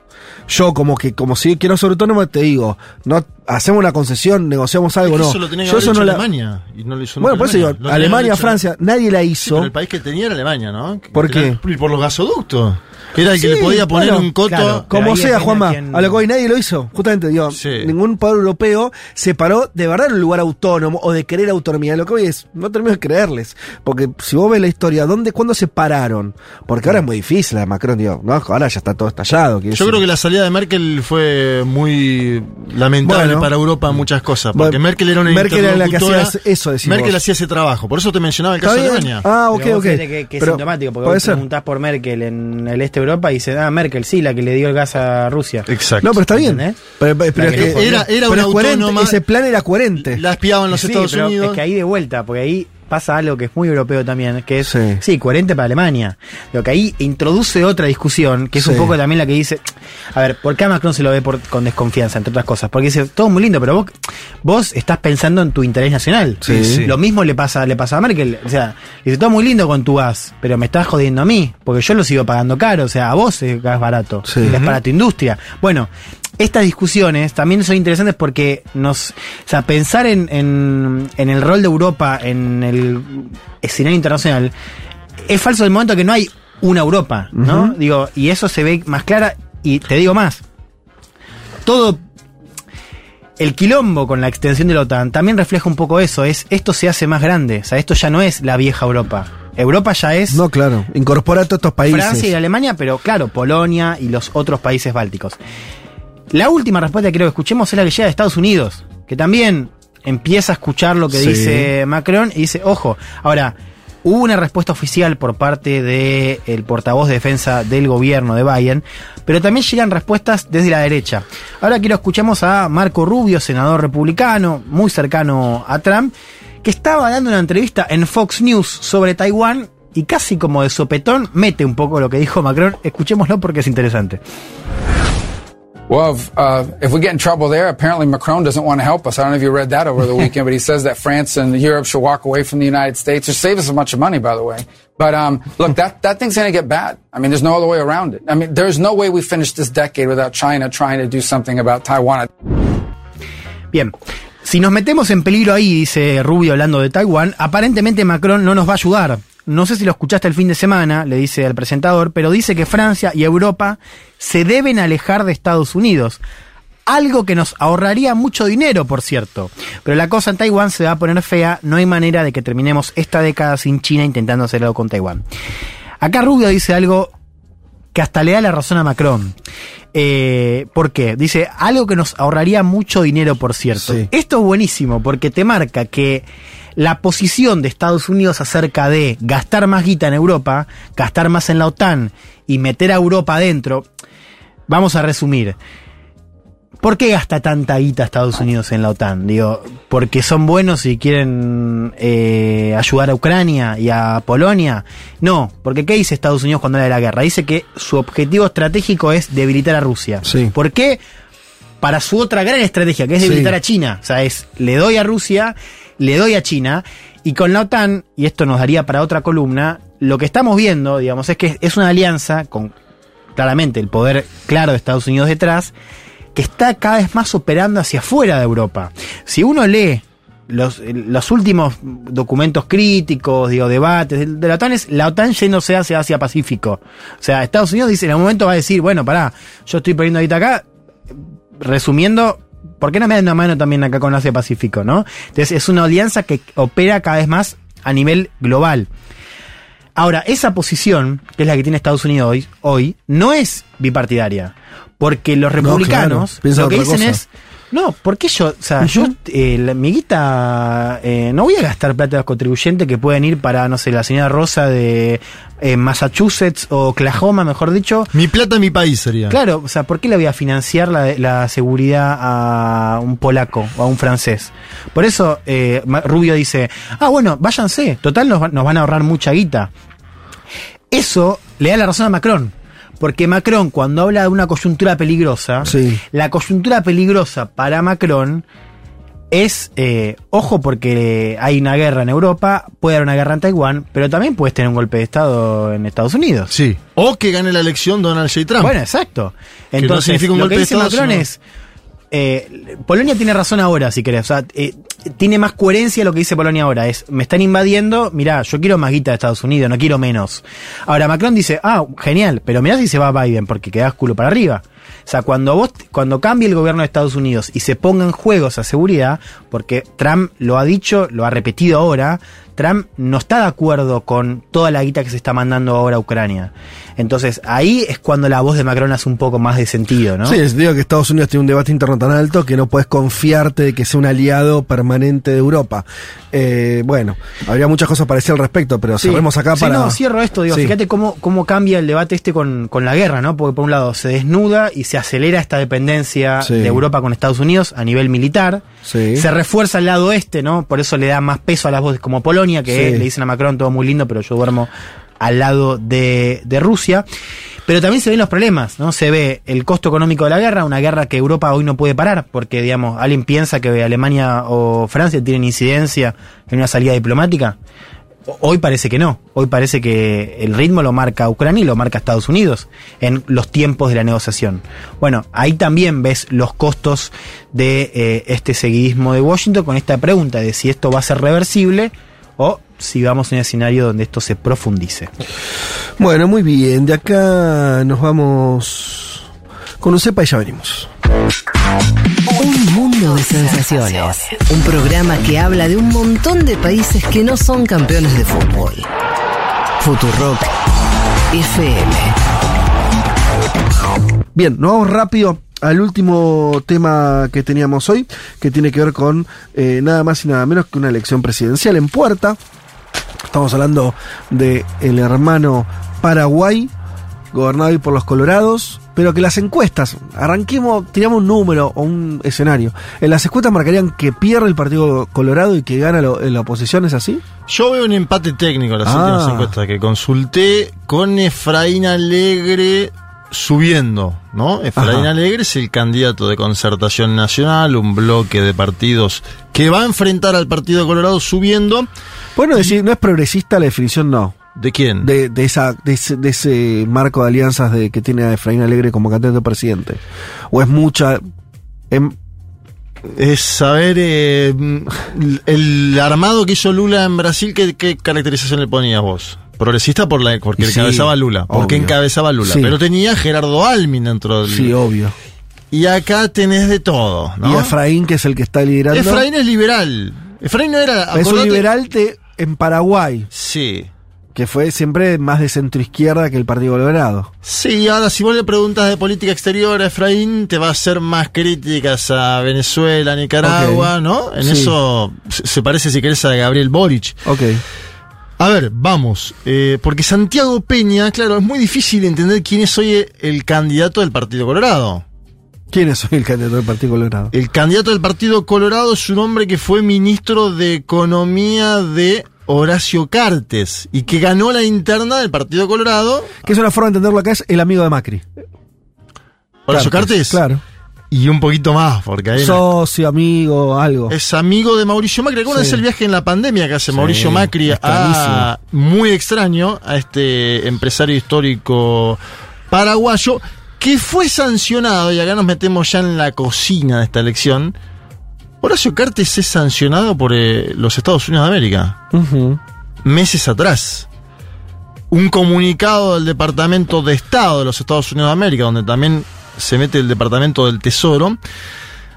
Yo como que, como si quiero ser autónomo, te digo, no hacemos una concesión, negociamos algo, Es que no. Eso lo tenía que Yo haber eso hecho no la- Alemania. Y no lo hizo Bueno, por eso digo, Alemania, Francia, nadie la Sí, hizo. pero el país que tenía era Alemania, ¿no? ¿Por qué? por los gasoductos. Era el que Sí, le podía poner bueno, un coto. claro. Como sea, Juanma, a lo que hoy nadie lo hizo. Justamente, digo, Sí. ningún poder europeo se paró de verdad en un lugar autónomo o de querer autonomía. Lo que hoy es, no termino de creerles. Porque si vos ves la historia, ¿dónde, cuándo se pararon? Porque ahora es muy difícil la de Macron, digo, no, ahora ya está todo estallado. Yo decir. creo que la salida de Merkel fue muy lamentable Bueno. para Europa en muchas cosas. Porque Bueno, Merkel era una Merkel era la que hacía eso, decís Merkel hacía ese trabajo. Por eso te mencionaba el ¿Está caso de? Alemania. Ah, ok, Pero ok. que, que es Pero sintomático, porque vos ser. preguntás por Merkel en el este Europa y dicen, ah, Merkel, sí, la que le dio el gas a Rusia. Exacto. No, pero está bien. ¿Entendés? Pero, pero- pero La es que que no Era- era pero una es coherente, autónoma- Ese plan era coherente. La espiaban los Sí, Estados pero Unidos. Es que ahí de vuelta, porque ahí pasa algo que es muy europeo también, que es, Sí. sí, coherente para Alemania. Lo que ahí introduce otra discusión, que es un poco también la que dice, a ver, ¿por qué a Macron se lo ve por- con desconfianza, entre otras cosas? Porque dice, todo muy lindo, pero vos, vos estás pensando en tu interés nacional. Sí, sí. Lo mismo le pasa, le pasa a Merkel. O sea, dice, todo muy lindo con tu gas, pero me estás jodiendo a mí, porque yo lo sigo pagando caro, o sea, a vos es gas barato, Sí. y es para tu industria. Bueno, estas discusiones también son interesantes porque nos, o sea, pensar en, en, en el rol de Europa en el escenario internacional es falso del momento que no hay una Europa, ¿no? Digo, y eso se ve más clara, y te digo más, todo el quilombo con la extensión de la OTAN también refleja un poco eso, es esto se hace más grande, o sea, esto ya no es la vieja Europa. Europa ya es No, claro. Incorpora a todos estos países. Francia y Alemania, pero claro, Polonia y los otros países bálticos. La última respuesta que quiero que escuchemos es la que llega de Estados Unidos, que también empieza a escuchar lo que Sí. dice Macron y dice, ojo, ahora, hubo una respuesta oficial por parte del portavoz de defensa del gobierno de Biden, pero también llegan respuestas desde la derecha. Ahora quiero escuchamos a Marco Rubio, senador republicano, muy cercano a Trump, que estaba dando una entrevista en Fox News sobre Taiwán y casi como de sopetón mete un poco lo que dijo Macron. Escuchémoslo porque es interesante. Well, if, uh, if we get in trouble there, apparently Macron doesn't want to help us. I don't know if you read that over the weekend, but he says that France and Europe should walk away from the United States, or save us a bunch of money, by the way. But um, look, that, that thing's going to get bad. I mean, there's no other way around it. I mean, there's no way we finish this decade without China trying to do something about Taiwan. Bien. Si nos metemos en peligro ahí, dice Rubio hablando de Taiwán, aparentemente Macron no nos va a ayudar. No sé si lo escuchaste el fin de semana, le dice al presentador, pero dice que Francia y Europa se deben alejar de Estados Unidos. Algo que nos ahorraría mucho dinero, por cierto. Pero la cosa en Taiwán se va a poner fea, no hay manera de que terminemos esta década sin China intentando hacer algo con Taiwán. Acá Rubio dice algo que hasta le da la razón a Macron. Eh, ¿Por qué? Dice algo que nos ahorraría mucho dinero, por cierto. Sí. Esto es buenísimo porque te marca que la posición de Estados Unidos acerca de gastar más guita en Europa, gastar más en la OTAN y meter a Europa adentro, vamos a resumir. ¿Por qué gasta tanta guita Estados Unidos en la OTAN? Digo, porque son buenos y quieren eh, ayudar a Ucrania y a Polonia. No, porque ¿qué dice Estados Unidos cuando habla de la guerra? Dice que su objetivo estratégico es debilitar a Rusia. Sí. ¿Por qué? Para su otra gran estrategia, que es Sí. debilitar a China. O sea, es le doy a Rusia, le doy a China. Y con la OTAN, y esto nos daría para otra columna, lo que estamos viendo, digamos, es que es una alianza con claramente el poder claro de Estados Unidos detrás, que está cada vez más operando hacia afuera de Europa. Si uno lee los, los últimos documentos críticos, digo, debates de, la OTAN, es la OTAN yéndose hacia Asia-Pacífico. O sea, Estados Unidos dice, en algún momento va a decir, bueno, pará, yo estoy perdiendo ahorita acá, resumiendo, ¿por qué no me dan una mano también acá con Asia-Pacífico, no? Entonces, es una alianza que opera cada vez más a nivel global. Ahora, esa posición, que es la que tiene Estados Unidos hoy, hoy no es bipartidaria. Porque los No, republicanos claro, lo que dicen cosa. es. No, porque yo, o sea, yo, eh, la- mi guita, eh, no voy a gastar plata de los contribuyentes que pueden ir para, no sé, la señora Rosa de eh, Massachusetts o Oklahoma, mejor dicho. Mi plata, mi país sería. Claro, o sea, ¿por qué le voy a financiar la, la seguridad a un polaco o a un francés? Por eso eh, Rubio dice, ah, bueno, váyanse, total nos, nos van a ahorrar mucha guita. Eso le da la razón a Macron. Porque Macron, cuando habla de una coyuntura peligrosa, Sí. la coyuntura peligrosa para Macron es, eh, ojo porque hay una guerra en Europa, puede haber una guerra en Taiwán, pero también puedes tener un golpe de Estado en Estados Unidos. Sí. O que gane la elección Donald J. Trump. Bueno, exacto. Que no Entonces, significa un lo golpe que de dice Estado, Macron sino- es, eh, Polonia tiene razón ahora, si querés. O sea, eh, tiene más coherencia lo que dice Polonia ahora. Es, me están invadiendo, mirá, yo quiero más guita de Estados Unidos, no quiero menos. Ahora Macron dice, ah, genial, pero mirá si se va Biden, porque quedás culo para arriba. O sea, cuando vos, cuando cambie el gobierno de Estados Unidos y se ponga en juego esa seguridad, porque Trump lo ha dicho, lo ha repetido ahora, Trump no está de acuerdo con toda la guita que se está mandando ahora a Ucrania. Entonces, ahí es cuando la voz de Macron hace un poco más de sentido, ¿no? Sí, es digo que Estados Unidos tiene un debate interno tan alto que no puedes confiarte de que sea un aliado permanente de Europa. Eh, bueno, habría muchas cosas para decir al respecto, pero Sí. cerremos acá Sí, para. no, cierro esto, digo, Sí. fíjate cómo, cómo cambia el debate este con, con la guerra, ¿no? Porque por un lado se desnuda y se acelera esta dependencia de Europa con Estados Unidos a nivel militar. Sí. Se refuerza el lado este, ¿no? Por eso le da más peso a las voces como Polonia, que le dicen a Macron todo muy lindo, pero yo duermo al lado de, de Rusia. Pero también se ven los problemas, ¿no? Se ve el costo económico de la guerra, una guerra que Europa hoy no puede parar, porque, digamos, alguien piensa que Alemania o Francia tienen incidencia en una salida diplomática. Hoy parece que no. Hoy parece que el ritmo lo marca Ucrania y lo marca Estados Unidos en los tiempos de la negociación. Bueno, ahí también ves los costos de eh, este seguidismo de Washington con esta pregunta de si esto va a ser reversible o si vamos a un escenario donde esto se profundice. Bueno, muy bien. De acá nos vamos con un cepa y ya venimos. Un mundo de sensaciones. Un programa que habla de un montón de países que no son campeones de fútbol. Futurock FM. Bien, nos vamos rápido al último tema que teníamos hoy, que tiene que ver con eh, nada más y nada menos que una elección presidencial en puerta. Estamos hablando de el hermano Paraguay, gobernado hoy por los Colorados, pero que las encuestas, arranquemos, tiramos un número o un escenario. En las encuestas marcarían que pierde el Partido Colorado y que gana lo- en la oposición, ¿es así? Yo veo un empate técnico en las Ah. últimas encuestas que consulté con Efraín Alegre subiendo, ¿no? Efraín Ajá. Alegre es el candidato de Concertación Nacional, un bloque de partidos que va a enfrentar al Partido Colorado subiendo. Bueno, decir, no es progresista la definición, no. ¿De quién? De, de esa, de, ese, de ese marco de alianzas de que tiene a Efraín Alegre como candidato a presidente. O es mucha. em- Es saber eh, el armado que hizo Lula en Brasil, ¿qué, qué caracterización le ponías vos? Progresista por la, porque Sí, encabezaba Lula. Porque obvio. encabezaba Lula. Sí. Pero tenía Gerardo Almin dentro del. sí, obvio. Y acá tenés de todo, ¿no? Y Efraín, que es el que está liderando. Efraín es liberal. Efraín no era. es un acordate- liberal de, en Paraguay, Sí. que fue siempre más de centro izquierda que el Partido Colorado. Sí, ahora si vos le preguntas de política exterior a Efraín, te va a hacer más críticas a Venezuela, Nicaragua. ¿no? En Sí. eso se se parece, si querés, a Gabriel Boric. Ok. A ver, vamos. eh, porque Santiago Peña, claro, es muy difícil entender quién es hoy el candidato del Partido Colorado. ¿Quién es hoy el candidato del Partido Colorado? El candidato del Partido Colorado es un hombre que fue ministro de Economía de Horacio Cartes y que ganó la interna del Partido Colorado. Que es una forma de entenderlo acá, es el amigo de Macri. Horacio Cartes. Claro. Y un poquito más, porque una- Socio, amigo, algo. es amigo de Mauricio Macri. ¿Recuerdan Sí. el viaje en la pandemia que hace Sí, Mauricio Macri? a, muy extraño a este empresario histórico paraguayo que fue sancionado, y acá nos metemos ya en la cocina de esta elección. Horacio Cartes es sancionado por eh, los Estados Unidos de América meses atrás. Un comunicado del Departamento de Estado de los Estados Unidos de América, donde también se mete el Departamento del Tesoro,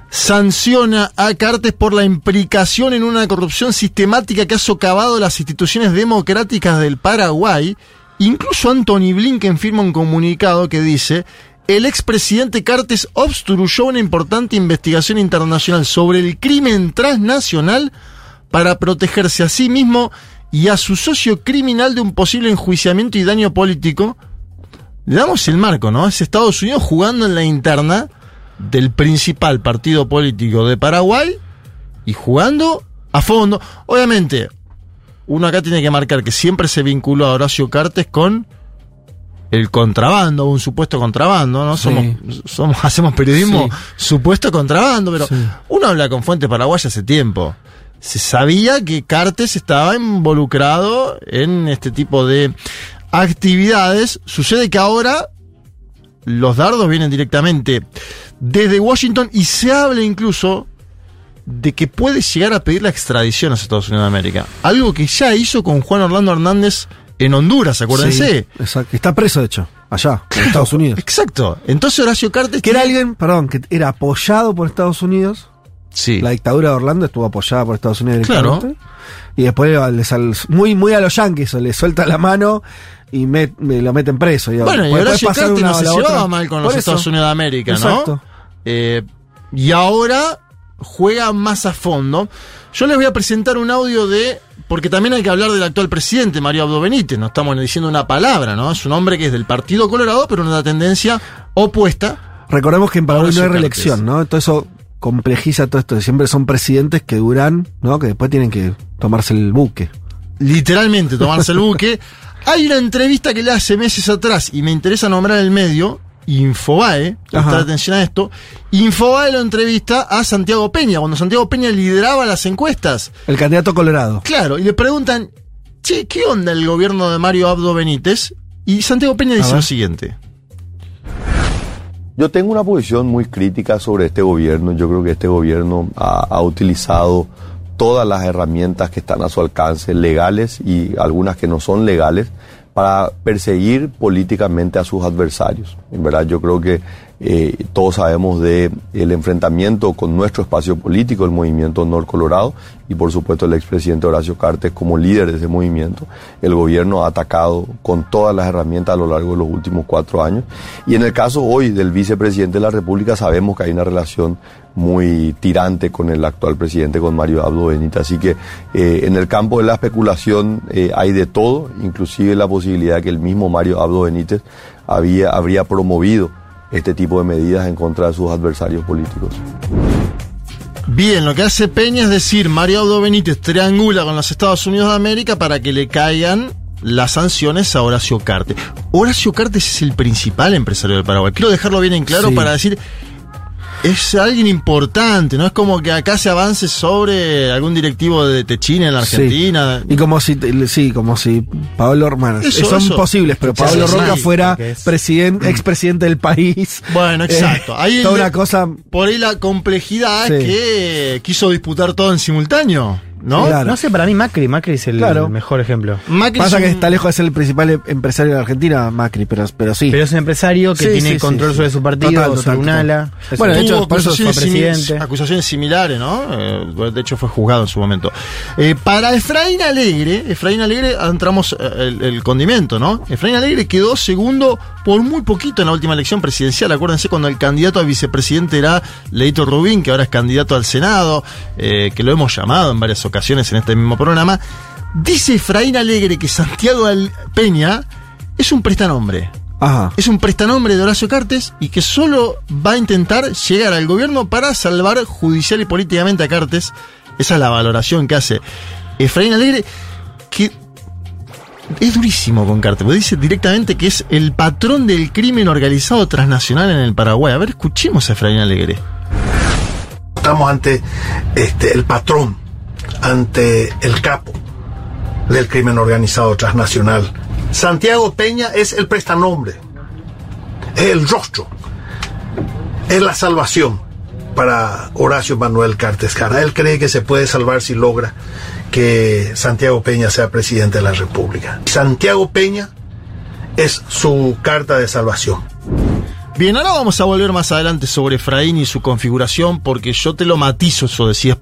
sanciona a Cartes por la implicación en una corrupción sistemática que ha socavado las instituciones democráticas del Paraguay. Incluso Anthony Blinken firma un comunicado que dice, el expresidente Cartes obstruyó una importante investigación internacional sobre el crimen transnacional para protegerse a sí mismo y a su socio criminal de un posible enjuiciamiento y daño político. Le damos el marco, ¿no? Es Estados Unidos jugando en la interna del principal partido político de Paraguay y jugando a fondo. Obviamente, uno acá tiene que marcar que siempre se vinculó a Horacio Cartes con el contrabando, un supuesto contrabando, ¿no? Somos, somos, [LAUGHS] hacemos periodismo supuesto contrabando, pero uno habla con fuentes paraguayas hace tiempo. Se sabía que Cartes estaba involucrado en este tipo de actividades. Sucede que ahora los dardos vienen directamente desde Washington y se habla incluso de que puede llegar a pedir la extradición a Estados Unidos de América. Algo que ya hizo con Juan Orlando Hernández en Honduras, acuérdense. Sí, exacto. Está preso, de hecho, allá, en [LAUGHS] Estados Unidos. Exacto. Entonces Horacio Cartes... Que era alguien, perdón, que era apoyado por Estados Unidos. Sí. La dictadura de Orlando estuvo apoyada por Estados Unidos Claro. Y después le sal- muy, muy a los yanquis, le suelta la mano y me lo meten preso. Bueno, y Horacio Cartes no se llevaba mal con los. Estados Unidos de América, Exacto. ¿no? Eh, y ahora juega más a fondo. Yo les voy a presentar un audio de. Porque también hay que hablar del actual presidente, Mario Abdo Benítez. No estamos diciendo una palabra, ¿no? Es un hombre que es del Partido Colorado, pero una tendencia opuesta. Recordemos que en Paraguay no hay reelección, ¿no? Todo eso complejiza todo esto. Siempre son presidentes que duran, ¿no? Que después tienen que tomarse el buque. literalmente tomarse el buque. [LAUGHS] Hay una entrevista que le hace meses atrás y me interesa nombrar el medio, Infobae, prestar atención a esto. Infobae lo entrevista a Santiago Peña, cuando Santiago Peña lideraba las encuestas. El candidato colorado. Claro, y le preguntan, che, ¿qué onda el gobierno de Mario Abdo Benítez? Y Santiago Peña dice lo siguiente. Yo tengo una posición muy crítica sobre este gobierno. Yo creo que este gobierno ha, ha utilizado todas las herramientas que están a su alcance, legales y algunas que no son legales, para perseguir políticamente a sus adversarios. En verdad, yo creo que eh, todos sabemos de el enfrentamiento con nuestro espacio político, el movimiento Nor Colorado, y por supuesto el expresidente Horacio Cartes como líder de ese movimiento. El gobierno ha atacado con todas las herramientas a lo largo de los últimos cuatro años. Y en el caso hoy del vicepresidente de la República, sabemos que hay una relación muy tirante con el actual presidente, con Mario Abdo Benítez. Así que eh, en el campo de la especulación eh, hay de todo, inclusive la posibilidad que el mismo Mario Abdo Benítez había, habría promovido este tipo de medidas en contra de sus adversarios políticos. Bien, lo que hace Peña es decir, Mario Abdo Benítez triangula con los Estados Unidos de América para que le caigan las sanciones a Horacio Cartes. Horacio Cartes es el principal empresario del Paraguay. Quiero dejarlo bien en claro Sí. para decir, es alguien importante, no es como que acá se avance sobre algún directivo de Techina en la Sí. Argentina. Y como si, sí, como si Pablo Hermanos. Eso, son eso. posibles, pero Pablo sí, Roca sí, fuera presidente, expresidente del país. Bueno, exacto. Eh, Ahí toda de- una cosa. Por ahí la complejidad que quiso disputar todo en simultáneo, ¿no? Claro. No sé, para mí Macri, Macri es el Claro. mejor ejemplo. Macri Pasa es que está lejos de ser el principal em- empresario de la Argentina, Macri, pero, pero sí. Pero es un empresario que Sí, tiene sí, control sí. sobre su partido, Total, sobre total, un ala. Bueno, de hecho, por eso fue simi- presidente. acusaciones similares, ¿no? Eh, de hecho, fue juzgado en su momento. Eh, para Efraín Alegre, Efraín Alegre, entramos eh, el, el condimento, ¿no? Efraín Alegre quedó segundo por muy poquito en la última elección presidencial. Acuérdense cuando el candidato a vicepresidente era Leito Rubín, que ahora es candidato al Senado, eh, que lo hemos llamado en varias ocasiones en este mismo programa. Dice Efraín Alegre que Santiago Peña es un prestanombre. Ajá. Es un prestanombre de Horacio Cartes y que solo va a intentar llegar al gobierno para salvar judicial y políticamente a Cartes. Esa es la valoración que hace Efraín Alegre, que es durísimo con Cartes, porque dice directamente que es el patrón del crimen organizado transnacional en el Paraguay. A ver, escuchemos a Efraín Alegre. Estamos ante este, el patrón, ante el capo del crimen organizado transnacional. Santiago Peña es el prestanombre, es el rostro, es la salvación para Horacio Manuel Cartes Cara. Él cree que se puede salvar si logra que Santiago Peña sea presidente de la República. Santiago Peña es su carta de salvación. Bien, ahora vamos a volver más adelante sobre Efraín y su configuración, porque yo te lo matizo, eso decías.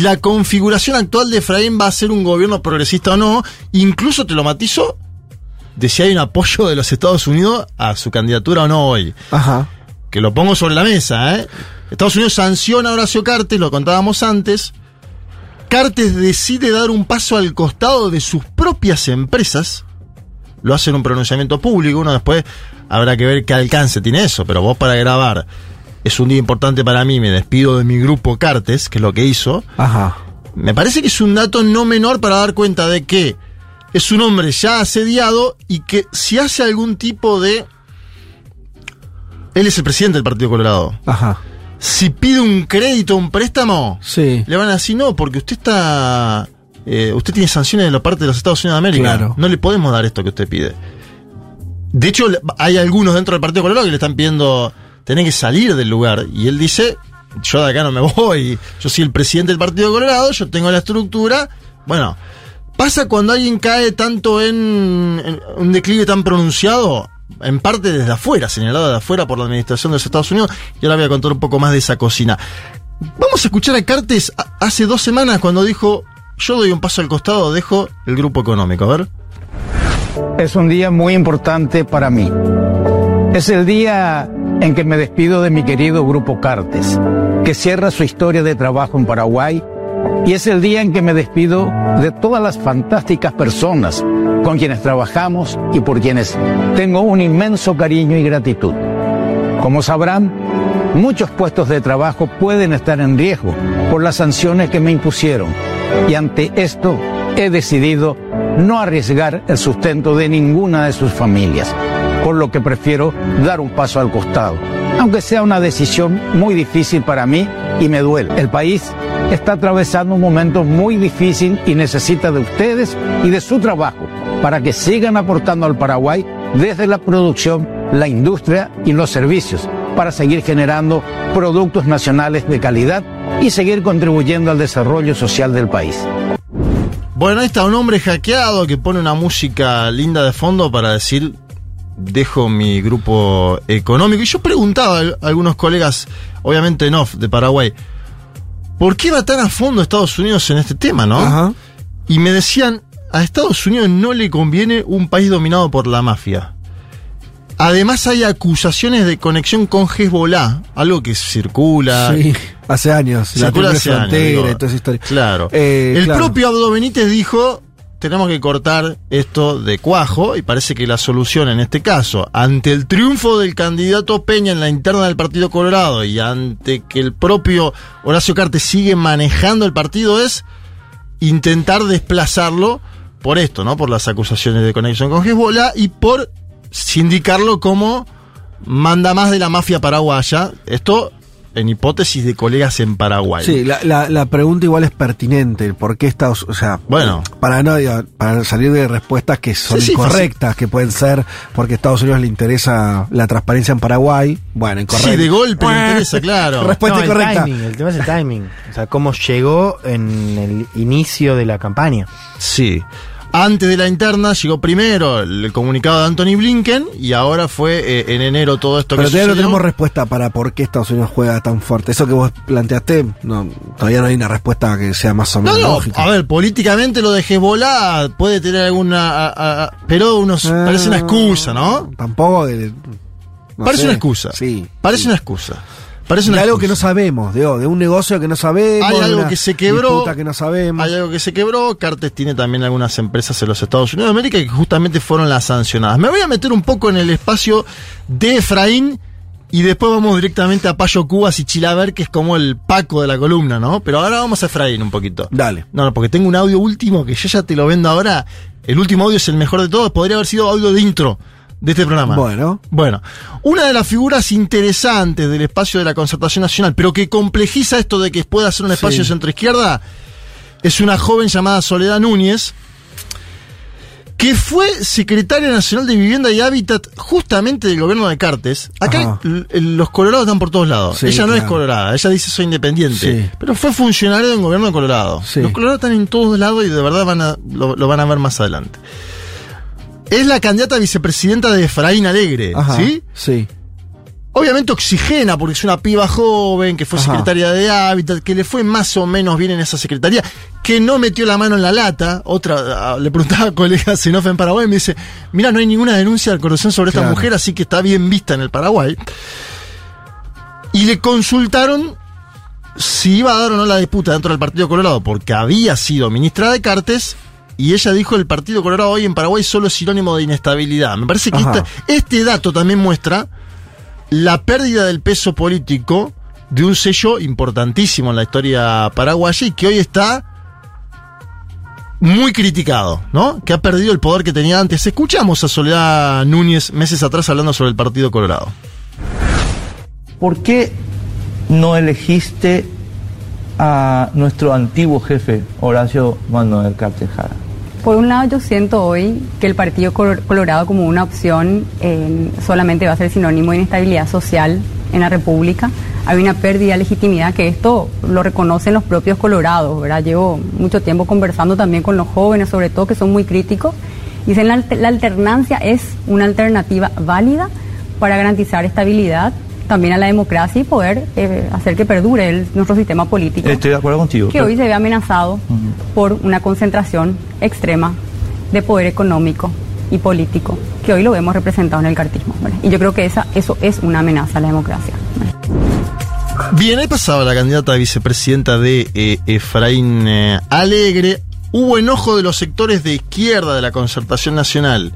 La configuración actual de Efraín va a ser un gobierno progresista o no, incluso te lo matizo de si hay un apoyo de los Estados Unidos a su candidatura o no hoy. Ajá. Que lo pongo sobre la mesa, ¿eh? Estados Unidos sanciona a Horacio Cartes, lo contábamos antes. Cartes decide dar un paso al costado de sus propias empresas. Lo hace en un pronunciamiento público. Uno después habrá que ver qué alcance tiene eso. Pero vos para grabar, es un día importante para mí, me despido de mi grupo Cartes, que es lo que hizo. Ajá. Me parece que es un dato no menor para dar cuenta de que es un hombre ya asediado y que si hace algún tipo de... Él es el presidente del Partido Colorado. Ajá. Si pide un crédito, un préstamo, Sí. le van a decir no, porque usted está... eh, usted tiene sanciones de la parte de los Estados Unidos de América. Claro. No le podemos dar esto que usted pide. De hecho, hay algunos dentro del Partido Colorado que le están pidiendo tener que salir del lugar. Y él dice, yo de acá no me [LAUGHS] voy. Yo soy el presidente del Partido Colorado, yo tengo la estructura. Bueno, pasa cuando alguien cae tanto en, un declive tan pronunciado, en parte desde afuera, señalado de afuera por la administración de los Estados Unidos. Y ahora voy a contar un poco más de esa cocina. Vamos a escuchar a Cartes hace dos semanas cuando dijo, yo doy un paso al costado, dejo el grupo económico. A ver. Es un día muy importante para mí. Es el día en que me despido de mi querido Grupo Cartes, que cierra su historia de trabajo en Paraguay, y es el día en que me despido de todas las fantásticas personas con quienes trabajamos y por quienes tengo un inmenso cariño y gratitud. Como sabrán, muchos puestos de trabajo pueden estar en riesgo por las sanciones que me impusieron, y ante esto he decidido no arriesgar el sustento de ninguna de sus familias, por lo que prefiero dar un paso al costado, aunque sea una decisión muy difícil para mí y me duele. El país está atravesando un momento muy difícil y necesita de ustedes y de su trabajo para que sigan aportando al Paraguay desde la producción, la industria y los servicios para seguir generando productos nacionales de calidad y seguir contribuyendo al desarrollo social del país. Bueno, ahí está un hombre hackeado que pone una música linda de fondo para decir, dejo mi grupo económico. Y yo preguntaba a algunos colegas, obviamente en off, de Paraguay, ¿por qué va tan a fondo Estados Unidos en este tema, no? Y me decían, a Estados Unidos no le conviene un país dominado por la mafia. Además hay acusaciones de conexión con Hezbollah, algo que circula. Sí, hace años. La Circula triple hace años, frontera digo. y toda esa historia. Claro. Eh, el claro. propio Abdo Benítez dijo, tenemos que cortar esto de cuajo y parece que la solución en este caso, ante el triunfo del candidato Peña en la interna del Partido Colorado y ante que el propio Horacio Cartes sigue manejando el partido es intentar desplazarlo por esto, ¿no? Por las acusaciones de conexión con Hezbollah y por sindicarlo como manda más de la mafia paraguaya. Esto en hipótesis de colegas en Paraguay. Sí, la, la, la pregunta igual es pertinente. ¿Por qué Estados O sea, Bueno. para, no, digo, para salir de respuestas que son Sí, sí, incorrectas, que pueden ser porque a Estados Unidos le interesa la transparencia en Paraguay. Bueno, incorrecto. Sí, de golpe le interesa, claro. Respuesta No, el incorrecta. timing, el tema es el timing. O sea, cómo llegó en el inicio de la campaña. Sí. Antes de la interna llegó primero el comunicado de Anthony Blinken y ahora fue eh, en enero todo esto Pero que todavía no tenemos respuesta para por qué Estados Unidos juega tan fuerte. Eso que vos planteaste, no, todavía no hay una respuesta que sea más o No, menos no, lógica. a ver, políticamente lo de Hezbollah puede tener alguna... a- a- a- pero unos, Ah, parece una excusa, ¿no? Tampoco. de- no parece sé. una excusa. Sí. Parece una excusa. Parece de algo que no sabemos, de un negocio que no sabemos. Hay algo que se quebró. que no sabemos. Hay algo que se quebró. Cartes tiene también algunas empresas en los Estados Unidos de América que justamente fueron las sancionadas. Me voy a meter un poco en el espacio de Efraín y después vamos directamente a Payo Cubas y Chilaver, que es como el Paco de la columna, ¿no? Pero ahora vamos a Efraín un poquito. Dale. No, no, porque tengo un audio último que yo ya te lo vendo ahora. El último audio es el mejor de todos. Podría haber sido audio de intro de este programa. Bueno. Bueno, una de las figuras interesantes del espacio de la concertación nacional, pero que complejiza esto de que pueda ser un espacio Sí. centro-izquierda, es una joven llamada Soledad Núñez, que fue secretaria nacional de Vivienda y Hábitat justamente del gobierno de Cartes. Acá los colorados están por todos lados. Sí, ella no es colorada, ella dice soy independiente, Sí. pero fue funcionario del gobierno de Colorado. Sí. Los colorados están en todos lados y de verdad van a, lo, lo van a ver más adelante. Es la candidata a vicepresidenta de Efraín Alegre, Ajá. ¿sí? Sí. Obviamente oxigena, porque es una piba joven, que fue Ajá. secretaria de Hábitat, que le fue más o menos bien en esa secretaría, que no metió la mano en la lata. Otra, ah, le preguntaba a colegas en off en Paraguay, y me dice, mira, no hay ninguna denuncia de corrupción sobre esta mujer, así que está bien vista en el Paraguay. Y le consultaron si iba a dar o no la disputa dentro del Partido Colorado, porque había sido ministra de Cartes, y ella dijo el Partido Colorado hoy en Paraguay solo es sinónimo de inestabilidad. Me parece que esta- este dato también muestra la pérdida del peso político de un sello importantísimo en la historia paraguaya y que hoy está muy criticado, ¿no? Que ha perdido el poder que tenía antes. Escuchamos a Soledad Núñez meses atrás hablando sobre el Partido Colorado. ¿Por qué no elegiste a nuestro antiguo jefe, Horacio Manuel Cartejara? Por un lado, yo siento hoy que el Partido Colo- Colorado como una opción solamente va a ser sinónimo de inestabilidad social en la República. Hay una pérdida de legitimidad que esto lo reconocen los propios colorados, ¿verdad? Llevo mucho tiempo conversando también con los jóvenes, sobre todo que son muy críticos. Dicen la alternancia es una alternativa válida para garantizar estabilidad también a la democracia y poder eh, hacer que perdure el- nuestro sistema político Estoy de acuerdo contigo. que hoy se ve amenazado por una concentración extrema de poder económico y político, que hoy lo vemos representado en el cartismo. ¿verdad? Y yo creo que esa, eso es una amenaza a la democracia. Bien, ahí pasaba la candidata a vicepresidenta de eh, Efraín eh, Alegre. Hubo enojo de los sectores de izquierda de la concertación nacional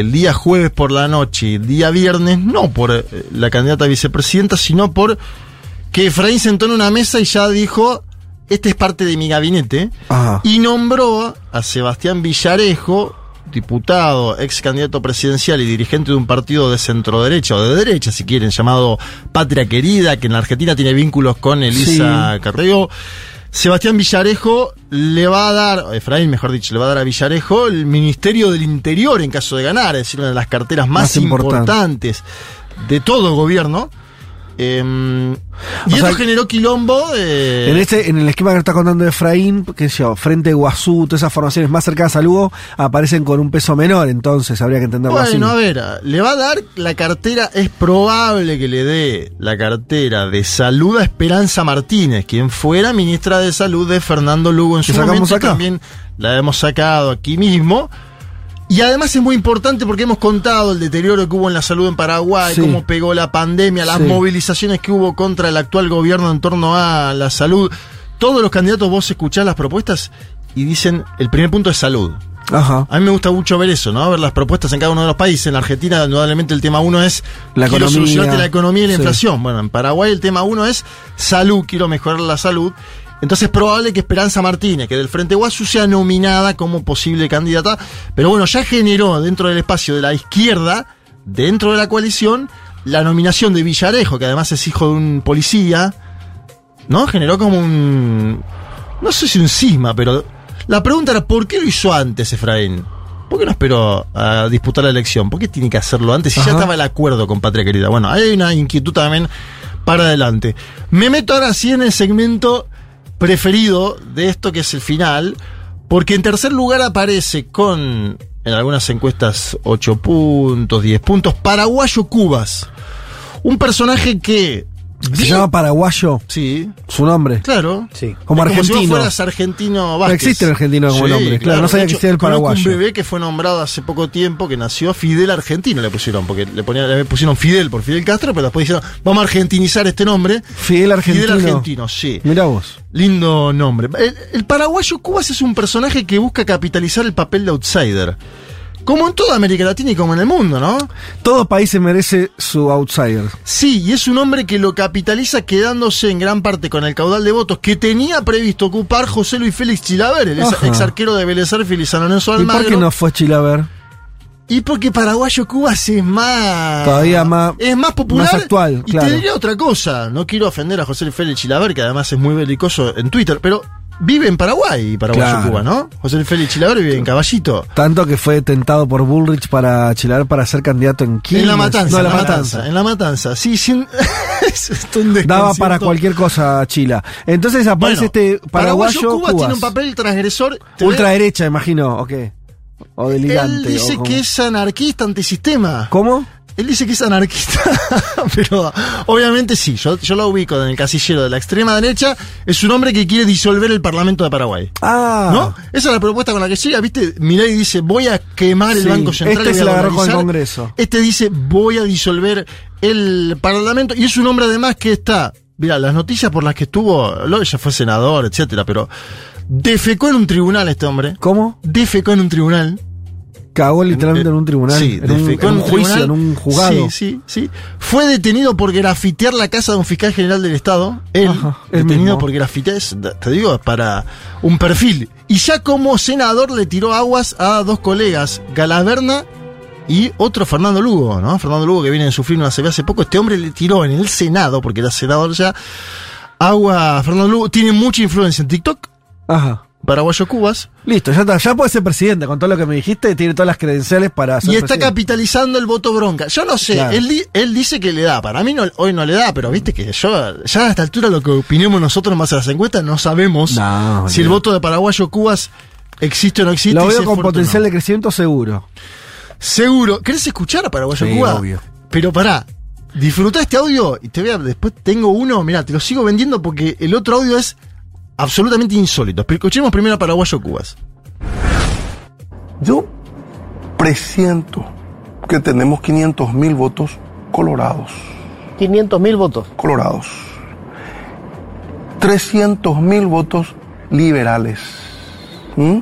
el día jueves por la noche y el día viernes, no por eh, la candidata a vicepresidenta, sino por que Efraín sentó en una mesa y ya dijo, este es parte de mi gabinete, Ajá. y nombró a Sebastián Villarejo, diputado, ex candidato presidencial y dirigente de un partido de centro derecha o de derecha, si quieren, llamado Patria Querida, que en la Argentina tiene vínculos con Elisa Sí. Carreo. Sebastián Villarejo le va a dar, Efraín mejor dicho, le va a dar a Villarejo el Ministerio del Interior en caso de ganar, es decir, una de las carteras más, Más importante. importantes de todo gobierno. Em, y O esto sea, generó quilombo. eh, En este, en el esquema que está contando Efraín, que yo, frente Guazú, todas esas formaciones más cercanas a Lugo, aparecen con un peso menor, entonces habría que entenderlo así. Bueno, a ver, le va a dar la cartera, es probable que le dé la cartera de salud a Esperanza Martínez, quien fuera ministra de salud de Fernando Lugo en su momento, acá. también la hemos sacado aquí mismo. Y además es muy importante porque hemos contado el deterioro que hubo en la salud en Paraguay, Sí. cómo pegó la pandemia, las Sí. movilizaciones que hubo contra el actual gobierno en torno a la salud. Todos los candidatos vos escuchás las propuestas y dicen, el primer punto es salud. Ajá. A mí me gusta mucho ver eso, ¿no? Ver las propuestas en cada uno de los países. En la Argentina, indudablemente, el tema uno es La quiero economía. solucionarte la economía y la Sí. inflación. Bueno, en Paraguay el tema uno es salud, quiero mejorar la salud. Entonces es probable que Esperanza Martínez, que del Frente Guasu, sea nominada como posible candidata. Pero bueno, ya generó dentro del espacio de la izquierda, dentro de la coalición, la nominación de Villarejo, que además es hijo de un policía, ¿no? Generó como un. No sé si un cisma, pero. La pregunta era: ¿por qué lo hizo antes, Efraín? ¿Por qué no esperó a disputar la elección? ¿Por qué tiene que hacerlo antes si ya estaba el acuerdo con Patria Querida? Bueno, hay una inquietud también para adelante. Me meto ahora sí en el segmento preferido de esto, que es el final, porque en tercer lugar aparece con, en algunas encuestas, 8 puntos, 10 puntos, Paraguayo Cubas. Un personaje que. Se llama paraguayo. Sí. Su nombre. Claro. Sí. Como Es si vos argentino. fueras argentino No Vázquez. existe el argentino como Sí, nombre, claro, no sabía que existía el paraguayo. un bebé que fue nombrado hace poco tiempo, que nació Fidel Argentino, le pusieron, porque le, ponían, le pusieron Fidel por Fidel Castro, pero después dijeron, vamos a argentinizar este nombre. Fidel Argentino. Fidel Argentino, sí. Mirá vos. Lindo nombre. El, el paraguayo Cubas es un personaje que busca capitalizar el papel de outsider. Como en toda América Latina y como en el mundo, ¿no? Todo país se merece su outsider. Sí, y es un hombre que lo capitaliza quedándose en gran parte con el caudal de votos que tenía previsto ocupar José Luis Félix Chilaver, el ex, Ajá. ex arquero de Vélez y San ¿Y por qué no fue Chilaver? Y porque Paraguayo Cubas es más. Todavía más- Es más popular. más actual, y claro. te diría otra cosa. No quiero ofender a José Luis Félix Chilaver, que además es muy belicoso en Twitter, pero vive en Paraguay, Paraguayo Claro. Cuba, ¿no? José Félix Chilaver vive en Caballito. Tanto que fue tentado por Bullrich para Chilaver para ser candidato en Quilmes. En la matanza, No, en la la matanza. matanza. En la matanza. Sí, sin. [LAUGHS] Daba para cualquier cosa Chila. Entonces aparece Bueno, este paraguayo, Cubas Cubas. tiene un papel transgresor. Ultraderecha, imagino, ok. O de ligante. Él dice o como- que es anarquista antisistema. ¿Cómo? Él dice que es anarquista, [LAUGHS] pero obviamente sí, yo, yo lo ubico en el casillero de la extrema derecha, es un hombre que quiere disolver el Parlamento de Paraguay. Ah. ¿No? Esa es la propuesta con la que llega, ¿viste? Milei dice, voy a quemar el Banco Central. este y voy se la agarró con el dolarizar". Congreso. Este dice, voy a disolver el Parlamento, y es un hombre además que está, mira, las noticias por las que estuvo, lo ya fue senador, etcétera, pero defecó en un tribunal este hombre. ¿Cómo? Defecó en un tribunal. Cagó literalmente en un tribunal. Sí, en un, defecó en un juicio, tribunal. en un juzgado. Sí, sí, sí. Fue detenido por grafitear la casa de un fiscal general del Estado. Él, Ajá, detenido mismo. por grafitear, te digo, para un perfil. Y ya como senador le tiró aguas a dos colegas, Galaverna y otro Fernando Lugo, ¿no? Fernando Lugo que viene de sufrir una CB hace poco. Este hombre le tiró en el Senado, porque era senador ya, agua Fernando Lugo. Tiene mucha influencia en TikTok. Ajá. Paraguayo Cubas. Listo, ya está. Ya puede ser presidente con todo lo que me dijiste. Tiene todas las credenciales para ser Y está presidente. capitalizando el voto bronca. Yo no sé, Claro. él, él dice que le da. Para mí no, hoy no le da, pero viste que yo, ya a esta altura lo que opinemos nosotros más a las encuestas, no sabemos No, si el voto de Paraguayo Cubas existe o no existe. Lo si veo con potencial no. de crecimiento seguro. Seguro. ¿Querés escuchar a Paraguayo Sí, Cuba? obvio. Pero pará. Disfrutá este audio y te voy a, después tengo uno, mira, te lo sigo vendiendo porque el otro audio es absolutamente insólito. Pero Escuchemos primero a Paraguayo Cubas. Yo presiento que tenemos 500 mil votos colorados. 500 mil votos. Colorados. 300 mil votos liberales. ¿Mm?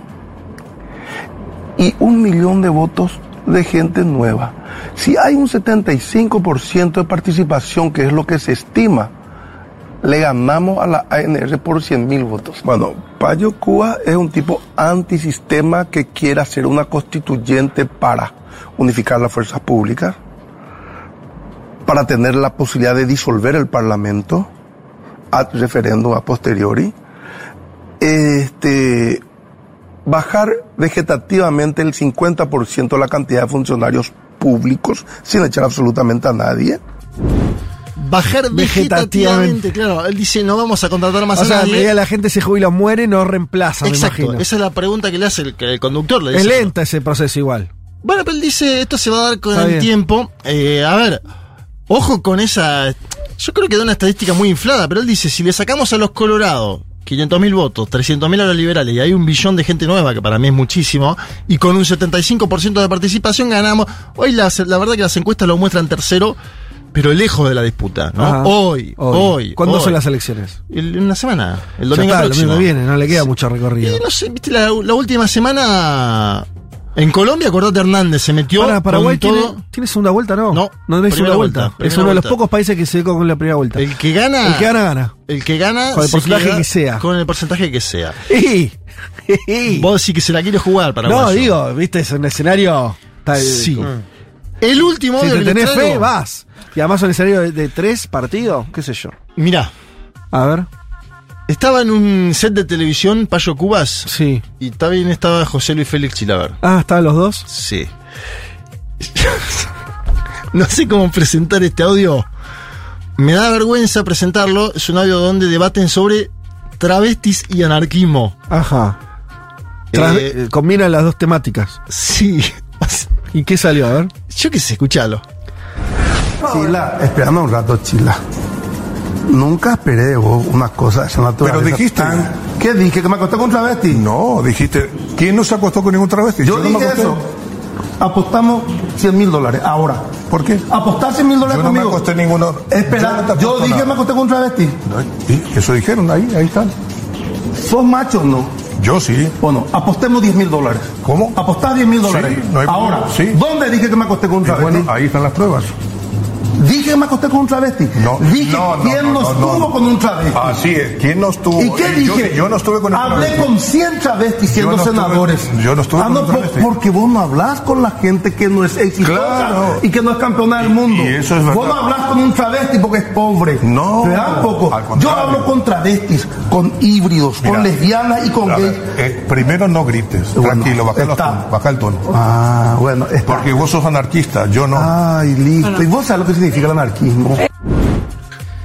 Y un millón de votos de gente nueva. Si hay un 75% de participación, que es lo que se estima, le ganamos a la ANR por 100 mil votos. Bueno, Payo Cuba es un tipo antisistema que quiere hacer una constituyente para unificar las fuerzas públicas, para tener la posibilidad de disolver el Parlamento ad referéndum a posteriori, este, bajar vegetativamente el 50% de la cantidad de funcionarios públicos sin echar absolutamente a nadie. Bajar vegetativamente, claro. Él dice, no vamos a contratar más o a sea, nadie. la gente se jubila o muere, no reemplaza, me Exacto, imagino. esa es la pregunta que le hace el, el conductor. Le Es lenta ese proceso igual. Bueno, pero él dice, esto se va a dar con Está el bien. tiempo. Eh, a ver, ojo con esa... Yo creo que da una estadística muy inflada, pero él dice, si le sacamos a los Colorados 500.000 votos, 300.000 a los liberales y hay un billón de gente nueva, que para mí es muchísimo, y con un 75% de participación ganamos. Hoy las- la verdad que las encuestas lo muestran tercero, pero lejos de la disputa, ¿no? Ajá. Hoy, hoy. ¿Cuándo hoy. son las elecciones? El- en una semana, el Ya domingo está, el próximo. domingo viene, no le queda mucho recorrido. Y no sé, viste, la, la última semana en Colombia, acordate Hernández, se metió Para Paraguay con tiene, todo. tiene segunda vuelta, ¿no? No, no primera segunda vuelta. vuelta, es uno de los pocos países que se ve con la primera vuelta. El que gana. El que gana, gana. El que gana. Con el porcentaje que sea. Con el porcentaje que sea. [LAUGHS] Y- Vos sí que se la quiere jugar para no, digo, viste, es un escenario. tal- Sí. Mm. El último Si te les tenés fe, vas. Y además un escenario de, de tres partidos, qué sé yo. Mirá. A ver. Estaba en un set de televisión, Payo Cubas. Sí. Y también estaba José Luis Félix Chilaver. Ah, ¿estaban los dos? Sí. [LAUGHS] no sé cómo presentar este audio. Me da vergüenza presentarlo. Es un audio donde debaten sobre travestis y anarquismo. Ajá. Eh, combinan las dos temáticas. Sí. [LAUGHS] ¿Y qué salió? A ver. Yo qué sé, escuchalo. Chila, espérame un rato, Chila. Nunca esperé de vos una cosa de esa naturaleza. Pero dijiste. tan- ¿Qué dije? ¿Que me acosté con un travesti? No, dijiste. ¿Quién no se acostó con ningún travesti? Yo no me dije acosté. eso. Apostamos 100 mil dólares ahora. ¿Por qué? Apostar 100 mil dólares Yo no me conmigo. acosté ninguno. Espera, no yo, dije que me acosté con un travesti. Y eso dijeron, ahí, ahí están. ¿Sos macho o no? Yo sí. Bueno, apostemos 10 mil dólares. ¿Cómo? Apostar 10 mil dólares. Sí, no hay Ahora, sí. ¿dónde dije que me acosté con un travesti? bueno, ahí están las pruebas. Dije que me acosté con un travesti. No, Dije no, no, quién no, no, no, estuvo no. con un travesti. Así es. ¿Quién no estuvo? ¿Y qué Eh, yo- dije? Yo, no estuve con el Hablé travesti. con 100 travestis siendo Yo no estuve- senadores. yo no estuve Ah, con no, un travesti. porque vos no hablas con la gente que no es exitosa Claro. y que no es campeona del mundo. y eso es vos no hablas con un travesti porque es pobre. No, ¿Te das poco? Yo hablo con travestis, con híbridos, Mira, con lesbianas y con gays. eh, primero no grites. Bueno, Tranquilo, baja, los tonos, baja el tono. Ah, bueno, está. Porque vos sos anarquista, yo no. Ay, listo. ¿Y vos sabés lo que significa el anarquismo?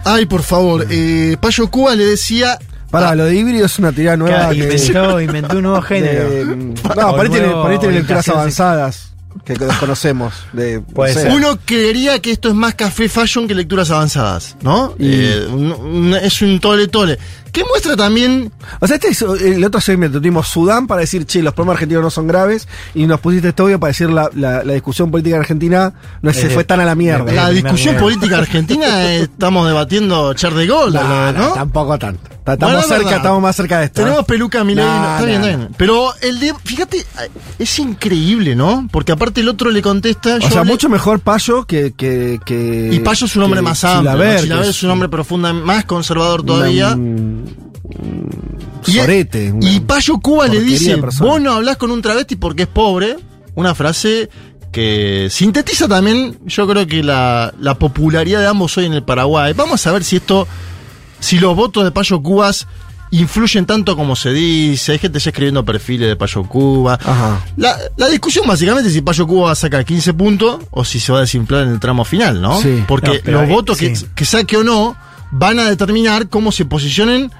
Ay, por favor. Eh, Payo Cuba le decía. Para, lo de híbrido es una teoría nueva. Que- inventó, [LAUGHS] inventó un nuevo género. de- no, por ahí tiene, lecturas avanzadas que desconocemos. De, Puede no sé. ser. Uno creería que esto es más café fashion que lecturas avanzadas, ¿no? Y- Eh, un- un- es un tole tole. Que muestra también. O sea, este es el otro segmento. Tuvimos Sudán para decir, che, los problemas argentinos no son graves. Y nos pusiste este audio para decir la, la, la discusión política en Argentina no se Eh, fue tan a la mierda. La discusión política argentina eh, [LAUGHS] estamos debatiendo Char de Gaulle, No, no, ¿no? tampoco tanto. Estamos Bueno, es cerca, verdad. estamos más cerca de esto. Tenemos ¿eh? peluca Milei. No, está bien, está bien. Pero el de. Fíjate, es increíble, ¿no? Porque aparte el otro le contesta. O yo sea, mucho mejor Payo que. que, que Y Payo es un hombre más amplio. Chilaver, que es un hombre profunda, más conservador todavía. Y- sorete. una Y Payo Cuba le dice. Vos no hablás con un travesti porque es pobre. Una frase que sintetiza también, yo creo que la, la popularidad de ambos hoy en el Paraguay. Vamos a ver si esto. Si los votos de Payo Cubas influyen tanto como se dice. Hay gente ya escribiendo perfiles de Payo Cuba. Ajá. La, la discusión básicamente es si Payo Cuba saca 15 puntos o si se va a desinflar en el tramo final, ¿no? Sí. Porque No, los ahí- votos que saque o no van a determinar cómo se posicionen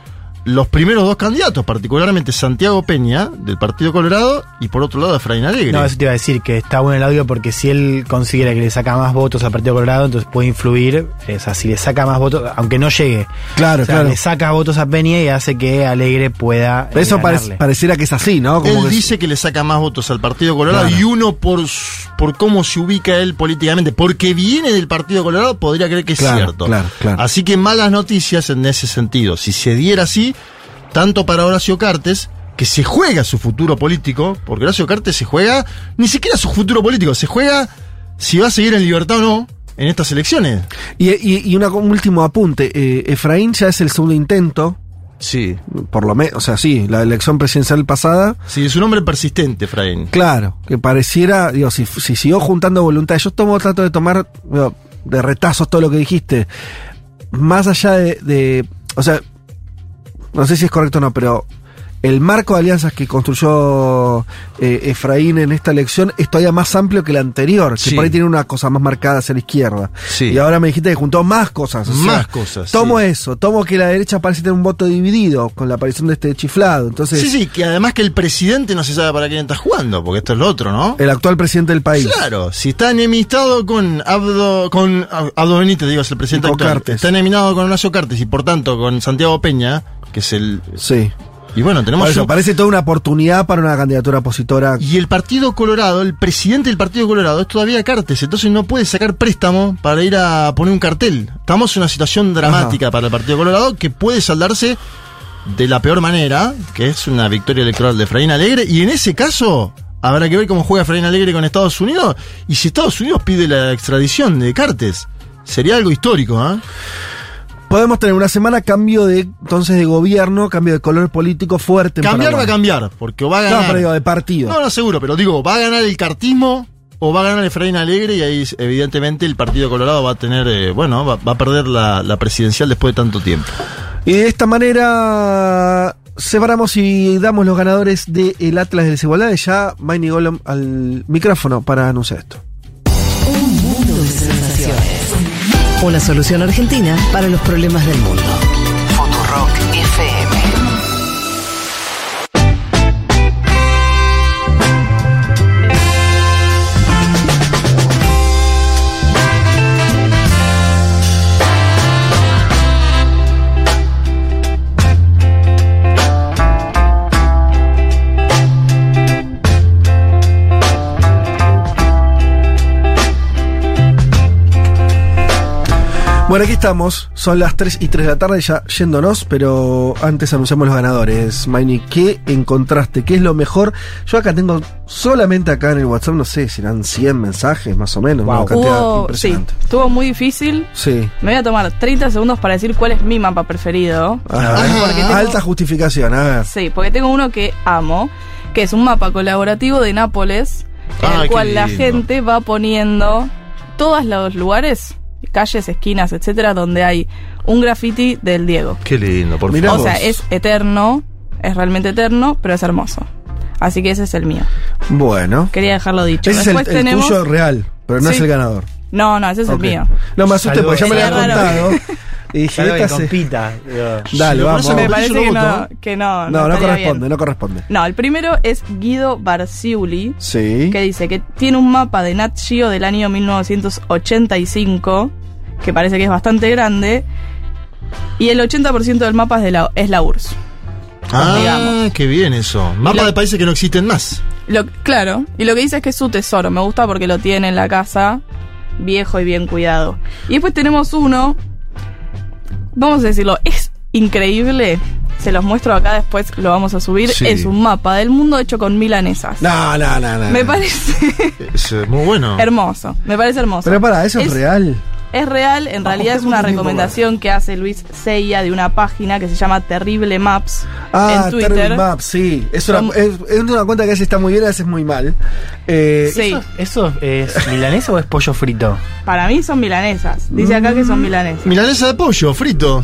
los primeros dos candidatos, particularmente Santiago Peña, del Partido Colorado, y por otro lado Efraín Alegre. No, eso te iba a decir que está bueno el audio porque si él considera que le saca más votos al Partido Colorado, entonces puede influir. O sea, si le saca más votos, aunque no llegue. Claro, o sea, claro. Le saca votos a Peña y hace que Alegre pueda. eh, Eso pareciera que es así, ¿no? Como él que- dice que le saca más votos al Partido Colorado Claro. y uno por, por cómo se ubica él políticamente, porque viene del Partido Colorado, podría creer que es Claro, cierto. claro, claro. Así que malas noticias en ese sentido. Si se diera así, tanto para Horacio Cartes, que se juega su futuro político, porque Horacio Cartes se juega ni siquiera su futuro político, se juega si va a seguir en libertad o no en estas elecciones. Y, y- y una- un último apunte. eh, Efraín ya es el segundo intento. Sí. Por lo menos, o sea, sí, la elección presidencial pasada. Sí, es un hombre persistente, Efraín. Claro, que pareciera, digo, si, si siguió juntando voluntad, yo tomo, trato de tomar digo, de retazos todo lo que dijiste, más allá de, de- o sea, no sé si es correcto o no, pero el marco de alianzas que construyó eh, Efraín en esta elección es todavía más amplio que el anterior, que Sí. por ahí tiene una cosa más marcada hacia la izquierda. Sí. Y ahora me dijiste que juntó más cosas. o sea, Más cosas, Tomo sí. eso, tomo que la derecha parece tener un voto dividido con la aparición de este chiflado. Entonces, Sí, sí, que además que el presidente no se sabe para quién está jugando, porque esto es lo otro, ¿no? el actual presidente del país. Claro, si está enemistado con Abdo, con Ab- Abdo Benítez, digo, es el presidente actual, Cartes. está eneminado con Horacio Cartes y por tanto con Santiago Peña, que es el... Sí. Y bueno, tenemos... Por eso, parece toda una oportunidad para una candidatura opositora. y el Partido Colorado, el presidente del Partido Colorado es todavía Cartes, entonces no puede sacar préstamo para ir a poner un cartel. Estamos en una situación dramática para el Partido Colorado que puede saldarse de la peor manera, que es una victoria electoral de Efraín Alegre, y en ese caso habrá que ver cómo juega Efraín Alegre con Estados Unidos, y si Estados Unidos pide la extradición de Cartes, sería algo histórico, ¿ah? Podemos tener una semana cambio de entonces de gobierno, cambio de color político fuerte. en Cambiar va a cambiar, porque va a ganar... No, pero digo, de partido. No, no, seguro, pero digo, va a ganar el cartismo o va a ganar Efraín Alegre y ahí evidentemente el Partido Colorado va a tener, eh, bueno, va, va a perder la, la presidencial después de tanto tiempo. Y de esta manera separamos y damos los ganadores del Atlas de Desigualdades. Ya Maini Golem al micrófono para anunciar esto. Un mundo de sensaciones. Una solución argentina para los problemas del mundo. Bueno, aquí estamos. Son las 3 y 3 de la tarde ya yéndonos, pero antes anunciamos los ganadores. Maini, ¿qué encontraste? ¿Qué es lo mejor? Yo acá tengo solamente acá en el WhatsApp, no sé, serán 100 mensajes más o menos. Una cantidad Hubo, sí, impresionante. estuvo muy difícil. Sí. Me voy a tomar 30 segundos para decir cuál es mi mapa preferido. Ah, tengo- Alta justificación, a ver. Sí, porque tengo uno que amo, que es un mapa colaborativo de Nápoles, en el cual la gente va poniendo todos los lugares, calles, esquinas, etcétera, donde hay un graffiti del Diego. Qué lindo, por o sea, es eterno, es realmente eterno, pero es hermoso. Así que ese es el mío. Bueno. Quería dejarlo dicho. Ese es el, Después el tenemos. tuyo real, pero no Sí. es el ganador. No, no, ese es el mío. No me asusté porque ya me lo había contado. [LAUGHS] Y dije, esta se- compita. Dale, vamos. Me parece que no, que no. No, corresponde, bien. no corresponde. No, el primero es Guido Barciuli. Sí. Que dice que tiene un mapa de Nat Geo del año 1985, que parece que es bastante grande, y el 80% del mapa es, de la, es la URSS. Ah, digamos. qué bien eso. Mapa lo- de países que no existen más. Lo, claro, y lo que dice es que es su tesoro, me gusta porque lo tiene en la casa, viejo y bien cuidado. Y después tenemos uno, vamos a decirlo, es increíble, se los muestro acá después, lo vamos a subir, Sí. es un mapa del mundo hecho con milanesas. No, no, no, no. Me parece [LAUGHS] Es eh, muy bueno. hermoso, me parece hermoso. Pero para, ¿eso es, real? Es real, en realidad es una recomendación que hace Luis Seiya de una página que se llama Terrible Maps Ah, en Twitter. Terrible Maps, sí. Es una, es, es una cuenta que veces está muy bien, a veces muy mal. Eh, Sí. ¿Eso es milanesa o es pollo frito? Para mí son milanesas. Dice acá que son milanesas. Milanesa de pollo, frito.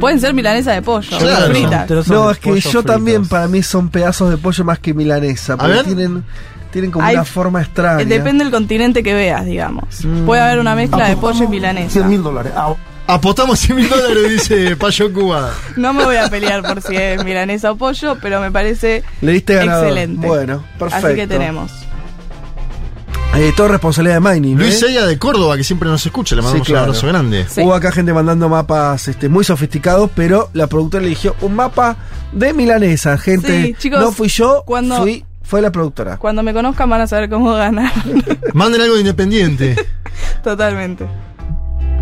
Pueden ser milanesa de pollo, Claro. fritas. No, es que yo también, para mí son pedazos de pollo más que milanesa. Porque tienen, tienen como Hay- una forma extraña. Depende del continente que veas, digamos. Puede haber una mezcla de pollo y milanesa. 100 mil dólares. Ah, Apostamos 100 mil dólares, dice Payo Cuba. No me voy a pelear por si es milanesa o pollo, pero me parece Le diste ganador. excelente. Bueno, perfecto. Así que tenemos. Eh, todo responsabilidad de Mining. Luis ¿eh? Sella de Córdoba, que siempre nos escucha, le mandamos Sí, claro. un abrazo grande. Hubo acá gente mandando mapas este, muy sofisticados, pero la productora eligió un mapa de milanesa. Gente, Sí, chicos, no fui yo, cuando- fui, fue la productora. Cuando me conozcan van a saber cómo ganar. Manden algo de independiente. [LAUGHS] Totalmente.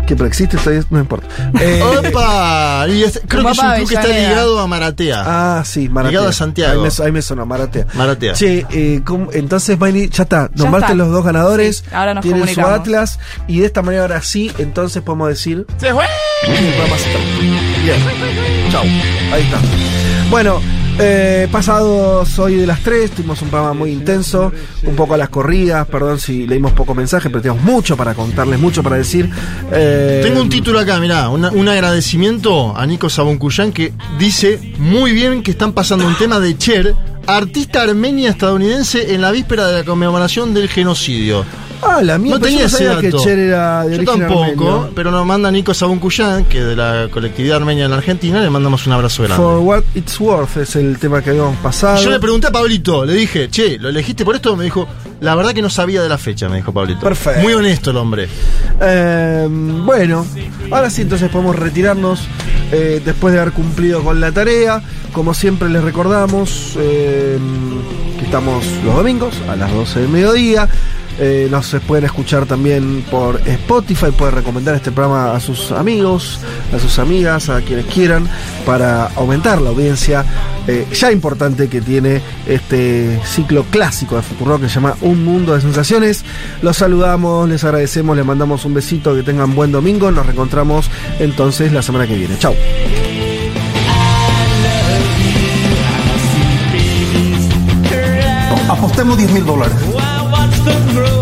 Que pero existe todavía, no importa. [LAUGHS] Eh, ¡Opa! Y creo que es un club que está ligado a Maratea. Ah, sí, Maratea. Ligado a Santiago. Ahí me, ahí me sonó, Maratea. Maratea. Che, eh, ¿cómo- entonces, Maini, ya está. Ya Nombraste está. los dos ganadores. Sí, ahora nos tienen su. Atlas. Y de esta manera, ahora sí, entonces podemos decir. ¡Se fue! programa se termina. Bien. Chau. Ahí está. Bueno. Eh, pasados hoy de las 3, tuvimos un programa muy intenso, un poco a las corridas, perdón si leímos poco mensaje, pero tenemos mucho para contarles, mucho para decir. Eh, Tengo un título acá, mirá, un agradecimiento a Nico Saboncuyán que dice muy bien que están pasando un tema de Cher, artista armenia estadounidense en la víspera de la conmemoración del genocidio. Ah, la mía, no pero yo tenía no que. Cher era de Yo origen tampoco, armenio. pero nos manda Nico Saboncuyán, que de la colectividad armenia en la Argentina, le mandamos un abrazo grande. For What It's Worth es el tema que habíamos pasado. Yo le pregunté a Pablito, le dije, che, ¿lo elegiste por esto? Me dijo, la verdad que no sabía de la fecha, me dijo Pablito. Perfecto. Muy honesto el hombre. Eh, bueno, ahora sí, entonces podemos retirarnos eh, después de haber cumplido con la tarea. Como siempre les recordamos eh, que estamos los domingos a las 12 del mediodía. Eh, nos pueden escuchar también por Spotify, pueden recomendar este programa a sus amigos, a sus amigas, a quienes quieran, para aumentar la audiencia eh, ya importante que tiene este ciclo clásico de Futuro que se llama Un Mundo de Sensaciones. Los saludamos, les agradecemos, les mandamos un besito, que tengan buen domingo, nos reencontramos entonces la semana que viene. Chau. apostemos 10 mil dólares. the grow